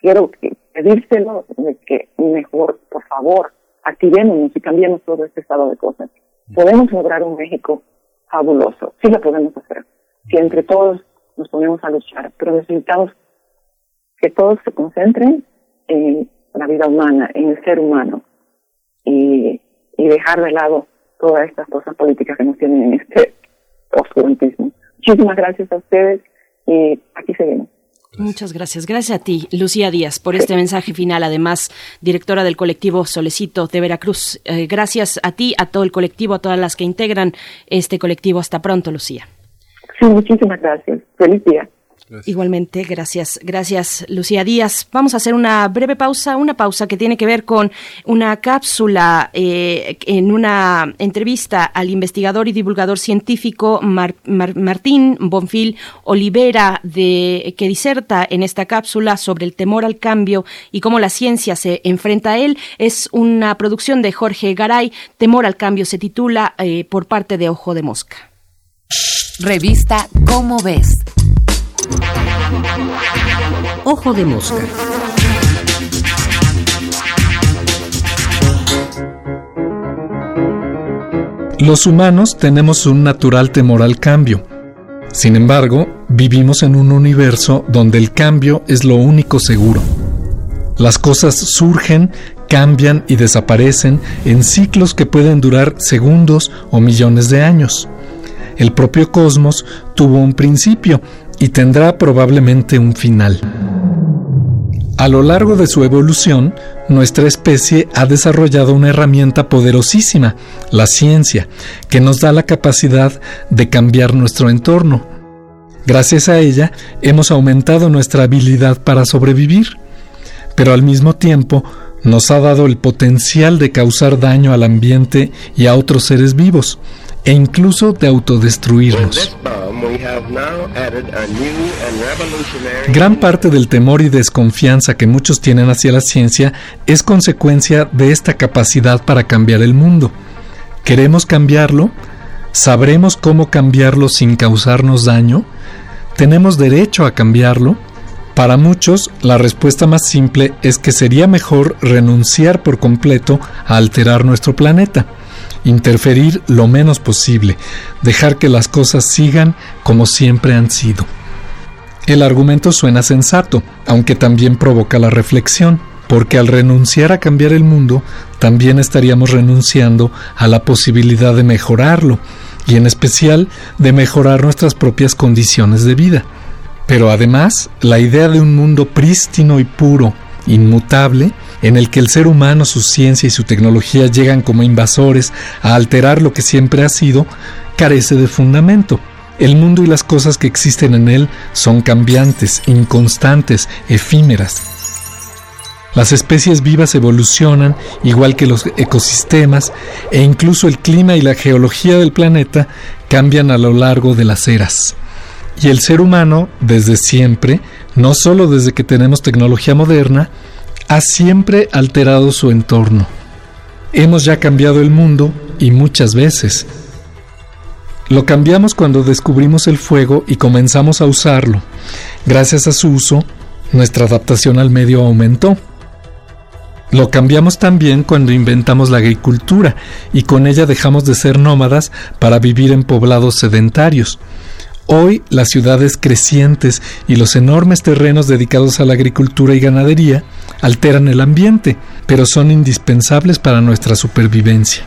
Speaker 12: quiero pedírselo de que mejor, por favor, activémonos y cambiemos todo este estado de cosas. Podemos lograr un México fabuloso, sí lo podemos hacer, si entre todos nos ponemos a luchar, pero necesitamos que todos se concentren en la vida humana, en el ser humano, y, y dejar de lado todas estas cosas políticas que nos tienen en este oscurantismo. Muchísimas gracias a ustedes y aquí seguimos.
Speaker 1: Muchas gracias. Gracias a ti, Lucía Díaz, por este mensaje final. Además, directora del colectivo Solecito de Veracruz. Eh, gracias a ti, a todo el colectivo, a todas las que integran este colectivo. Hasta pronto, Lucía.
Speaker 12: Sí, muchísimas gracias. Feliz día.
Speaker 1: Igualmente, gracias, gracias Lucía Díaz. Vamos a hacer una breve pausa, una pausa que tiene que ver con una cápsula eh, en una entrevista al investigador y divulgador científico Martín Bonfil Olivera, de, que diserta en esta cápsula sobre el temor al cambio y cómo la ciencia se enfrenta a él. Es una producción de Jorge Garay. Temor al cambio se titula eh, por parte de Ojo de Mosca.
Speaker 13: Revista Cómo ves Ojo de mosca.
Speaker 14: Los humanos tenemos un natural temor al cambio. Sin embargo, vivimos en un universo donde el cambio es lo único seguro. Las cosas surgen, cambian y desaparecen en ciclos que pueden durar segundos o millones de años. El propio cosmos tuvo un principio y tendrá probablemente un final. A lo largo de su evolución, nuestra especie ha desarrollado una herramienta poderosísima, la ciencia, que nos da la capacidad de cambiar nuestro entorno. Gracias a ella hemos aumentado nuestra habilidad para sobrevivir, pero al mismo tiempo nos ha dado el potencial de causar daño al ambiente y a otros seres vivos, e incluso de autodestruirnos. Gran parte del temor y desconfianza que muchos tienen hacia la ciencia es consecuencia de esta capacidad para cambiar el mundo. ¿Queremos cambiarlo? ¿Sabremos cómo cambiarlo sin causarnos daño? ¿tenemos derecho a cambiarlo? Para muchos, la respuesta más simple es que sería mejor renunciar por completo a alterar nuestro planeta, interferir lo menos posible, dejar que las cosas sigan como siempre han sido. El argumento suena sensato, aunque también provoca la reflexión, porque al renunciar a cambiar el mundo, también estaríamos renunciando a la posibilidad de mejorarlo, y en especial de mejorar nuestras propias condiciones de vida. Pero además, la idea de un mundo prístino y puro, inmutable, en el que el ser humano, su ciencia y su tecnología llegan como invasores a alterar lo que siempre ha sido, carece de fundamento. El mundo y las cosas que existen en él son cambiantes, inconstantes, efímeras. Las especies vivas evolucionan igual que los ecosistemas e incluso el clima y la geología del planeta cambian a lo largo de las eras. Y el ser humano, desde siempre, no solo desde que tenemos tecnología moderna, ha siempre alterado su entorno. Hemos ya cambiado el mundo y muchas veces. Lo cambiamos cuando descubrimos el fuego y comenzamos a usarlo. Gracias a su uso, nuestra adaptación al medio aumentó. Lo cambiamos también cuando inventamos la agricultura y con ella dejamos de ser nómadas para vivir en poblados sedentarios. Hoy las ciudades crecientes y los enormes terrenos dedicados a la agricultura y ganadería alteran el ambiente, pero son indispensables para nuestra supervivencia.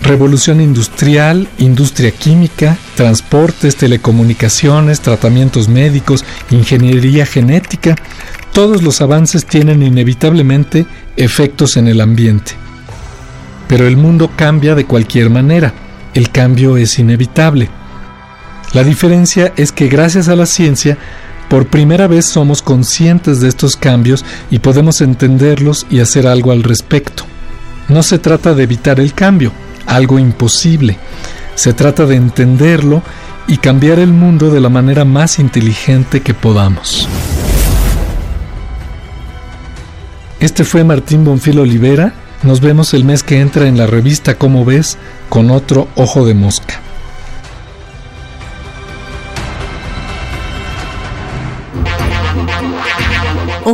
Speaker 14: Revolución industrial, industria química, transportes, telecomunicaciones, tratamientos médicos, ingeniería genética, todos los avances tienen inevitablemente efectos en el ambiente. Pero el mundo cambia de cualquier manera, el cambio es inevitable. La diferencia es que gracias a la ciencia, por primera vez somos conscientes de estos cambios y podemos entenderlos y hacer algo al respecto. No se trata de evitar el cambio, algo imposible. Se trata de entenderlo y cambiar el mundo de la manera más inteligente que podamos. Este fue Martín Bonfil Olivera. Nos vemos el mes que entra en la revista Cómo ves con otro ojo de mosca.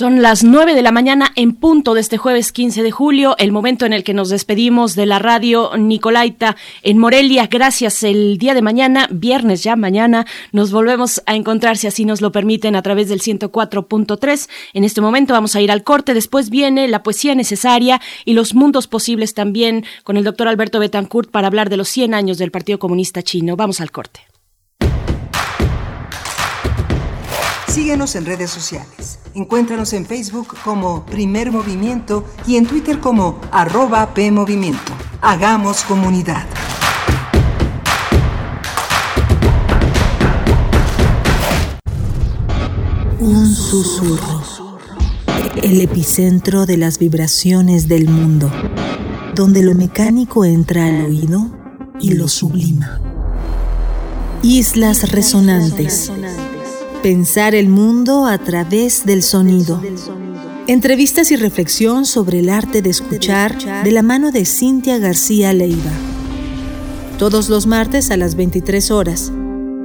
Speaker 1: Son las 9 de la mañana en punto de este jueves 15 de julio, el momento en el que nos despedimos de la radio Nicolaita en Morelia. Gracias. El día de mañana, viernes ya mañana, nos volvemos a encontrar, si así nos lo permiten, a través del 104.3. En este momento vamos a ir al corte. Después viene la poesía necesaria y los mundos posibles también con el doctor Alberto Betancourt para hablar de los 100 años del Partido Comunista Chino. Vamos al corte.
Speaker 5: Síguenos en redes sociales. Encuéntranos en Facebook como Primer Movimiento y en Twitter como arroba PMovimiento. Hagamos comunidad.
Speaker 15: Un susurro. El epicentro de las vibraciones del mundo, donde lo mecánico entra al oído y lo sublima. Islas resonantes. Pensar el mundo a través del sonido. Entrevistas y reflexión sobre el arte de escuchar de la mano de Cintia García Leiva. Todos los martes a las 23 horas.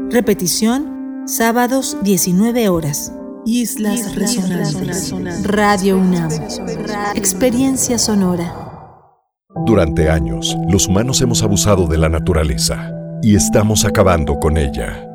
Speaker 15: Repetición, sábados 19 horas. Islas, Resonantes. Radio UNAM. Experiencia sonora.
Speaker 16: Durante años, los humanos hemos abusado de la naturaleza y estamos acabando con ella.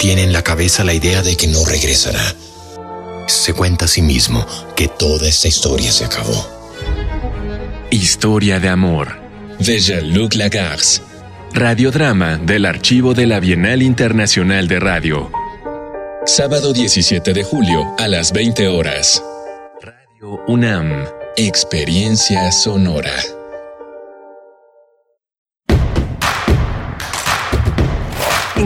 Speaker 17: tiene en la cabeza la idea de que no regresará. Se cuenta a sí mismo que toda esta historia se acabó.
Speaker 3: Historia de amor.
Speaker 17: De Jean-Luc Lagarce.
Speaker 3: Radiodrama del archivo de la Bienal Internacional de Radio.
Speaker 17: Sábado 17 de julio a las 20 horas.
Speaker 3: Radio UNAM.
Speaker 17: Experiencia sonora.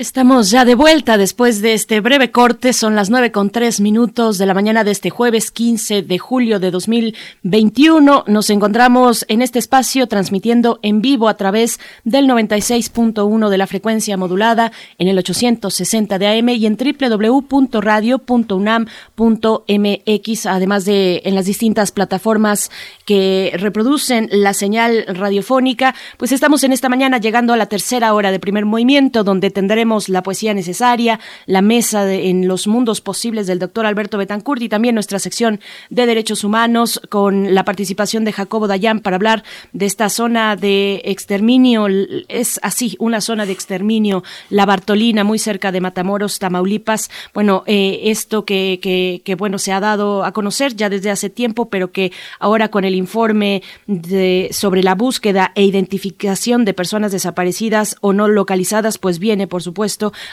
Speaker 1: Estamos ya de vuelta después de este breve corte. Son las nueve con tres minutos de la mañana de este jueves 15 de julio de 2021. Nos encontramos en este espacio transmitiendo en vivo a través del 96.1 de la frecuencia modulada en el 860 de AM y en www.radio.unam.mx, además de en las distintas plataformas que reproducen la señal radiofónica. Pues estamos en esta mañana llegando a la tercera hora de primer movimiento, donde tendremos la poesía necesaria, la mesa en los mundos posibles del doctor Alberto Betancourt y también nuestra sección de derechos humanos con la participación de Jacobo Dayan para hablar de esta zona de exterminio. Es así, una zona de exterminio, la Bartolina, muy cerca de Matamoros, Tamaulipas. Bueno, eh, esto que, que, que, bueno, se ha dado a conocer ya desde hace tiempo, pero que ahora con el informe de, sobre la búsqueda e identificación de personas desaparecidas o no localizadas, pues viene, por supuesto,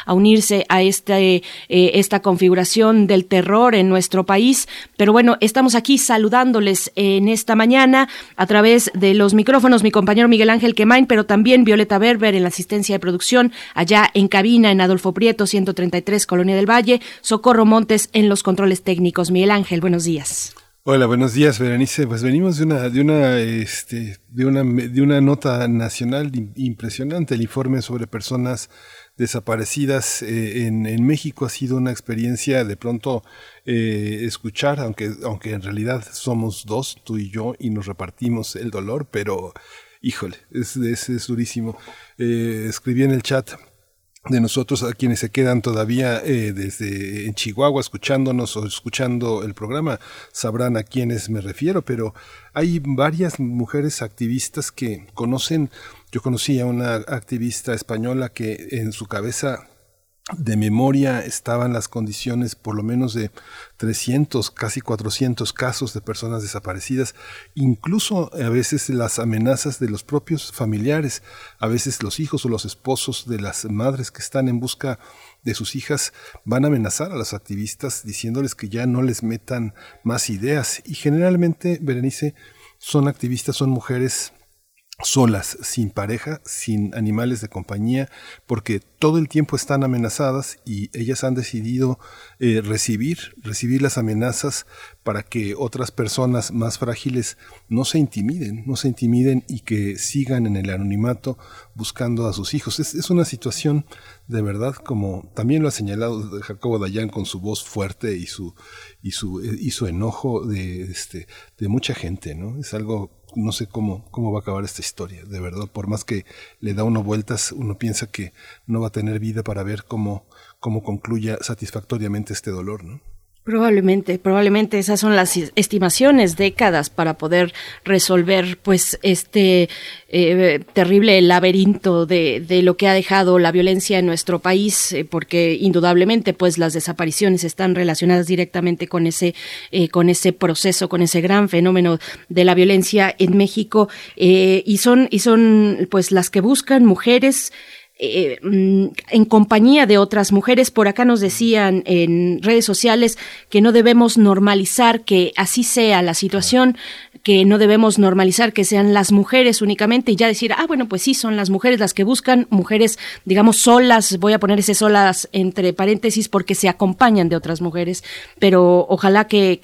Speaker 1: a unirse a este, eh, esta configuración del terror en nuestro país. Pero bueno, estamos aquí saludándoles en esta mañana a través de los micrófonos, mi compañero Miguel Ángel Quemain, pero también Violeta Berber en la asistencia de producción, allá en cabina en Adolfo Prieto, 133, Colonia del Valle, Socorro Montes en los controles técnicos. Miguel Ángel, buenos días.
Speaker 2: Hola, buenos días, Berenice. Pues venimos de una, de una, este, de una, de una nota nacional impresionante, el informe sobre personas desaparecidas eh, en, México ha sido una experiencia de pronto eh, escuchar, aunque, aunque en realidad somos dos, tú y yo, y nos repartimos el dolor, pero híjole, es, durísimo. Eh, escribí en el chat de nosotros a quienes se quedan todavía desde en Chihuahua escuchándonos o escuchando el programa sabrán a quiénes me refiero, pero hay varias mujeres activistas que conocen yo conocí a una activista española que en su cabeza de memoria estaban las condiciones por lo menos de 300, casi 400 casos de personas desaparecidas, incluso a veces las amenazas de los propios familiares, a veces los hijos o los esposos de las madres que están en busca de sus hijas van a amenazar a los activistas diciéndoles que ya no les metan más ideas. Y generalmente, Berenice, son activistas, son mujeres solas, sin pareja, sin animales de compañía, porque todo el tiempo están amenazadas y ellas han decidido eh, recibir, recibir las amenazas para que otras personas más frágiles no se intimiden, no se intimiden y que sigan en el anonimato buscando a sus hijos. Es, es una situación de verdad, como también lo ha señalado Jacobo Dayan con su voz fuerte y su, y su, y su enojo de, este, de mucha gente, ¿no? Es algo no sé cómo, cómo va a acabar esta historia, de verdad. Por más que le da uno vueltas, uno piensa que no va a tener vida para ver cómo, cómo concluya satisfactoriamente este dolor, ¿no?
Speaker 1: Probablemente, probablemente esas son las estimaciones, décadas para poder resolver pues este eh, terrible laberinto de, de, lo que ha dejado la violencia en nuestro país, eh, porque indudablemente pues las desapariciones están relacionadas directamente con ese, eh, con ese proceso, con ese gran fenómeno de la violencia en México y son, y son pues las que buscan mujeres eh, mm, en compañía de otras mujeres. Por acá nos decían en redes sociales que no debemos normalizar que así sea la situación, que no debemos normalizar que sean las mujeres únicamente y ya decir, ah, bueno, pues sí, son las mujeres las que buscan, mujeres, digamos, solas, voy a poner ese solas entre paréntesis porque se acompañan de otras mujeres, pero ojalá que,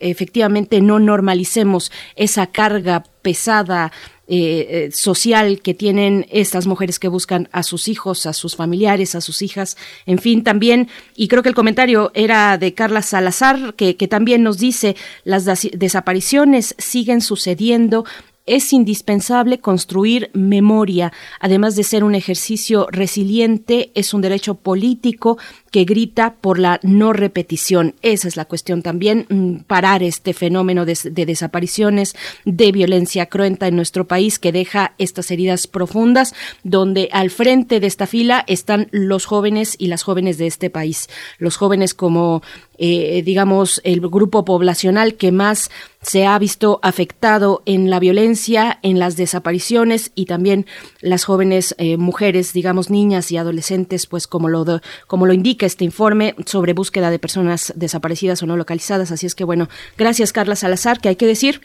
Speaker 1: efectivamente no normalicemos esa carga pesada eh, social que tienen estas mujeres que buscan a sus hijos, a sus familiares, a sus hijas, en fin, también, y creo que el comentario era de Carla Salazar, que, que también nos dice, las desapariciones siguen sucediendo es indispensable construir memoria. Además de ser un ejercicio resiliente, es un derecho político que grita por la no repetición. Esa es la cuestión también, mm, parar este fenómeno de, desapariciones, de violencia cruenta en nuestro país que deja estas heridas profundas, donde al frente de esta fila están los jóvenes y las jóvenes de este país. Los jóvenes como eh, digamos, el grupo poblacional que más se ha visto afectado en la violencia, en las desapariciones y también las jóvenes eh, mujeres, digamos, niñas y adolescentes, pues como lo, como lo indica este informe sobre búsqueda de personas desaparecidas o no localizadas. Así es que bueno, gracias Carla Salazar, que hay que decir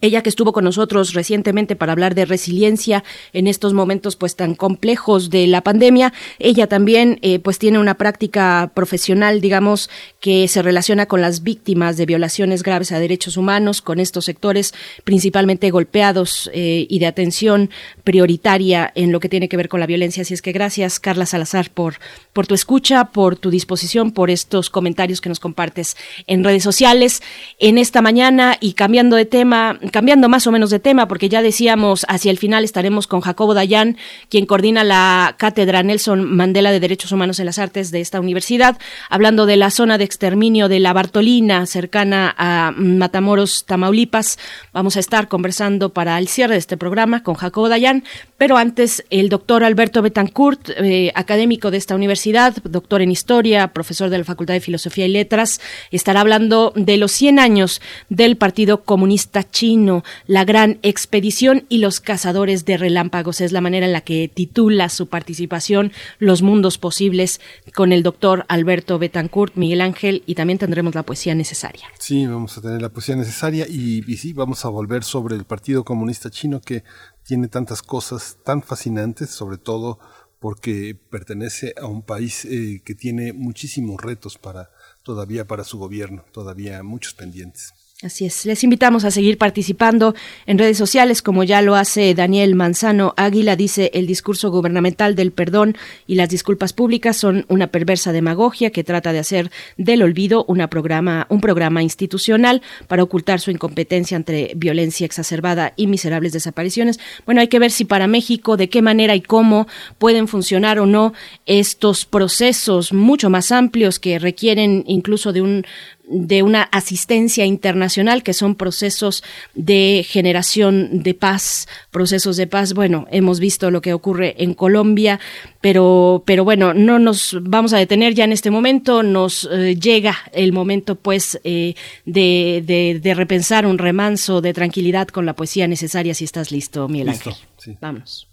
Speaker 1: ella que estuvo con nosotros recientemente para hablar de resiliencia en estos momentos pues tan complejos de la pandemia, ella también eh, pues tiene una práctica profesional, digamos, que se relaciona con las víctimas de violaciones graves a derechos humanos, con estos sectores principalmente golpeados eh, y de atención prioritaria en lo que tiene que ver con la violencia. Así es que gracias, Carla Salazar, por, por tu escucha, por tu disposición, por estos comentarios que nos compartes en redes sociales en esta mañana y cambiando de tema cambiando más o menos de tema, porque ya decíamos, hacia el final estaremos con Jacobo Dayan, quien coordina la cátedra Nelson Mandela de Derechos Humanos en las Artes de esta universidad, hablando de la zona de exterminio de la Bartolina, cercana a Matamoros, Tamaulipas. Vamos a estar conversando para el cierre de este programa con Jacobo Dayan, pero antes el doctor Alberto Betancourt, eh, académico de esta universidad, doctor en historia, profesor de la Facultad de Filosofía y Letras, estará hablando de los 100 años del Partido Comunista Chino la gran expedición y los cazadores de relámpagos. Es la manera en la que titula su participación Los mundos posibles con el doctor Alberto Betancourt, Miguel Ángel, y también tendremos la poesía necesaria.
Speaker 2: Sí, vamos a tener la poesía necesaria y, sí, vamos a volver sobre el Partido Comunista Chino que tiene tantas cosas tan fascinantes, sobre todo porque pertenece a un país eh, que tiene muchísimos retos para todavía para su gobierno, todavía muchos pendientes.
Speaker 1: Así es. Les invitamos a seguir participando en redes sociales, como ya lo hace Daniel Manzano Águila. Dice: el discurso gubernamental del perdón y las disculpas públicas son una perversa demagogia que trata de hacer del olvido una programa, un programa institucional para ocultar su incompetencia entre violencia exacerbada y miserables desapariciones. Bueno, hay que ver si para México, de qué manera y cómo pueden funcionar o no estos procesos mucho más amplios que requieren incluso de un de una asistencia internacional, que son procesos de generación de paz, procesos de paz. Bueno, hemos visto lo que ocurre en Colombia, pero, pero bueno, no nos vamos a detener ya en este momento. Nos eh, llega el momento, pues, eh, de, de, repensar un remanso de tranquilidad con la poesía necesaria. Si estás listo, Miguel Ángel. Vamos.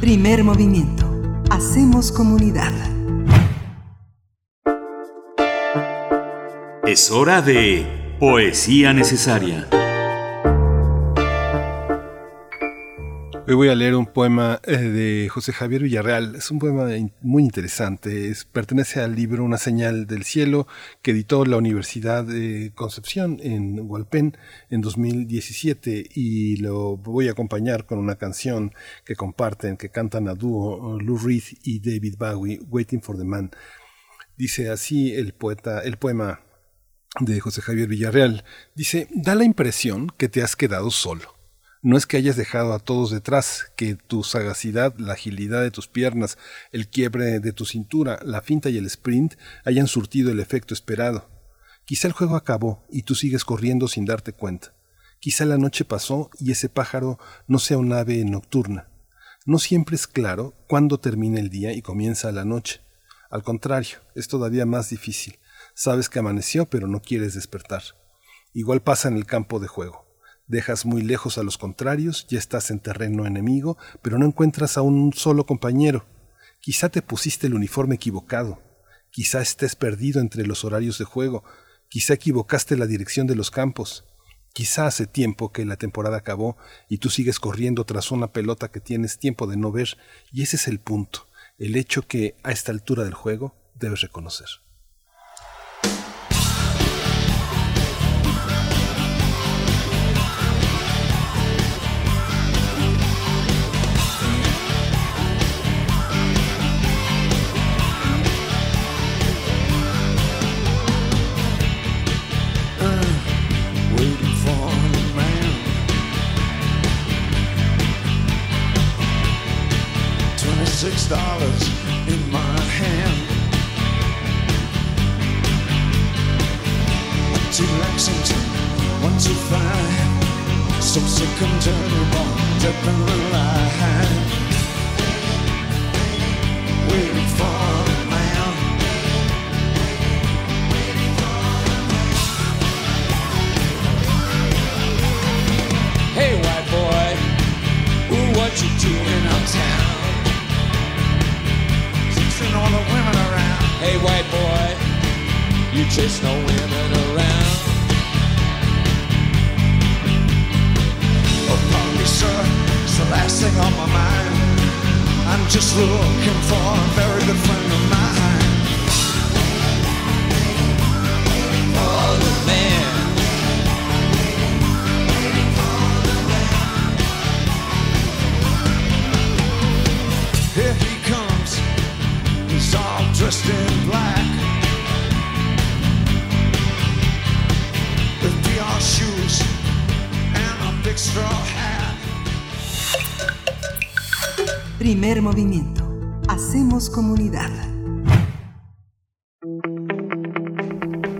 Speaker 5: Primer movimiento. Hacemos comunidad.
Speaker 18: Es hora de Poesía Necesaria.
Speaker 2: Hoy voy a leer un poema eh, de José Javier Villarreal. Es un poema muy interesante. Es, pertenece al libro Una señal del cielo que editó la Universidad de Concepción en Hualpén en 2017 y lo voy a acompañar con una canción que comparten, que cantan a dúo Lou Reed y David Bowie, Waiting for the Man. Dice así el poeta, el poema de José Javier Villarreal. Dice, da la impresión que te has quedado solo. No es que hayas dejado a todos detrás, que tu sagacidad, la agilidad de tus piernas, el quiebre de tu cintura, la finta y el sprint hayan surtido el efecto esperado. Quizá el juego acabó y tú sigues corriendo sin darte cuenta. Quizá la noche pasó y ese pájaro no sea un ave nocturna. No siempre es claro cuándo termina el día y comienza la noche. Al contrario, es todavía más difícil. Sabes que amaneció, pero no quieres despertar. Igual pasa en el campo de juego. Dejas muy lejos a los contrarios, ya estás en terreno enemigo, pero no encuentras a un solo compañero. Quizá te pusiste el uniforme equivocado. Quizá estés perdido entre los horarios de juego. Quizá equivocaste la dirección de los campos. Quizá hace tiempo que la temporada acabó y tú sigues corriendo tras una pelota que tienes tiempo de no ver, y ese es el punto, el hecho que a esta altura del juego debes reconocer.
Speaker 19: Hey, white boy, ooh, what you doing uptown? Chasing all the women around. Hey, white boy, you chase no women
Speaker 5: movimiento. Hacemos comunidad.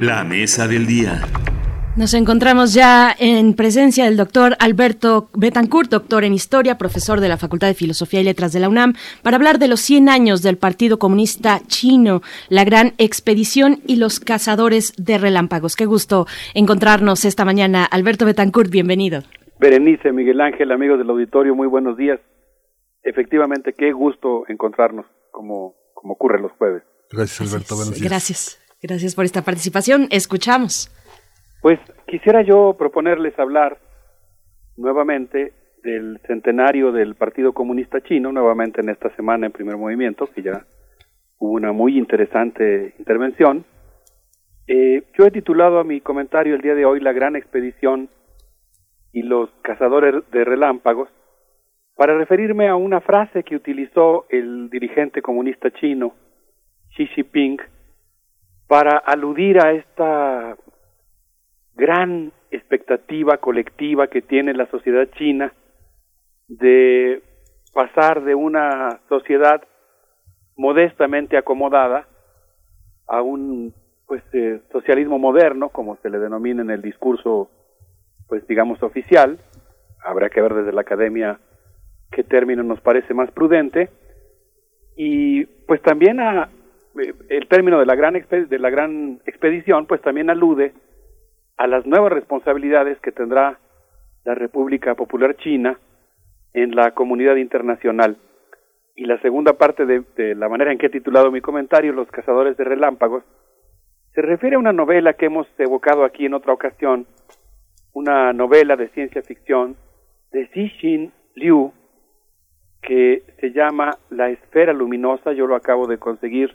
Speaker 18: La mesa del día.
Speaker 1: Nos encontramos ya en presencia del doctor Alberto Betancourt, doctor en Historia, profesor de la Facultad de Filosofía y Letras de la UNAM, para hablar de los 100 años del Partido Comunista Chino, la gran expedición y los cazadores de relámpagos. Qué gusto encontrarnos esta mañana. Alberto Betancourt, bienvenido.
Speaker 20: Berenice, Miguel Ángel, amigos del auditorio, muy buenos días. Efectivamente, qué gusto encontrarnos, como, como ocurre los jueves.
Speaker 2: Gracias, Alberto. Buenos días.
Speaker 1: Gracias. Gracias por esta participación. Escuchamos.
Speaker 20: Pues quisiera yo proponerles hablar nuevamente del centenario del Partido Comunista Chino, nuevamente en esta semana en primer movimiento, que ya hubo una muy interesante intervención. Eh, yo he titulado a mi comentario el día de hoy La gran expedición y los cazadores de relámpagos, para referirme a una frase que utilizó el dirigente comunista chino, Xi Jinping, para aludir a esta gran expectativa colectiva que tiene la sociedad china de pasar de una sociedad modestamente acomodada a un pues eh, socialismo moderno como se le denomina en el discurso pues digamos oficial. Habrá que ver desde la academia qué término nos parece más prudente y pues también a eh, el término de la gran de la gran expedición pues también alude a las nuevas responsabilidades que tendrá la República Popular China en la comunidad internacional. Y la segunda parte de, de, la manera en que he titulado mi comentario, Los cazadores de relámpagos, se refiere a una novela que hemos evocado aquí en otra ocasión, una novela de ciencia ficción de Xixin Liu, que se llama La Esfera Luminosa, yo lo acabo de conseguir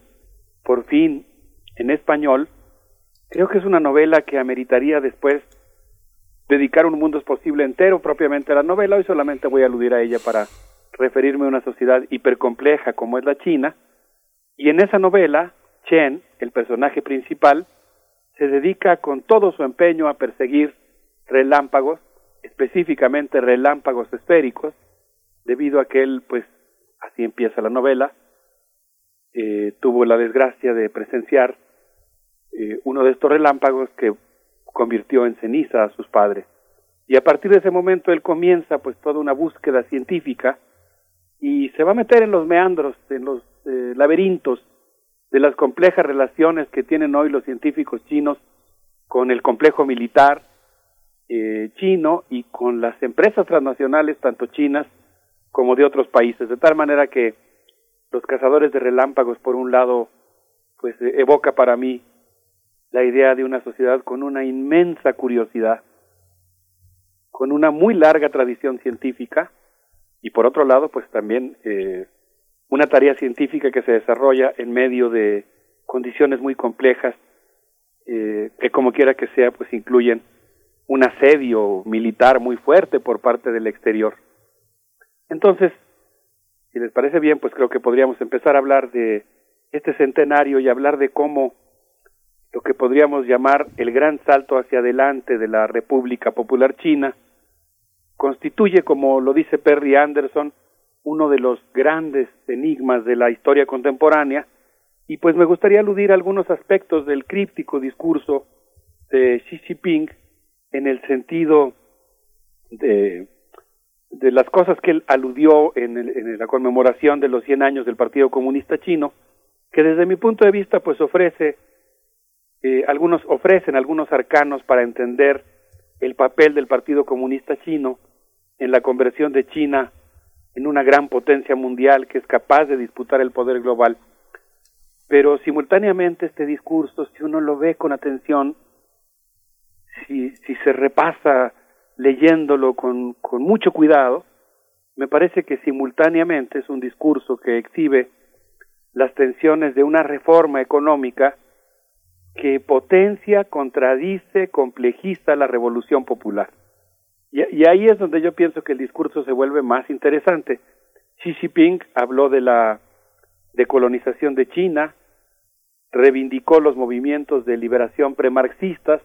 Speaker 20: por fin en español, Creo que es una novela que ameritaría después dedicar un mundo es posible entero propiamente a la novela. Hoy solamente voy a aludir a ella para referirme a una sociedad hipercompleja como es la China. Y en esa novela, Chen, el personaje principal, se dedica con todo su empeño a perseguir relámpagos, específicamente relámpagos esféricos, debido a que él, pues, así empieza la novela, eh, tuvo la desgracia de presenciar eh, uno de estos relámpagos que convirtió en ceniza a sus padres. Y a partir de ese momento él comienza pues toda una búsqueda científica y se va a meter en los meandros, en los eh, laberintos de las complejas relaciones que tienen hoy los científicos chinos con el complejo militar eh, chino y con las empresas transnacionales, tanto chinas como de otros países, de tal manera que los cazadores de relámpagos, por un lado, pues evoca para mí la idea de una sociedad con una inmensa curiosidad, con una muy larga tradición científica y por otro lado, pues también eh, una tarea científica que se desarrolla en medio de condiciones muy complejas eh, que como quiera que sea, pues incluyen un asedio militar muy fuerte por parte del exterior. Entonces, si les parece bien, pues creo que podríamos empezar a hablar de este centenario y hablar de cómo lo que podríamos llamar el gran salto hacia adelante de la República Popular China, constituye, como lo dice Perry Anderson, uno de los grandes enigmas de la historia contemporánea, y pues me gustaría aludir a algunos aspectos del críptico discurso de Xi Jinping en el sentido de, de las cosas que él aludió en, en la conmemoración de los 100 años del Partido Comunista Chino, que desde mi punto de vista pues ofrece eh, algunos ofrecen algunos arcanos para entender el papel del Partido Comunista Chino en la conversión de China en una gran potencia mundial que es capaz de disputar el poder global. Pero simultáneamente este discurso, si uno lo ve con atención, si, si se repasa leyéndolo con, con mucho cuidado, me parece que simultáneamente es un discurso que exhibe las tensiones de una reforma económica que potencia, contradice, complejiza la revolución popular. Y, ahí es donde yo pienso que el discurso se vuelve más interesante. Xi Jinping habló de la decolonización de China, reivindicó los movimientos de liberación premarxistas,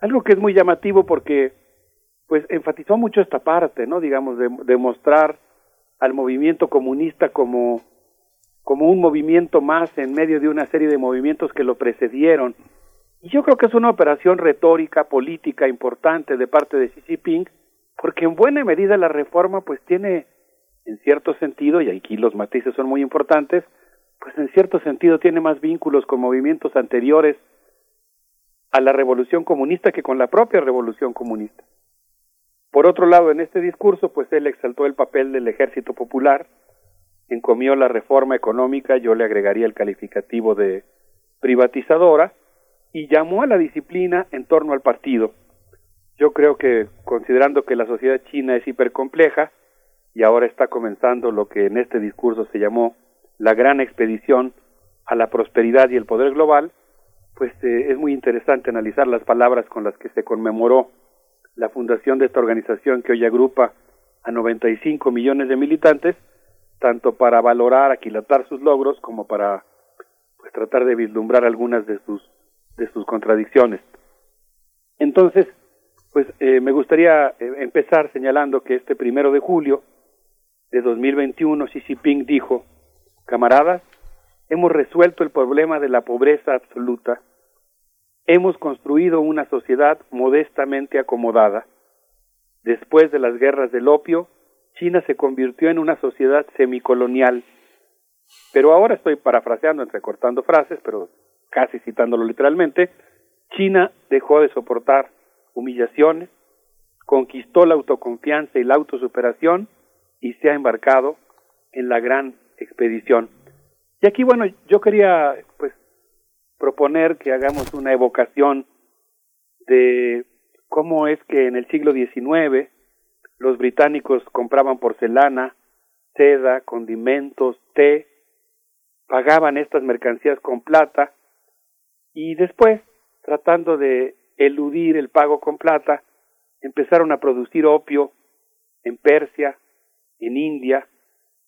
Speaker 20: algo que es muy llamativo porque pues enfatizó mucho esta parte, ¿no? Digamos, de, de mostrar al movimiento comunista como como un movimiento más en medio de una serie de movimientos que lo precedieron. Y yo creo que es una operación retórica, política importante de parte de Xi Jinping, porque en buena medida la reforma pues tiene, en cierto sentido, y aquí los matices son muy importantes, pues en cierto sentido tiene más vínculos con movimientos anteriores a la revolución comunista que con la propia revolución comunista. Por otro lado, en este discurso, pues él exaltó el papel del ejército popular, encomió la reforma económica, yo le agregaría el calificativo de privatizadora, y llamó a la disciplina en torno al partido. Yo creo que, considerando que la sociedad china es hipercompleja, y ahora está comenzando lo que en este discurso se llamó la gran expedición a la prosperidad y el poder global, pues eh, es muy interesante analizar las palabras con las que se conmemoró la fundación de esta organización que hoy agrupa a 95 millones de militantes tanto para valorar, aquilatar sus logros, como para pues tratar de vislumbrar algunas de sus de sus contradicciones. Entonces, pues eh, me gustaría eh, empezar señalando que este primero de julio de 2021 Xi Jinping dijo, camaradas, hemos resuelto el problema de la pobreza absoluta, hemos construido una sociedad modestamente acomodada. Después de las guerras del opio, China se convirtió en una sociedad semicolonial. Pero ahora estoy parafraseando, entrecortando frases, pero casi citándolo literalmente, China dejó de soportar humillaciones, conquistó la autoconfianza y la autosuperación y se ha embarcado en la gran expedición. Y aquí, bueno, yo quería pues proponer que hagamos una evocación de cómo es que en el siglo XIX los británicos compraban porcelana, seda, condimentos, té, pagaban estas mercancías con plata y después, tratando de eludir el pago con plata, empezaron a producir opio en Persia, en India,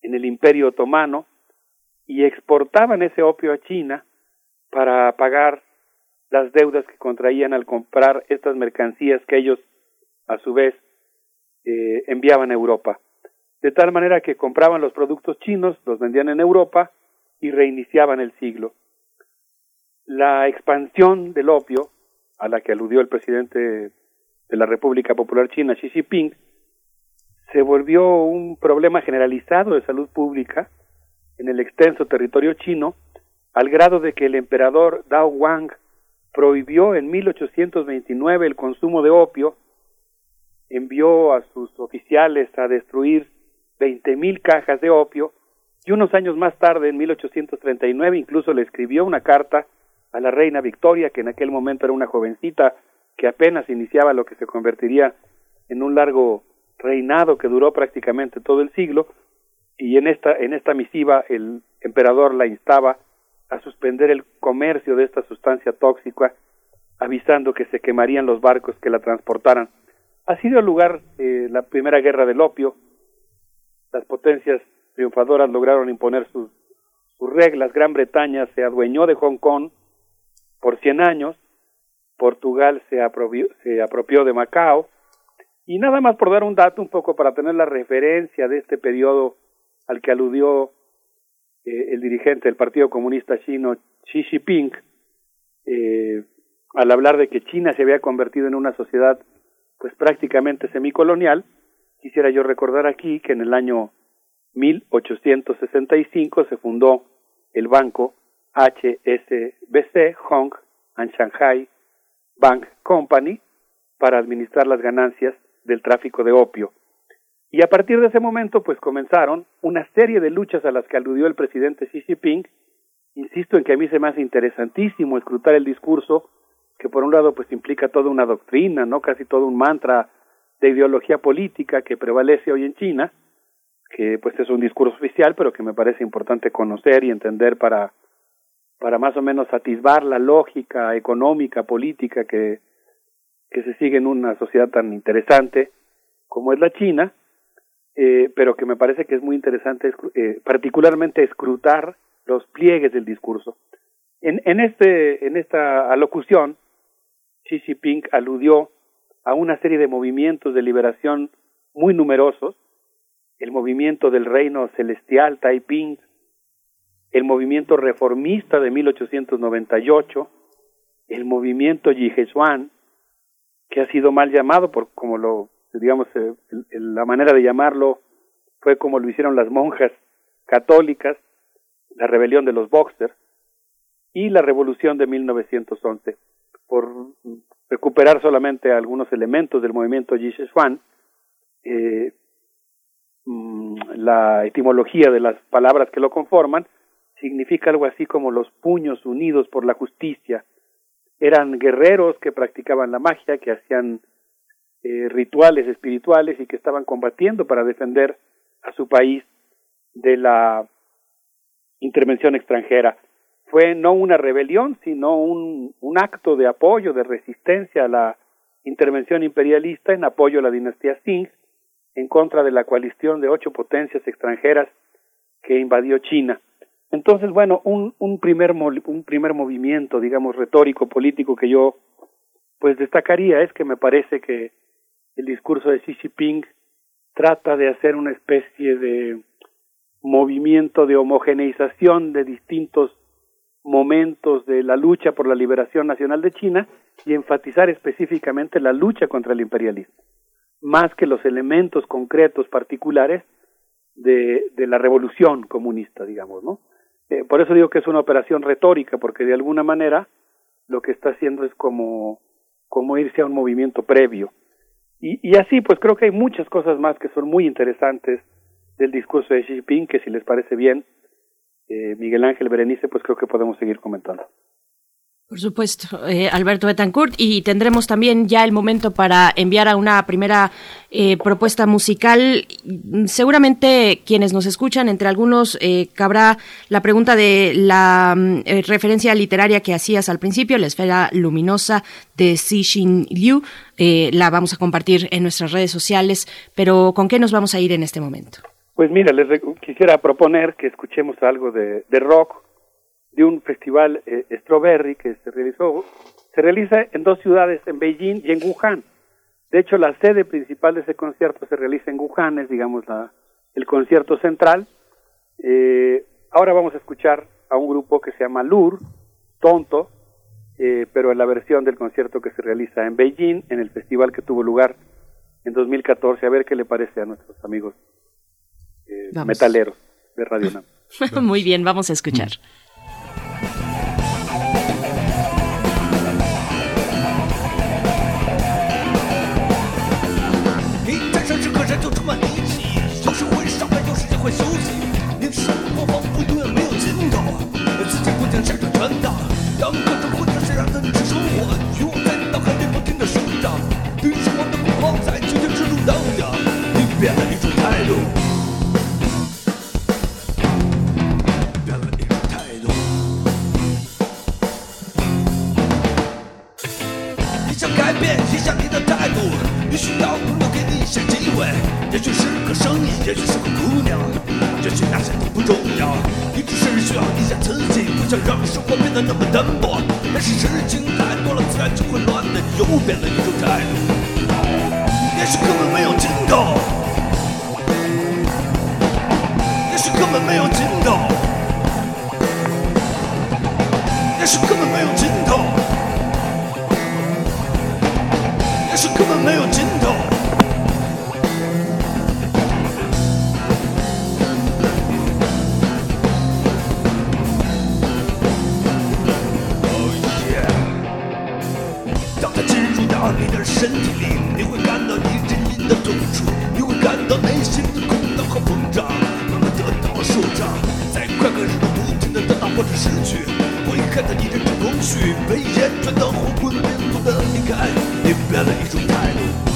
Speaker 20: en el Imperio Otomano, y exportaban ese opio a China para pagar las deudas que contraían al comprar estas mercancías que ellos, a su vez, eh, enviaban a Europa. De tal manera que compraban los productos chinos, los vendían en Europa y reiniciaban el siglo. La expansión del opio, a la que aludió el presidente de la República Popular China, Xi Jinping, se volvió un problema generalizado de salud pública en el extenso territorio chino, al grado de que el emperador Dao Wang prohibió en 1829 el consumo de opio envió a sus oficiales a destruir 20.000 cajas de opio y unos años más tarde, en 1839, incluso le escribió una carta a la reina Victoria, que en aquel momento era una jovencita que apenas iniciaba lo que se convertiría en un largo reinado que duró prácticamente todo el siglo, y en esta, en esta misiva el emperador la instaba a suspender el comercio de esta sustancia tóxica, avisando que se quemarían los barcos que la transportaran ha sido lugar eh, la primera guerra del opio. Las potencias triunfadoras lograron imponer sus, sus reglas. Gran Bretaña se adueñó de Hong Kong por 100 años. Portugal se apropió, se apropió de Macao. Y nada más por dar un dato un poco para tener la referencia de este periodo al que aludió eh, el dirigente del Partido Comunista Chino, Xi Jinping, eh, al hablar de que China se había convertido en una sociedad pues prácticamente semicolonial, quisiera yo recordar aquí que en el año 1865 se fundó el banco HSBC, Hong and Shanghai Bank Company, para administrar las ganancias del tráfico de opio. Y a partir de ese momento, pues comenzaron una serie de luchas a las que aludió el presidente Xi Jinping. Insisto en que a mí se me hace interesantísimo escrutar el discurso, que por un lado pues implica toda una doctrina, no casi todo un mantra de ideología política que prevalece hoy en China, que pues es un discurso oficial, pero que me parece importante conocer y entender para para más o menos atisbar la lógica económica, política que, que se sigue en una sociedad tan interesante como es la China, eh, pero que me parece que es muy interesante eh, particularmente escrutar los pliegues del discurso. En, en, este, en esta alocución, Xi Jinping aludió a una serie de movimientos de liberación muy numerosos, el movimiento del reino celestial Taiping, el movimiento reformista de 1898, el movimiento Yihezuan, que ha sido mal llamado por como lo digamos eh, la manera de llamarlo fue como lo hicieron las monjas católicas, la rebelión de los Boxers y la revolución de 1911 por recuperar solamente algunos elementos del movimiento Yihezuan eh, mm, la etimología de las palabras que lo conforman significa algo así como los puños unidos por la justicia. Eran guerreros que practicaban la magia, que hacían eh, rituales espirituales y que estaban combatiendo para defender a su país de la intervención extranjera. Fue no una rebelión, sino un, un acto de apoyo, de resistencia a la intervención imperialista en apoyo a la dinastía Singh en contra de la coalición de ocho potencias extranjeras que invadió China. Entonces, bueno, un, un, primer, un primer movimiento, digamos, retórico, político que yo pues destacaría es que me parece que el discurso de Xi Jinping trata de hacer una especie de movimiento de homogeneización de distintos momentos de la lucha por la liberación nacional de China y enfatizar específicamente la lucha contra el imperialismo, más que los elementos concretos particulares de, la revolución comunista, digamos, ¿no? Eh, por eso digo que es una operación retórica, porque de alguna manera lo que está haciendo es como irse a un movimiento previo. Y, y así, pues creo que hay muchas cosas más que son muy interesantes del discurso de Xi Jinping, que si les parece bien, eh, Miguel Ángel Berenice, pues creo que podemos seguir comentando.
Speaker 1: Por supuesto, eh, Alberto Betancourt, y tendremos también ya el momento para enviar a una primera eh, propuesta musical. Seguramente quienes nos escuchan, entre algunos, eh, cabrá la pregunta de la mm, eh, referencia literaria que hacías al principio, la esfera luminosa de Xi Liu. la vamos a compartir en nuestras redes sociales, pero ¿con qué nos vamos a ir en este momento?
Speaker 20: Pues mira, les quisiera proponer que escuchemos algo de rock de un festival eh, Strawberry que se realizó, se realiza en dos ciudades, en Beijing y en Wuhan. De hecho, la sede principal de ese concierto se realiza en Wuhan, es digamos la, el concierto central. Eh, ahora vamos a escuchar a un grupo que se llama Lur, Tonto, eh, pero en la versión del concierto que se realiza en Beijing, en el festival que tuvo lugar en 2014. A ver qué le parece a nuestros amigos eh, metaleros de Radio Nam. (laughs)
Speaker 1: Muy bien, vamos a escuchar.
Speaker 19: 担当当歌者获奖时让人热生活欲望在脑海里不停地生长对生活的恐慌在荆棘之中荡漾你变了一种态度变了一态度你想改变一下你的态度也许要朋友给你一些机会也许是个生意也许是个姑娘也许那些都不重要，你只是需要一下刺激，不想让生活变得那么单薄。但是事情太多了，自然就会乱的，你又变了一种态度。也许根本没有尽头，也许根本没有尽头，也许根本没有尽头，也许根本没有尽头。身体里，你会感到一阵阵的痛楚，你会感到内心的空荡和膨胀，慢慢得到了舒张，在快乐日不停的得到或者失去，会看到你的这空虚被延传到后滚连途的离开，你变了一种态度。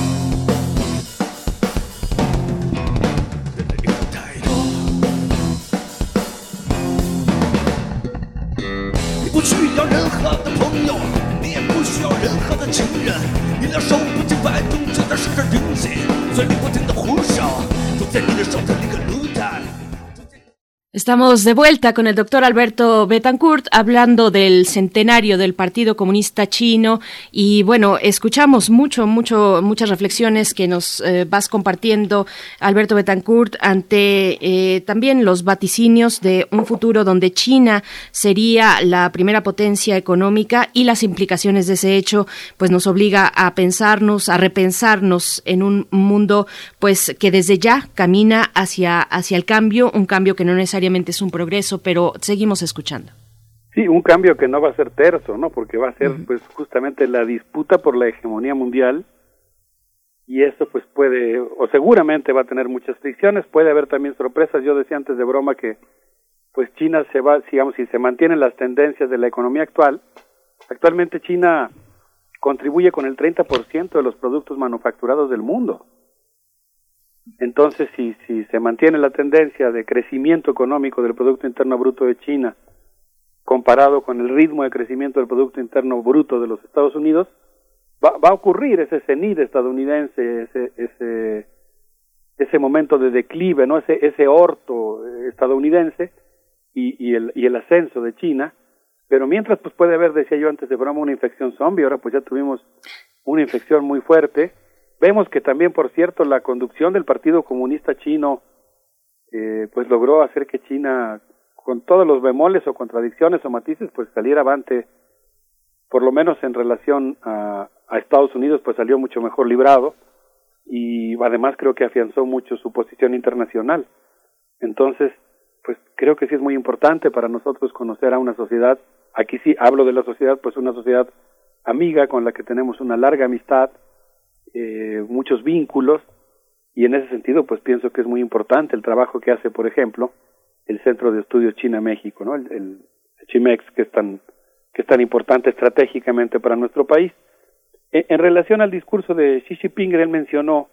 Speaker 1: Estamos de vuelta con el doctor Alberto Betancourt hablando del centenario del Partido Comunista Chino. Y bueno, escuchamos mucho, mucho, muchas reflexiones que nos eh, vas compartiendo, Alberto Betancourt, ante eh, también los vaticinios de un futuro donde China sería la primera potencia económica y las implicaciones de ese hecho, pues nos obliga a pensarnos, a repensarnos en un mundo, pues que desde ya camina hacia hacia el cambio, un cambio que no necesariamente es un progreso, pero seguimos escuchando.
Speaker 20: Sí, un cambio que no va a ser terso, ¿no? Porque va a ser, pues, justamente la disputa por la hegemonía mundial y eso, pues, puede, o seguramente va a tener muchas fricciones, puede haber también sorpresas. Yo decía antes de broma que, pues, China se va, digamos, si se mantienen las tendencias de la economía actual, actualmente China contribuye con el 30% de los productos manufacturados del mundo. Entonces, si, si se mantiene la tendencia de crecimiento económico del Producto Interno Bruto de China comparado con el ritmo de crecimiento del Producto Interno Bruto de los Estados Unidos, va, va a ocurrir ese cenit estadounidense, ese, ese, ese momento de declive, ¿no? ese, ese orto estadounidense y, y, el, y el ascenso de China. Pero mientras, pues puede haber, decía yo antes de broma, una infección zombie, ahora pues ya tuvimos una infección muy fuerte. Vemos que también, por cierto, la conducción del Partido Comunista Chino, eh, pues logró hacer que China, con todos los bemoles o contradicciones o matices, pues saliera avante, por lo menos en relación a, a Estados Unidos, pues salió mucho mejor librado y además creo que afianzó mucho su posición internacional. Entonces, pues creo que sí es muy importante para nosotros conocer a una sociedad, aquí sí hablo de la sociedad, pues una sociedad amiga con la que tenemos una larga amistad, eh, muchos vínculos y en ese sentido pues pienso que es muy importante el trabajo que hace por ejemplo el Centro de Estudios China-México, ¿no? El, el, Chimex que es tan que es tan importante estratégicamente para nuestro país. En, en relación al discurso de Xi Jinping, él mencionó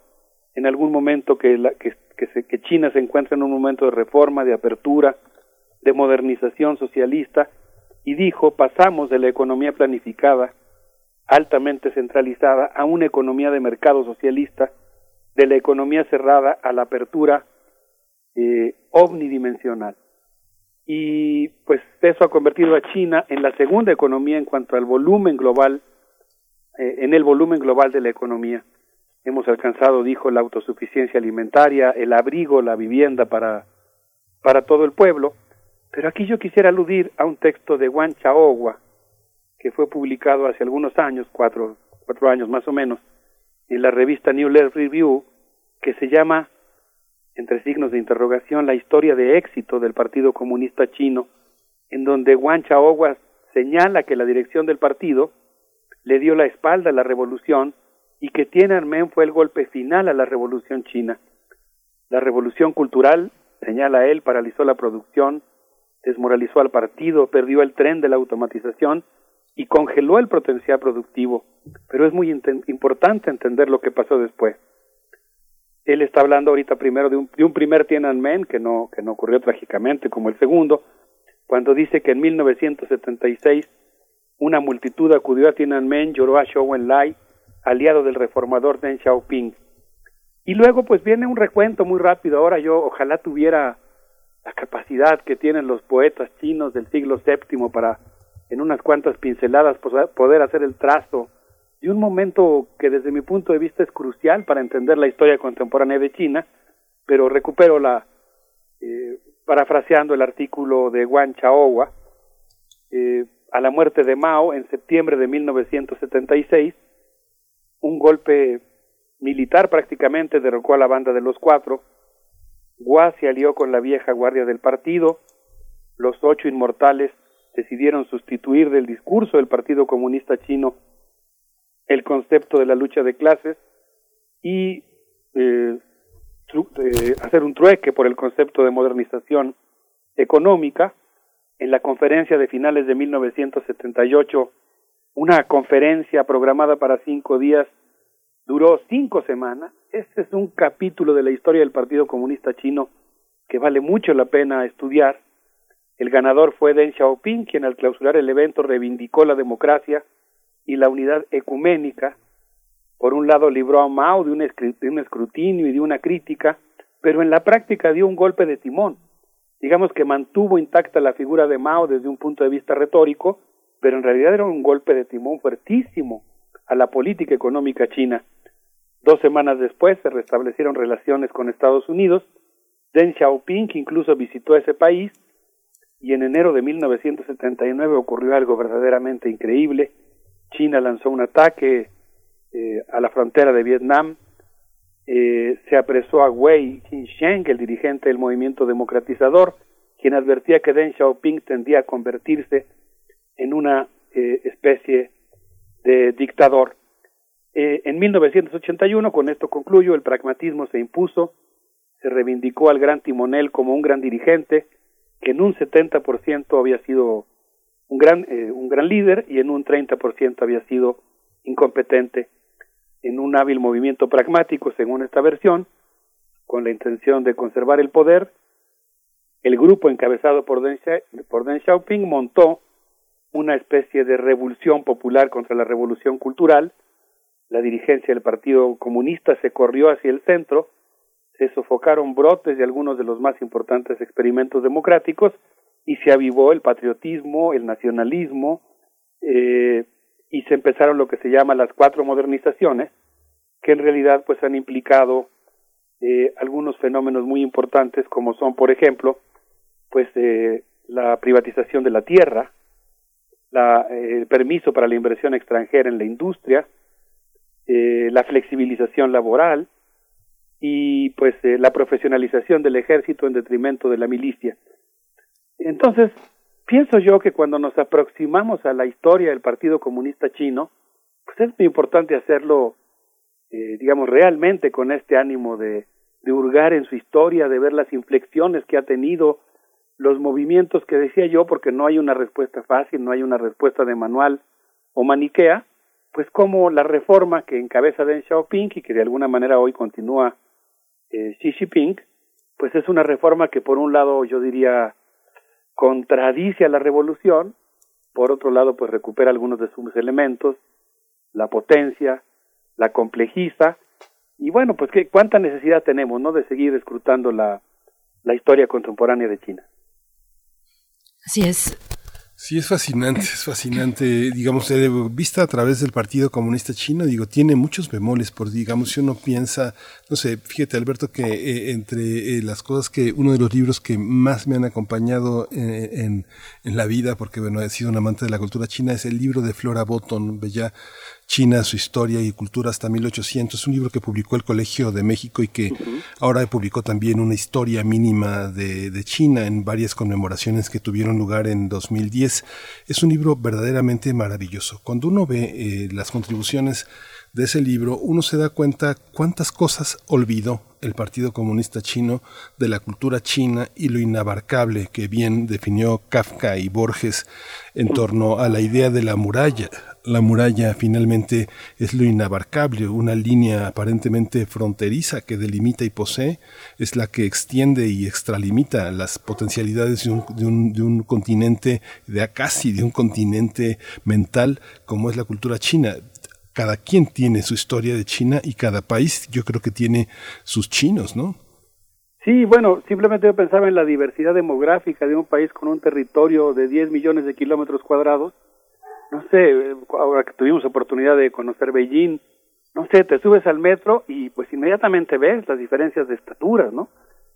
Speaker 20: en algún momento que, la, que, se, que China se encuentra en un momento de reforma, de apertura, de modernización socialista, y dijo, pasamos de la economía planificada, altamente centralizada, a una economía de mercado socialista, de la economía cerrada a la apertura eh, omnidimensional. Y pues eso ha convertido a China en la segunda economía en cuanto al volumen global, eh, en el volumen global de la economía. Hemos alcanzado, dijo, la autosuficiencia alimentaria, el abrigo, la vivienda para, para todo el pueblo. Pero aquí yo quisiera aludir a un texto de Wan Chaogua, que fue publicado hace algunos años, cuatro, cuatro años más o menos, en la revista New Left Review, que se llama, entre signos de interrogación, la historia de éxito del Partido Comunista Chino, en donde Wan Chaogua señala que la dirección del partido le dio la espalda a la revolución y que Tiananmen fue el golpe final a la revolución china. La revolución cultural, señala él, paralizó la producción, desmoralizó al partido, perdió el tren de la automatización y congeló el potencial productivo. Pero es muy importante entender lo que pasó después. Él está hablando ahorita primero de un, de un primer Tiananmen que no, que no ocurrió trágicamente como el segundo, cuando dice que en 1976 una multitud acudió a Tiananmen, lloró a Zhou Enlai, aliado del reformador Deng Xiaoping. Y luego pues viene un recuento muy rápido. Ahora yo ojalá tuviera la capacidad que tienen los poetas chinos del siglo VII para en unas cuantas pinceladas poder hacer el trazo de un momento que desde mi punto de vista es crucial para entender la historia contemporánea de China, pero recupero la eh, parafraseando el artículo de Wan Chaowa, eh, a la muerte de Mao en septiembre de 1976, un golpe militar prácticamente derrocó a la banda de los cuatro, Gua se alió con la vieja guardia del partido, los ocho inmortales decidieron sustituir del discurso del Partido Comunista Chino el concepto de la lucha de clases y eh, eh, hacer un trueque por el concepto de modernización económica. En la conferencia de finales de 1978, una conferencia programada para cinco días duró cinco semanas. Este es un capítulo de la historia del Partido Comunista Chino que vale mucho la pena estudiar. El ganador fue Deng Xiaoping, quien al clausurar el evento reivindicó la democracia y la unidad ecuménica. Por un lado libró a Mao de un, escrutinio y de una crítica, pero en la práctica dio un golpe de timón. Digamos que mantuvo intacta la figura de Mao desde un punto de vista retórico, pero en realidad era un golpe de timón fuertísimo a la política económica china. Dos semanas después se restablecieron relaciones con Estados Unidos. Deng Xiaoping incluso visitó ese país y en enero de 1979 ocurrió algo verdaderamente increíble. China lanzó un ataque eh, a la frontera de Vietnam, eh, se apresó a Wei Jinsheng, el dirigente del movimiento democratizador, quien advertía que Deng Xiaoping tendía a convertirse en una eh, especie de dictador. en 1981, con esto concluyo, el pragmatismo se impuso, se reivindicó al gran timonel como un gran dirigente, que en un 70% había sido un gran, eh, un gran líder y en un 30% había sido incompetente. En un hábil movimiento pragmático, según esta versión, con la intención de conservar el poder, el grupo encabezado por Deng, por Deng Xiaoping montó una especie de revolución popular contra la revolución cultural, la dirigencia del Partido Comunista se corrió hacia el centro, se sofocaron brotes de algunos de los más importantes experimentos democráticos y se avivó el patriotismo, el nacionalismo, eh, y se empezaron lo que se llama las cuatro modernizaciones, que en realidad pues han implicado eh, algunos fenómenos muy importantes como son, por ejemplo, pues eh, la privatización de la tierra, la, el permiso para la inversión extranjera en la industria, la flexibilización laboral y pues la profesionalización del ejército en detrimento de la milicia. Entonces, pienso yo que cuando nos aproximamos a la historia del Partido Comunista Chino, pues es muy importante hacerlo, eh, digamos, realmente con este ánimo de, de hurgar en su historia, de ver las inflexiones que ha tenido, los movimientos que decía yo, porque no hay una respuesta fácil, no hay una respuesta de manual o maniquea, pues como la reforma que encabeza Deng Xiaoping y que de alguna manera hoy continúa eh, Xi Jinping, pues es una reforma que por un lado yo diría contradice a la revolución, por otro lado, pues recupera algunos de sus elementos, la potencia, la complejiza, y bueno, pues ¿qué, cuánta necesidad tenemos, ¿no?, de seguir escrutando la, la historia contemporánea de China.
Speaker 1: Así es.
Speaker 2: Sí, es fascinante, es fascinante, digamos, eh, vista a través del Partido Comunista Chino, digo, tiene muchos bemoles, por digamos, si uno piensa, no sé, fíjate Alberto, que eh, entre eh, las cosas que, uno de los libros que más me han acompañado en, en, la vida, porque bueno, he sido un amante de la cultura china, es el libro de Flora Botton, Bella China, su historia y cultura hasta 1800. Es un libro que publicó el Colegio de México y que ahora publicó también una historia mínima de, de, China en varias conmemoraciones que tuvieron lugar en 2010. Es un libro verdaderamente maravilloso. Cuando uno ve eh, las contribuciones de ese libro, uno se da cuenta cuántas cosas olvidó el Partido Comunista Chino de la cultura china y lo inabarcable que bien definió Kafka y Borges en torno a la idea de la muralla, la muralla finalmente es lo inabarcable, una línea aparentemente fronteriza que delimita y posee, es la que extiende y extralimita las potencialidades de un, de un, de un continente, de casi de un continente mental como es la cultura china cada quien tiene su historia de China y cada país yo creo que tiene sus chinos, ¿no?
Speaker 20: Sí, bueno, simplemente yo pensaba en la diversidad demográfica de un país con un territorio de 10 millones de kilómetros cuadrados no sé, ahora que tuvimos oportunidad de conocer Beijing, no sé, te subes al metro y pues inmediatamente ves las diferencias de estaturas, ¿no?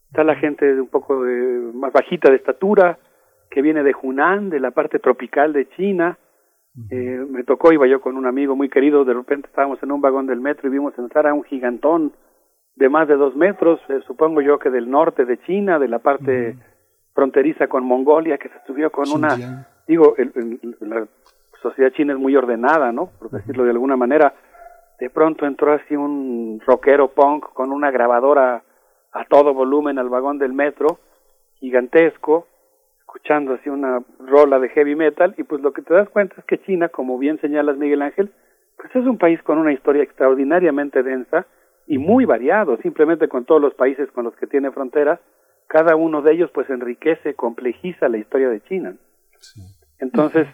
Speaker 20: está la gente un poco de, más bajita de estatura, que viene de Hunan, de la parte tropical de China. Eh, me tocó, iba yo con un amigo muy querido, de repente estábamos en un vagón del metro y vimos entrar a un gigantón de más de dos metros, eh, supongo yo que del norte de China, de la parte fronteriza con Mongolia, que se subió con una, digo, la sociedad china es muy ordenada, ¿no? Por decirlo de alguna manera. De pronto entró así un rockero punk con una grabadora a todo volumen al vagón del metro, gigantesco, escuchando así una rola de heavy metal, y pues lo que te das cuenta es que China, como bien señalas Miguel Ángel, pues es un país con una historia extraordinariamente densa y muy variado, simplemente con todos los países con los que tiene frontera, cada uno de ellos pues enriquece, complejiza la historia de China. Entonces,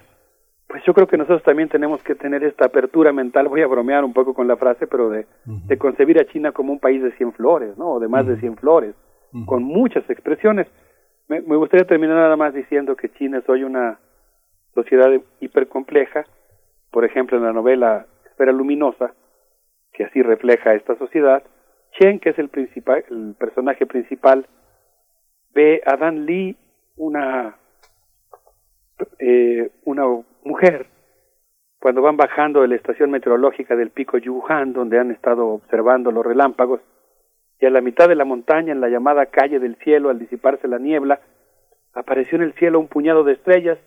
Speaker 20: pues yo creo que nosotros también tenemos que tener esta apertura mental, voy a bromear un poco con la frase, pero de, de concebir a China como un país de cien flores, ¿no? O de más de cien flores, con muchas expresiones. Me, me, gustaría terminar nada más diciendo que China es hoy una sociedad hipercompleja, por ejemplo en la novela Esfera Luminosa, que así refleja esta sociedad, Chen, que es el, principal, el personaje principal, ve a Dan Li, una, eh, una mujer, cuando van bajando de la estación meteorológica del pico Yuhan, donde han estado observando los relámpagos, y a la mitad de la montaña, en la llamada calle del cielo, al disiparse la niebla, apareció en el cielo un puñado de estrellas.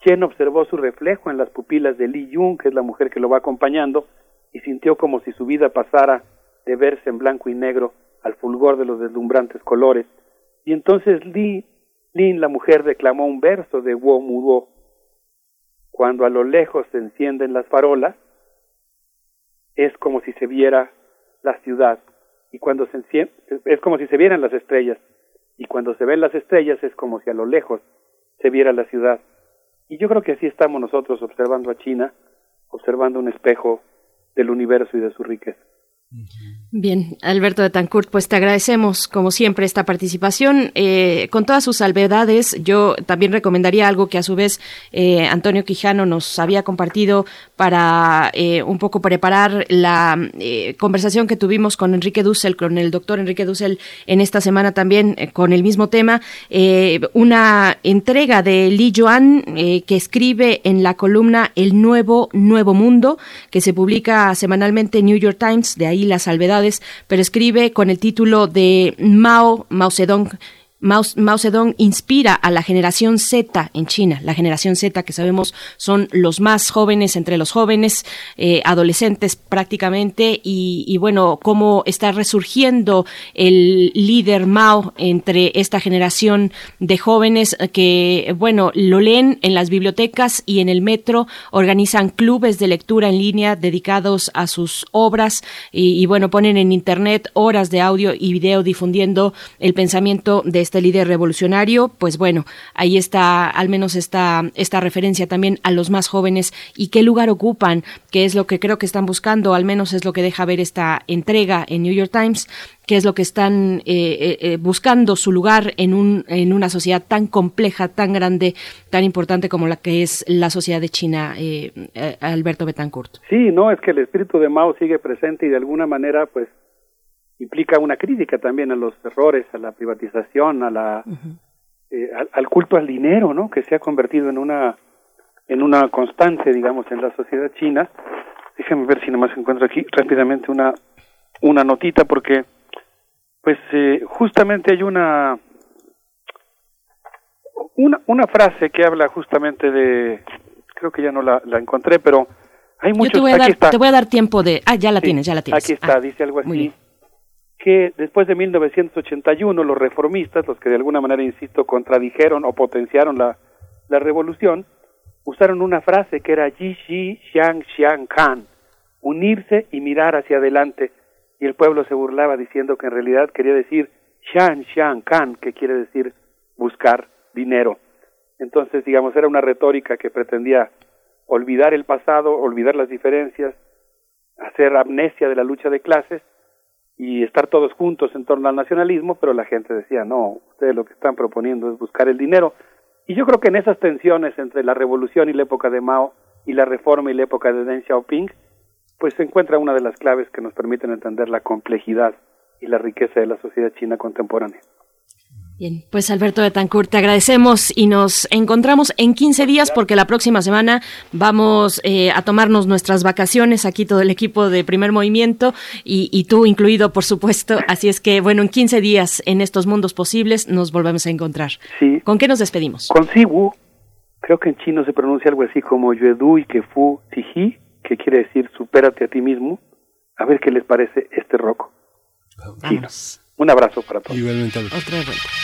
Speaker 20: Chen observó su reflejo en las pupilas de Li Yun, que es la mujer que lo va acompañando, y sintió como si su vida pasara de verse en blanco y negro al fulgor de los deslumbrantes colores. Y entonces Li, Lin, la mujer, declamó un verso de Wo. Cuando a lo lejos se encienden las farolas, es como si se viera la ciudad y cuando se enciende, es como si se vieran las estrellas, y cuando se ven las estrellas es como si a lo lejos se viera la ciudad. Y yo creo que así estamos nosotros observando a China, observando un espejo del universo y de su riqueza.
Speaker 1: Bien, Alberto de Tancourt, pues te agradecemos como siempre esta participación. Eh, con todas sus salvedades, yo también recomendaría algo que a su vez eh, Antonio Quijano nos había compartido para eh, un poco preparar la conversación que tuvimos con Enrique Dussel, con el doctor Enrique Dussel en esta semana también con el mismo tema. una entrega de Li Yuan que escribe en la columna El Nuevo Nuevo Mundo, que se publica semanalmente en New York Times, de ahí las salvedades, pero escribe con el título de Mao, Mao Zedong Mao, Zedong inspira a la generación Z en China, la generación Z que sabemos son los más jóvenes entre los jóvenes, eh, adolescentes prácticamente, y, bueno, cómo está resurgiendo el líder Mao entre esta generación de jóvenes que, bueno, lo leen en las bibliotecas y en el metro, organizan clubes de lectura en línea dedicados a sus obras y, y bueno, ponen en internet horas de audio y video difundiendo el pensamiento de este líder revolucionario, pues bueno, ahí está al menos esta, esta referencia también a los más jóvenes y qué lugar ocupan, que es lo que creo que están buscando, al menos es lo que deja ver esta entrega en New York Times, que es lo que están eh, eh, eh, buscando su lugar en, un, en una sociedad tan compleja, tan grande, tan importante como la que es la sociedad de China, Alberto Betancourt.
Speaker 20: Sí, no, es que el espíritu de Mao sigue presente y de alguna manera, pues, implica una crítica también a los errores, a la privatización, a la eh, al, culto al dinero, ¿no? Que se ha convertido en una en una constante, digamos, en la sociedad china. Déjenme ver si nomás encuentro aquí rápidamente una una notita porque pues eh, justamente hay una una una frase que habla justamente de creo que ya no la, la encontré, pero hay muchos
Speaker 1: Yo te voy a dar, te voy a dar tiempo de ah ya la tienes, ya la tienes.
Speaker 20: Aquí está,
Speaker 1: ah,
Speaker 20: dice algo así que después de 1981 los reformistas, los que de alguna manera, insisto, contradijeron o potenciaron la, la revolución, usaron una frase que era Yi Xi Xiang Xiang Kan, unirse y mirar hacia adelante, y el pueblo se burlaba diciendo que en realidad quería decir Xiang Xiang Kan, que quiere decir buscar dinero. Entonces, digamos, era una retórica que pretendía olvidar el pasado, olvidar las diferencias, hacer amnesia de la lucha de clases y estar todos juntos en torno al nacionalismo, pero la gente decía, no, ustedes lo que están proponiendo es buscar el dinero. Y yo creo que en esas tensiones entre la revolución y la época de Mao y la reforma y la época de Deng Xiaoping, pues se encuentra una de las claves que nos permiten entender la complejidad y la riqueza de la sociedad china contemporánea.
Speaker 1: Bien, pues Alberto de Tancourt, te agradecemos y nos encontramos en 15 días porque la próxima semana vamos eh, a tomarnos nuestras vacaciones, aquí todo el equipo de primer movimiento y, y, tú incluido, por supuesto. Así es que, bueno, en 15 días en estos mundos posibles nos volvemos a encontrar.
Speaker 20: Sí.
Speaker 1: ¿Con qué nos despedimos?
Speaker 20: Con Siwu, creo que en chino se pronuncia algo así como Yuedu y Kefu Tiji, que quiere decir supérate a ti mismo. A ver qué les parece este rock.
Speaker 1: Vamos.
Speaker 20: Un abrazo para todos.
Speaker 2: Igualmente.
Speaker 1: Otra vuelta.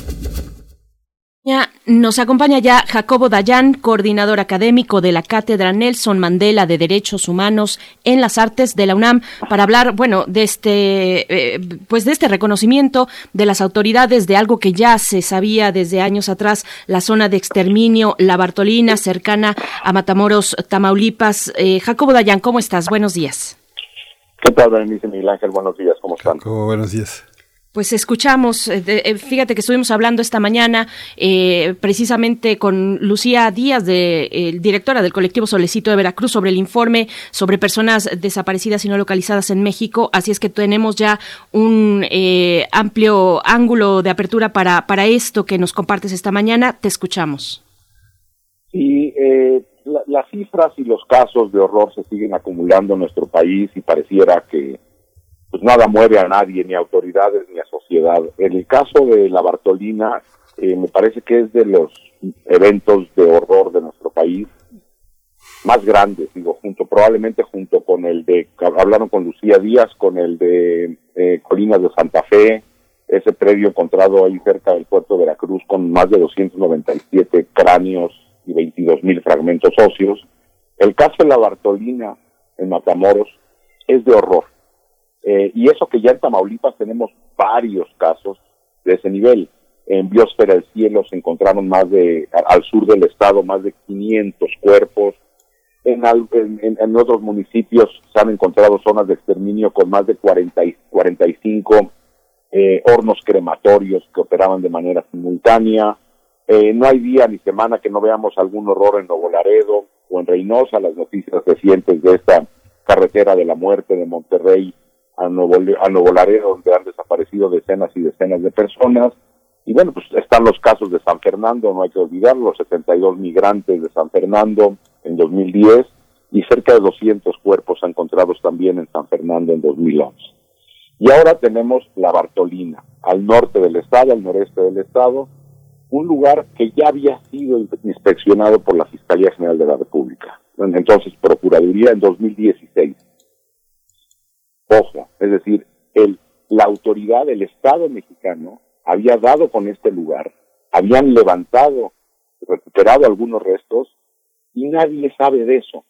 Speaker 1: Ya, Nos acompaña ya Jacobo Dayan, coordinador académico de la Cátedra Nelson Mandela de Derechos Humanos en las Artes de la UNAM, para hablar, bueno, de este, eh, pues de este reconocimiento de las autoridades de algo que ya se sabía desde años atrás, la zona de exterminio, la Bartolina, cercana a Matamoros, Tamaulipas. Eh, Jacobo Dayan, ¿cómo estás? Buenos días.
Speaker 9: ¿Qué tal, Berenice Miguel Ángel? Buenos días, ¿cómo están?
Speaker 2: Jacobo, buenos días.
Speaker 1: Pues escuchamos, eh, eh, fíjate que estuvimos hablando esta mañana eh, precisamente con Lucía Díaz, de, directora del colectivo Solecito de Veracruz, sobre el informe sobre personas desaparecidas y no localizadas en México. Así es que tenemos ya un eh, amplio ángulo de apertura para, para esto que nos compartes esta mañana. Te escuchamos.
Speaker 9: Y eh, la- las cifras y los casos de horror se siguen acumulando en nuestro país y pareciera que pues nada mueve a nadie, ni a autoridades ni a sociedad. En el caso de la Bartolina, eh, me parece que es de los eventos de horror de nuestro país más grandes, digo, junto probablemente junto con el de, hablaron con Lucía Díaz, con el de eh, Colinas de Santa Fe, ese predio encontrado ahí cerca del puerto de Veracruz con más de 297 cráneos y 22 mil fragmentos óseos. El caso de la Bartolina en Matamoros es de horror. Eh, y eso que ya en Tamaulipas tenemos varios casos de ese nivel. En Biosfera del Cielo se encontraron más de, al sur del estado, más de 500 cuerpos. En, en- en otros municipios se han encontrado zonas de exterminio con más de 40 y 45 eh, hornos crematorios que operaban de manera simultánea. Eh, no hay día ni semana que no veamos algún horror en Nuevo Laredo o en Reynosa, las noticias recientes de esta carretera de la muerte de Monterrey a Nuevo, a Nuevo Laredo, donde han desaparecido decenas y decenas de personas. Y bueno, pues están los casos de San Fernando, no hay que olvidarlo, los 72 migrantes de San Fernando en 2010 y cerca de 200 cuerpos encontrados también en San Fernando en 2011. Y ahora tenemos la Bartolina, al norte del estado, al noreste del estado, un lugar que ya había sido inspeccionado por la Fiscalía General de la República. Entonces, Procuraduría en 2016. Es decir, el, la autoridad del Estado mexicano había dado con este lugar, habían levantado, recuperado algunos restos y nadie sabe de eso.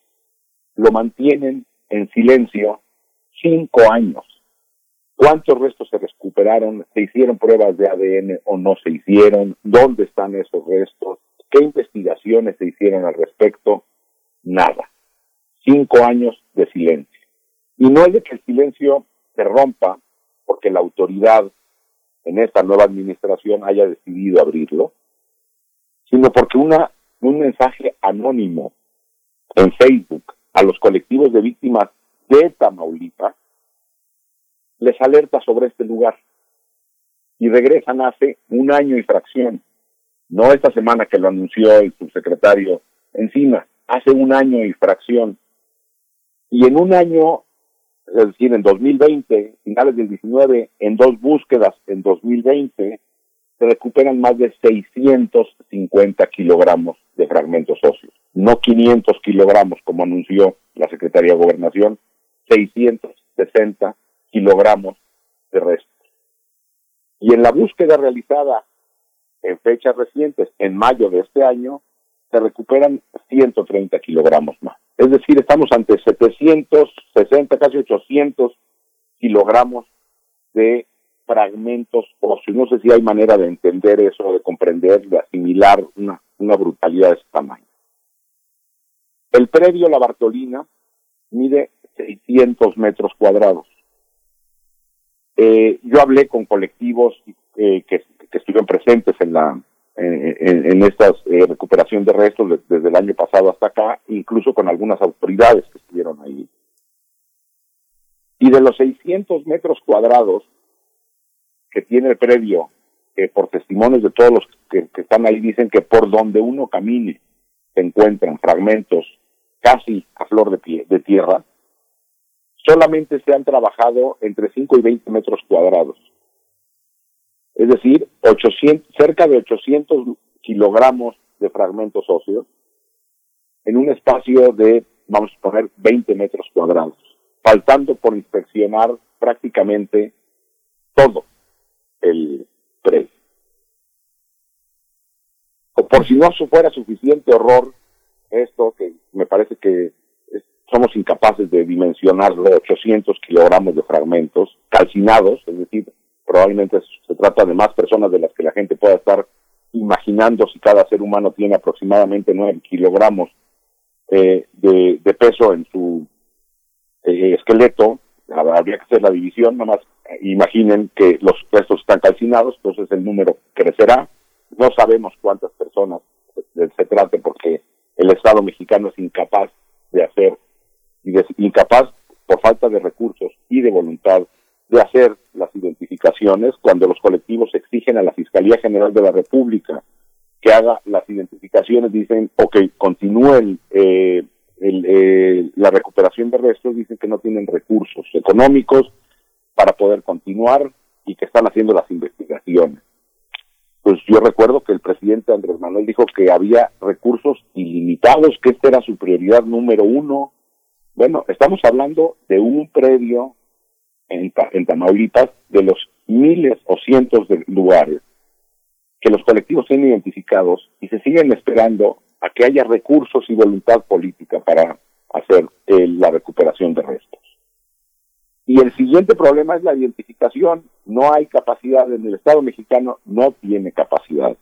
Speaker 9: Lo mantienen en silencio cinco años. ¿Cuántos restos se recuperaron? ¿Se hicieron pruebas de ADN o no se hicieron? ¿Dónde están esos restos? ¿Qué investigaciones se hicieron al respecto? nada. Cinco años de silencio. Y no es de que el silencio se rompa porque la autoridad en esta nueva administración haya decidido abrirlo, sino porque una, un mensaje anónimo en Facebook a los colectivos de víctimas de Tamaulipas les alerta sobre este lugar y regresan hace un año y fracción, no esta semana que lo anunció el subsecretario encima, hace un año y fracción. Y en un año, es decir, en 2020, finales del 19, en dos búsquedas en 2020, se recuperan más de 650 kilogramos de fragmentos óseos. No 500 kilogramos, como anunció la Secretaría de Gobernación, 660 kilogramos de restos. Y en la búsqueda realizada en fechas recientes, en mayo de este año, se recuperan 130 kilogramos más. Es decir, estamos ante 760, casi 800 kilogramos de fragmentos óseos. No sé si hay manera de entender eso, de comprender, de asimilar una, brutalidad de ese tamaño. El predio La Bartolina mide 600 metros cuadrados. Eh, yo hablé con colectivos eh, que, estuvieron presentes en la en, esta eh, recuperación de restos desde el año pasado hasta acá, incluso con algunas autoridades que estuvieron ahí. Y de los 600 metros cuadrados que tiene el predio, por testimonios de todos los que, que están ahí dicen que por donde uno camine se encuentran fragmentos casi a flor de, pie, de tierra, solamente se han trabajado entre 5 y 20 metros cuadrados. Es decir, 800, cerca de 800 kilogramos de fragmentos óseos en un espacio de, vamos a poner, 20 metros cuadrados, faltando por inspeccionar prácticamente todo el predio. O por si no fuera suficiente horror, esto que me parece que somos incapaces de dimensionarlo, 800 kilogramos de fragmentos calcinados, es decir, probablemente se trata de más personas de las que la gente pueda estar imaginando si cada ser humano tiene aproximadamente 9 kilogramos eh, de, peso en su eh, esqueleto, habría que hacer la división, nomás imaginen que los restos están calcinados, entonces el número crecerá, no sabemos cuántas personas se, se trate porque el Estado mexicano es incapaz de hacer y incapaz por falta de recursos y de voluntad de hacer las identificaciones cuando los colectivos exigen a la Fiscalía General de la República que haga las identificaciones, dicen, ok, continúen eh, eh, la recuperación de restos, dicen que no tienen recursos económicos para poder continuar y que están haciendo las investigaciones. Pues yo recuerdo que el presidente Andrés Manuel dijo que había recursos ilimitados, que esta era su prioridad número uno, bueno, estamos hablando de un predio en, Tamaulipas de los miles o cientos de lugares que los colectivos tienen identificados y se siguen esperando a que haya recursos y voluntad política para hacer eh, la recuperación de restos. Y el siguiente problema es la identificación. No hay capacidad en el Estado mexicano, no tiene capacidad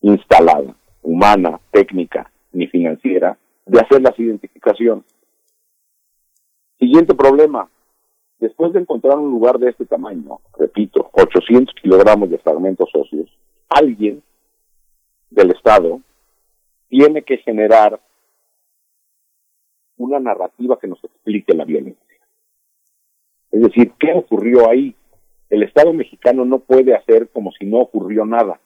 Speaker 9: instalada, humana, técnica ni financiera, de hacer las identificaciones. Siguiente problema. Después de encontrar un lugar de este tamaño, repito, 800 kilogramos de fragmentos óseos, alguien del Estado tiene que generar una narrativa que nos explique la violencia. Es decir, ¿qué ocurrió ahí? El Estado mexicano no puede hacer como si no ocurrió nada.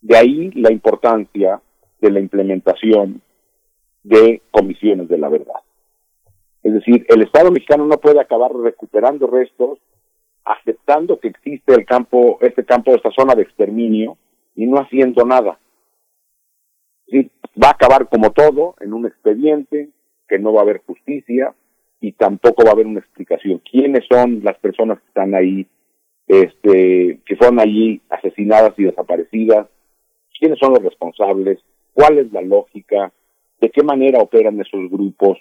Speaker 9: De ahí la importancia de la implementación de comisiones de la verdad. Es decir, el Estado mexicano no puede acabar recuperando restos, aceptando que existe el campo, este campo, esta zona de exterminio, y no haciendo nada. va a acabar como todo, en un expediente, que no va a haber justicia, y tampoco va a haber una explicación. ¿Quiénes son las personas que están ahí, este, que son allí asesinadas y desaparecidas? ¿Quiénes son los responsables? ¿Cuál es la lógica? ¿De qué manera operan esos grupos?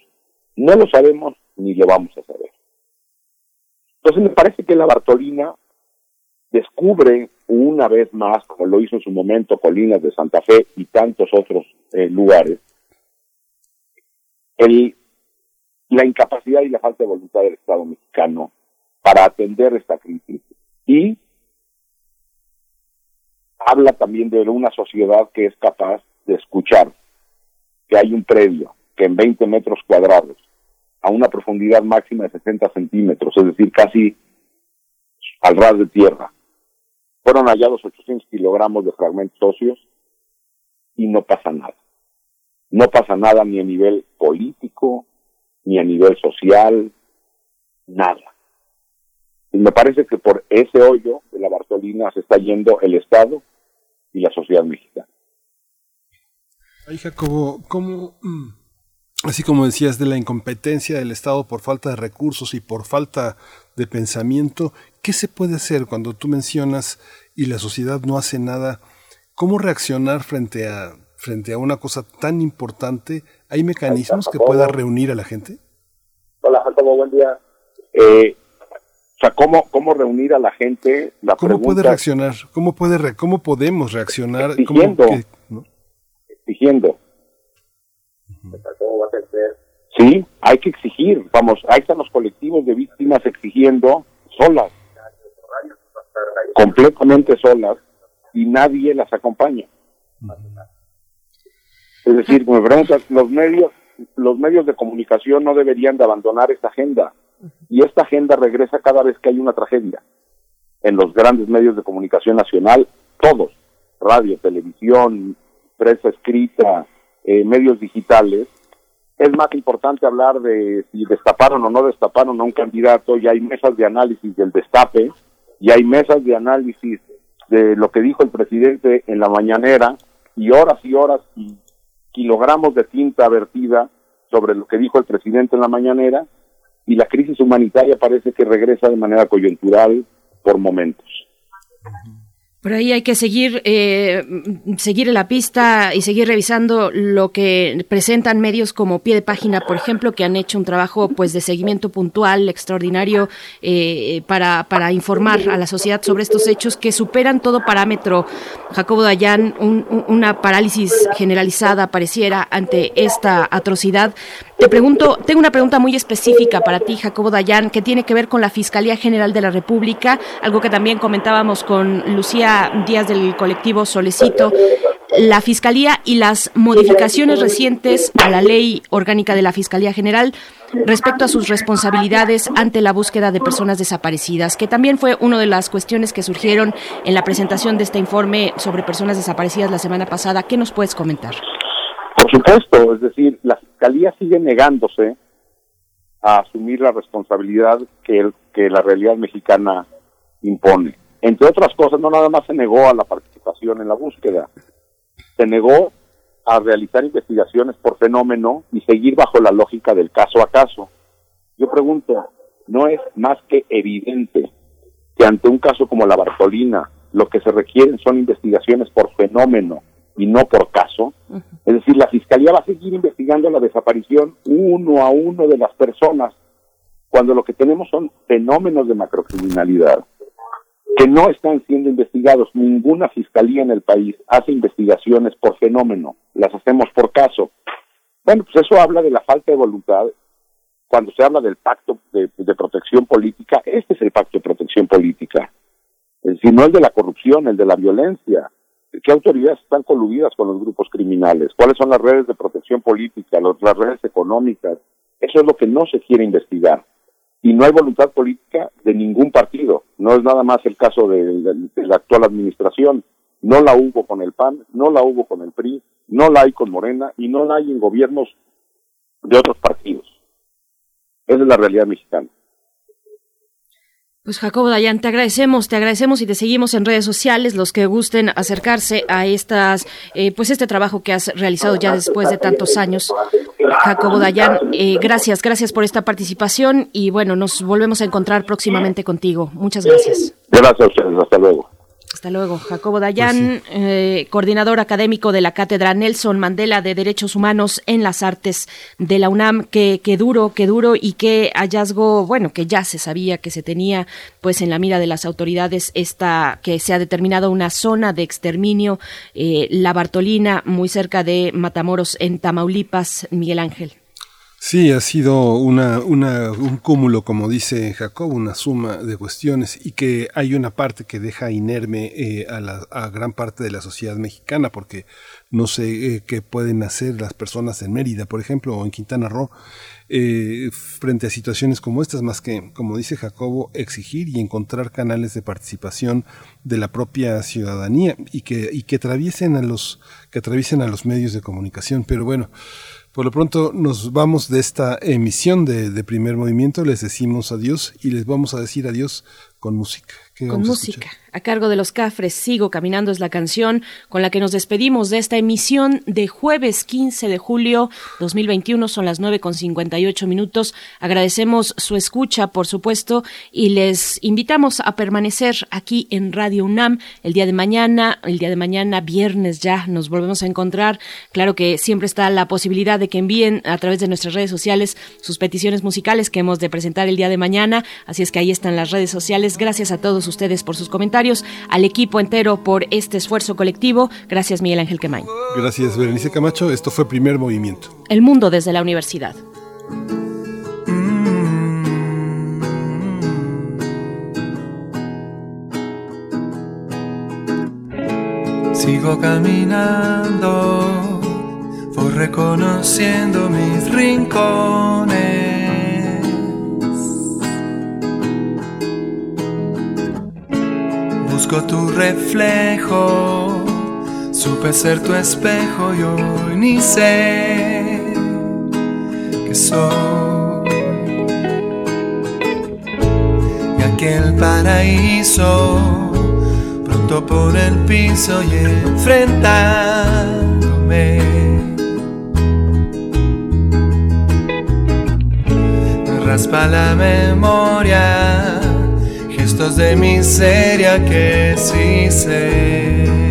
Speaker 9: No lo sabemos ni lo vamos a saber. Entonces me parece que la Bartolina descubre una vez más, como lo hizo en su momento Colinas de Santa Fe y tantos otros eh, lugares, el, la incapacidad y la falta de voluntad del Estado mexicano para atender esta crisis y habla también de una sociedad que es capaz de escuchar que hay un predio en 20 metros cuadrados, a una profundidad máxima de 60 centímetros, es decir, casi al ras de tierra, fueron hallados 800 kilogramos de fragmentos óseos y no pasa nada. No pasa nada ni a nivel político, ni a nivel social, nada. Y me parece que por ese hoyo de la Bartolina se está yendo el Estado y la sociedad mexicana.
Speaker 2: Ay, Jacobo, ¿cómo, mm, así como decías, de la incompetencia del Estado por falta de recursos y por falta de pensamiento, ¿qué se puede hacer cuando tú mencionas y la sociedad no hace nada? ¿Cómo reaccionar frente a, frente a una cosa tan importante? ¿Hay mecanismos que pueda reunir a la gente?
Speaker 9: Hola, Jacobo, buen día. Eh, o sea, ¿cómo, ¿cómo reunir a la gente? La
Speaker 2: ¿Cómo
Speaker 9: pregunta-
Speaker 2: puede reaccionar? ¿Cómo, puede re- ¿Cómo podemos reaccionar? ¿Cómo
Speaker 9: Exigiendo.
Speaker 2: que- no?
Speaker 9: exigiendo. Sí, hay que exigir. Vamos, ahí están los colectivos de víctimas exigiendo solas, completamente solas, y nadie las acompaña. Es decir, me preguntas, los medios, los medios de comunicación no deberían de abandonar esta agenda. Y esta agenda regresa cada vez que hay una tragedia. En los grandes medios de comunicación nacional, todos, radio, televisión, prensa escrita, eh, medios digitales, es más importante hablar de si destaparon o no destaparon a un candidato y hay mesas de análisis del destape y hay mesas de análisis de lo que dijo el presidente en la mañanera y horas y horas y kilogramos de tinta vertida sobre lo que dijo el presidente en la mañanera y la crisis humanitaria parece que regresa de manera coyuntural por momentos.
Speaker 1: Por ahí hay que seguir, eh, seguir en la pista y seguir revisando lo que presentan medios como Pie de Página, por ejemplo, que han hecho un trabajo pues de seguimiento puntual, extraordinario, eh, para, para informar a la sociedad sobre estos hechos que superan todo parámetro. Jacobo Dayan, un- un- una parálisis generalizada pareciera ante esta atrocidad. Te pregunto, tengo una pregunta muy específica para ti, Jacobo Dayan, que tiene que ver con la Fiscalía General de la República, algo que también comentábamos con Lucía Díaz del colectivo Solecito. La Fiscalía y las modificaciones recientes a la ley orgánica de la Fiscalía General respecto a sus responsabilidades ante la búsqueda de personas desaparecidas, que también fue una de las cuestiones que surgieron en la presentación de este informe sobre personas desaparecidas la semana pasada. ¿Qué nos puedes comentar?
Speaker 9: Por supuesto, es decir, la Fiscalía sigue negándose a asumir la responsabilidad que, el- que la realidad mexicana impone. Entre otras cosas, no nada más se negó a la participación en la búsqueda, se negó a realizar investigaciones por fenómeno y seguir bajo la lógica del caso a caso. Yo pregunto, ¿no es más que evidente que ante un caso como la Bartolina, lo que se requieren son investigaciones por fenómeno y no por caso? Es decir, la Fiscalía va a seguir investigando la desaparición uno a uno de las personas, cuando lo que tenemos son fenómenos de macrocriminalidad que no están siendo investigados. Ninguna fiscalía en el país hace investigaciones por fenómeno, las hacemos por caso. Bueno, pues eso habla de la falta de voluntad. Cuando se habla del pacto de, de protección política, este es el pacto de protección política. Es decir, no el de la corrupción, el de la violencia. ¿Qué autoridades están coludidas con los grupos criminales? ¿Cuáles son las redes de protección política, las redes económicas? Eso es lo que no se quiere investigar. Y no hay voluntad política de ningún partido. No es nada más el caso de- de la actual administración. No la hubo con el PAN, no la hubo con el PRI, no la hay con Morena y no la hay en gobiernos de otros partidos. Esa es la realidad mexicana.
Speaker 1: Pues Jacobo Dayan, te agradecemos, te agradecemos y te seguimos en redes sociales, los que gusten acercarse a estas, eh, pues este trabajo que has realizado ya después de tantos años. Jacobo Dayan, eh, gracias, gracias por esta participación y bueno, nos volvemos a encontrar próximamente contigo. Muchas gracias.
Speaker 9: Gracias a ustedes. Hasta luego.
Speaker 1: Hasta luego. Jacobo Dayan, eh, coordinador académico de la Cátedra Nelson Mandela de Derechos Humanos en las Artes de la UNAM. Qué, qué duro, qué duro y qué hallazgo, bueno, que ya se sabía que se tenía pues en la mira de las autoridades esta, que se ha determinado una zona de exterminio, eh, la Bartolina, muy cerca de Matamoros en Tamaulipas, Miguel Ángel.
Speaker 2: Sí, ha sido una, una, un cúmulo, como dice Jacob, una suma de cuestiones y que hay una parte que deja inerme eh, a, la, a gran parte de la sociedad mexicana, porque no sé eh, qué pueden hacer las personas en Mérida, por ejemplo, o en Quintana Roo, eh, frente a situaciones como estas, más que, como dice Jacobo, exigir y encontrar canales de participación de la propia ciudadanía y que, y que atraviesen a los, que atraviesen a los medios de comunicación. Pero bueno, por lo pronto nos vamos de esta emisión de, de primer movimiento, les decimos adiós y les vamos a decir adiós con música. ¿Qué
Speaker 1: Con
Speaker 2: vamos
Speaker 1: música. A cargo de los Cafres, Sigo Caminando es la canción con la que nos despedimos de esta emisión de jueves 15 de julio 2021. Son las 9 con 58 minutos. Agradecemos su escucha, por supuesto, y les invitamos a permanecer aquí en Radio UNAM el día de mañana. El día de mañana, viernes ya, nos volvemos a encontrar. Claro que siempre está la posibilidad de que envíen a través de nuestras redes sociales sus peticiones musicales que hemos de presentar el día de mañana. Así es que ahí están las redes sociales. Gracias a todos ustedes por sus comentarios, al equipo entero por este esfuerzo colectivo. Gracias, Miguel Ángel Quemain.
Speaker 2: Gracias, Berenice Camacho. Esto fue primer movimiento.
Speaker 1: El mundo desde la universidad.
Speaker 7: Sigo caminando, voy reconociendo mis rincones. Tu reflejo, supe ser tu espejo y hoy ni sé que soy. Y aquel paraíso pronto por el piso y enfrentándome. Me raspa la memoria, gestos de miseria que sí sé.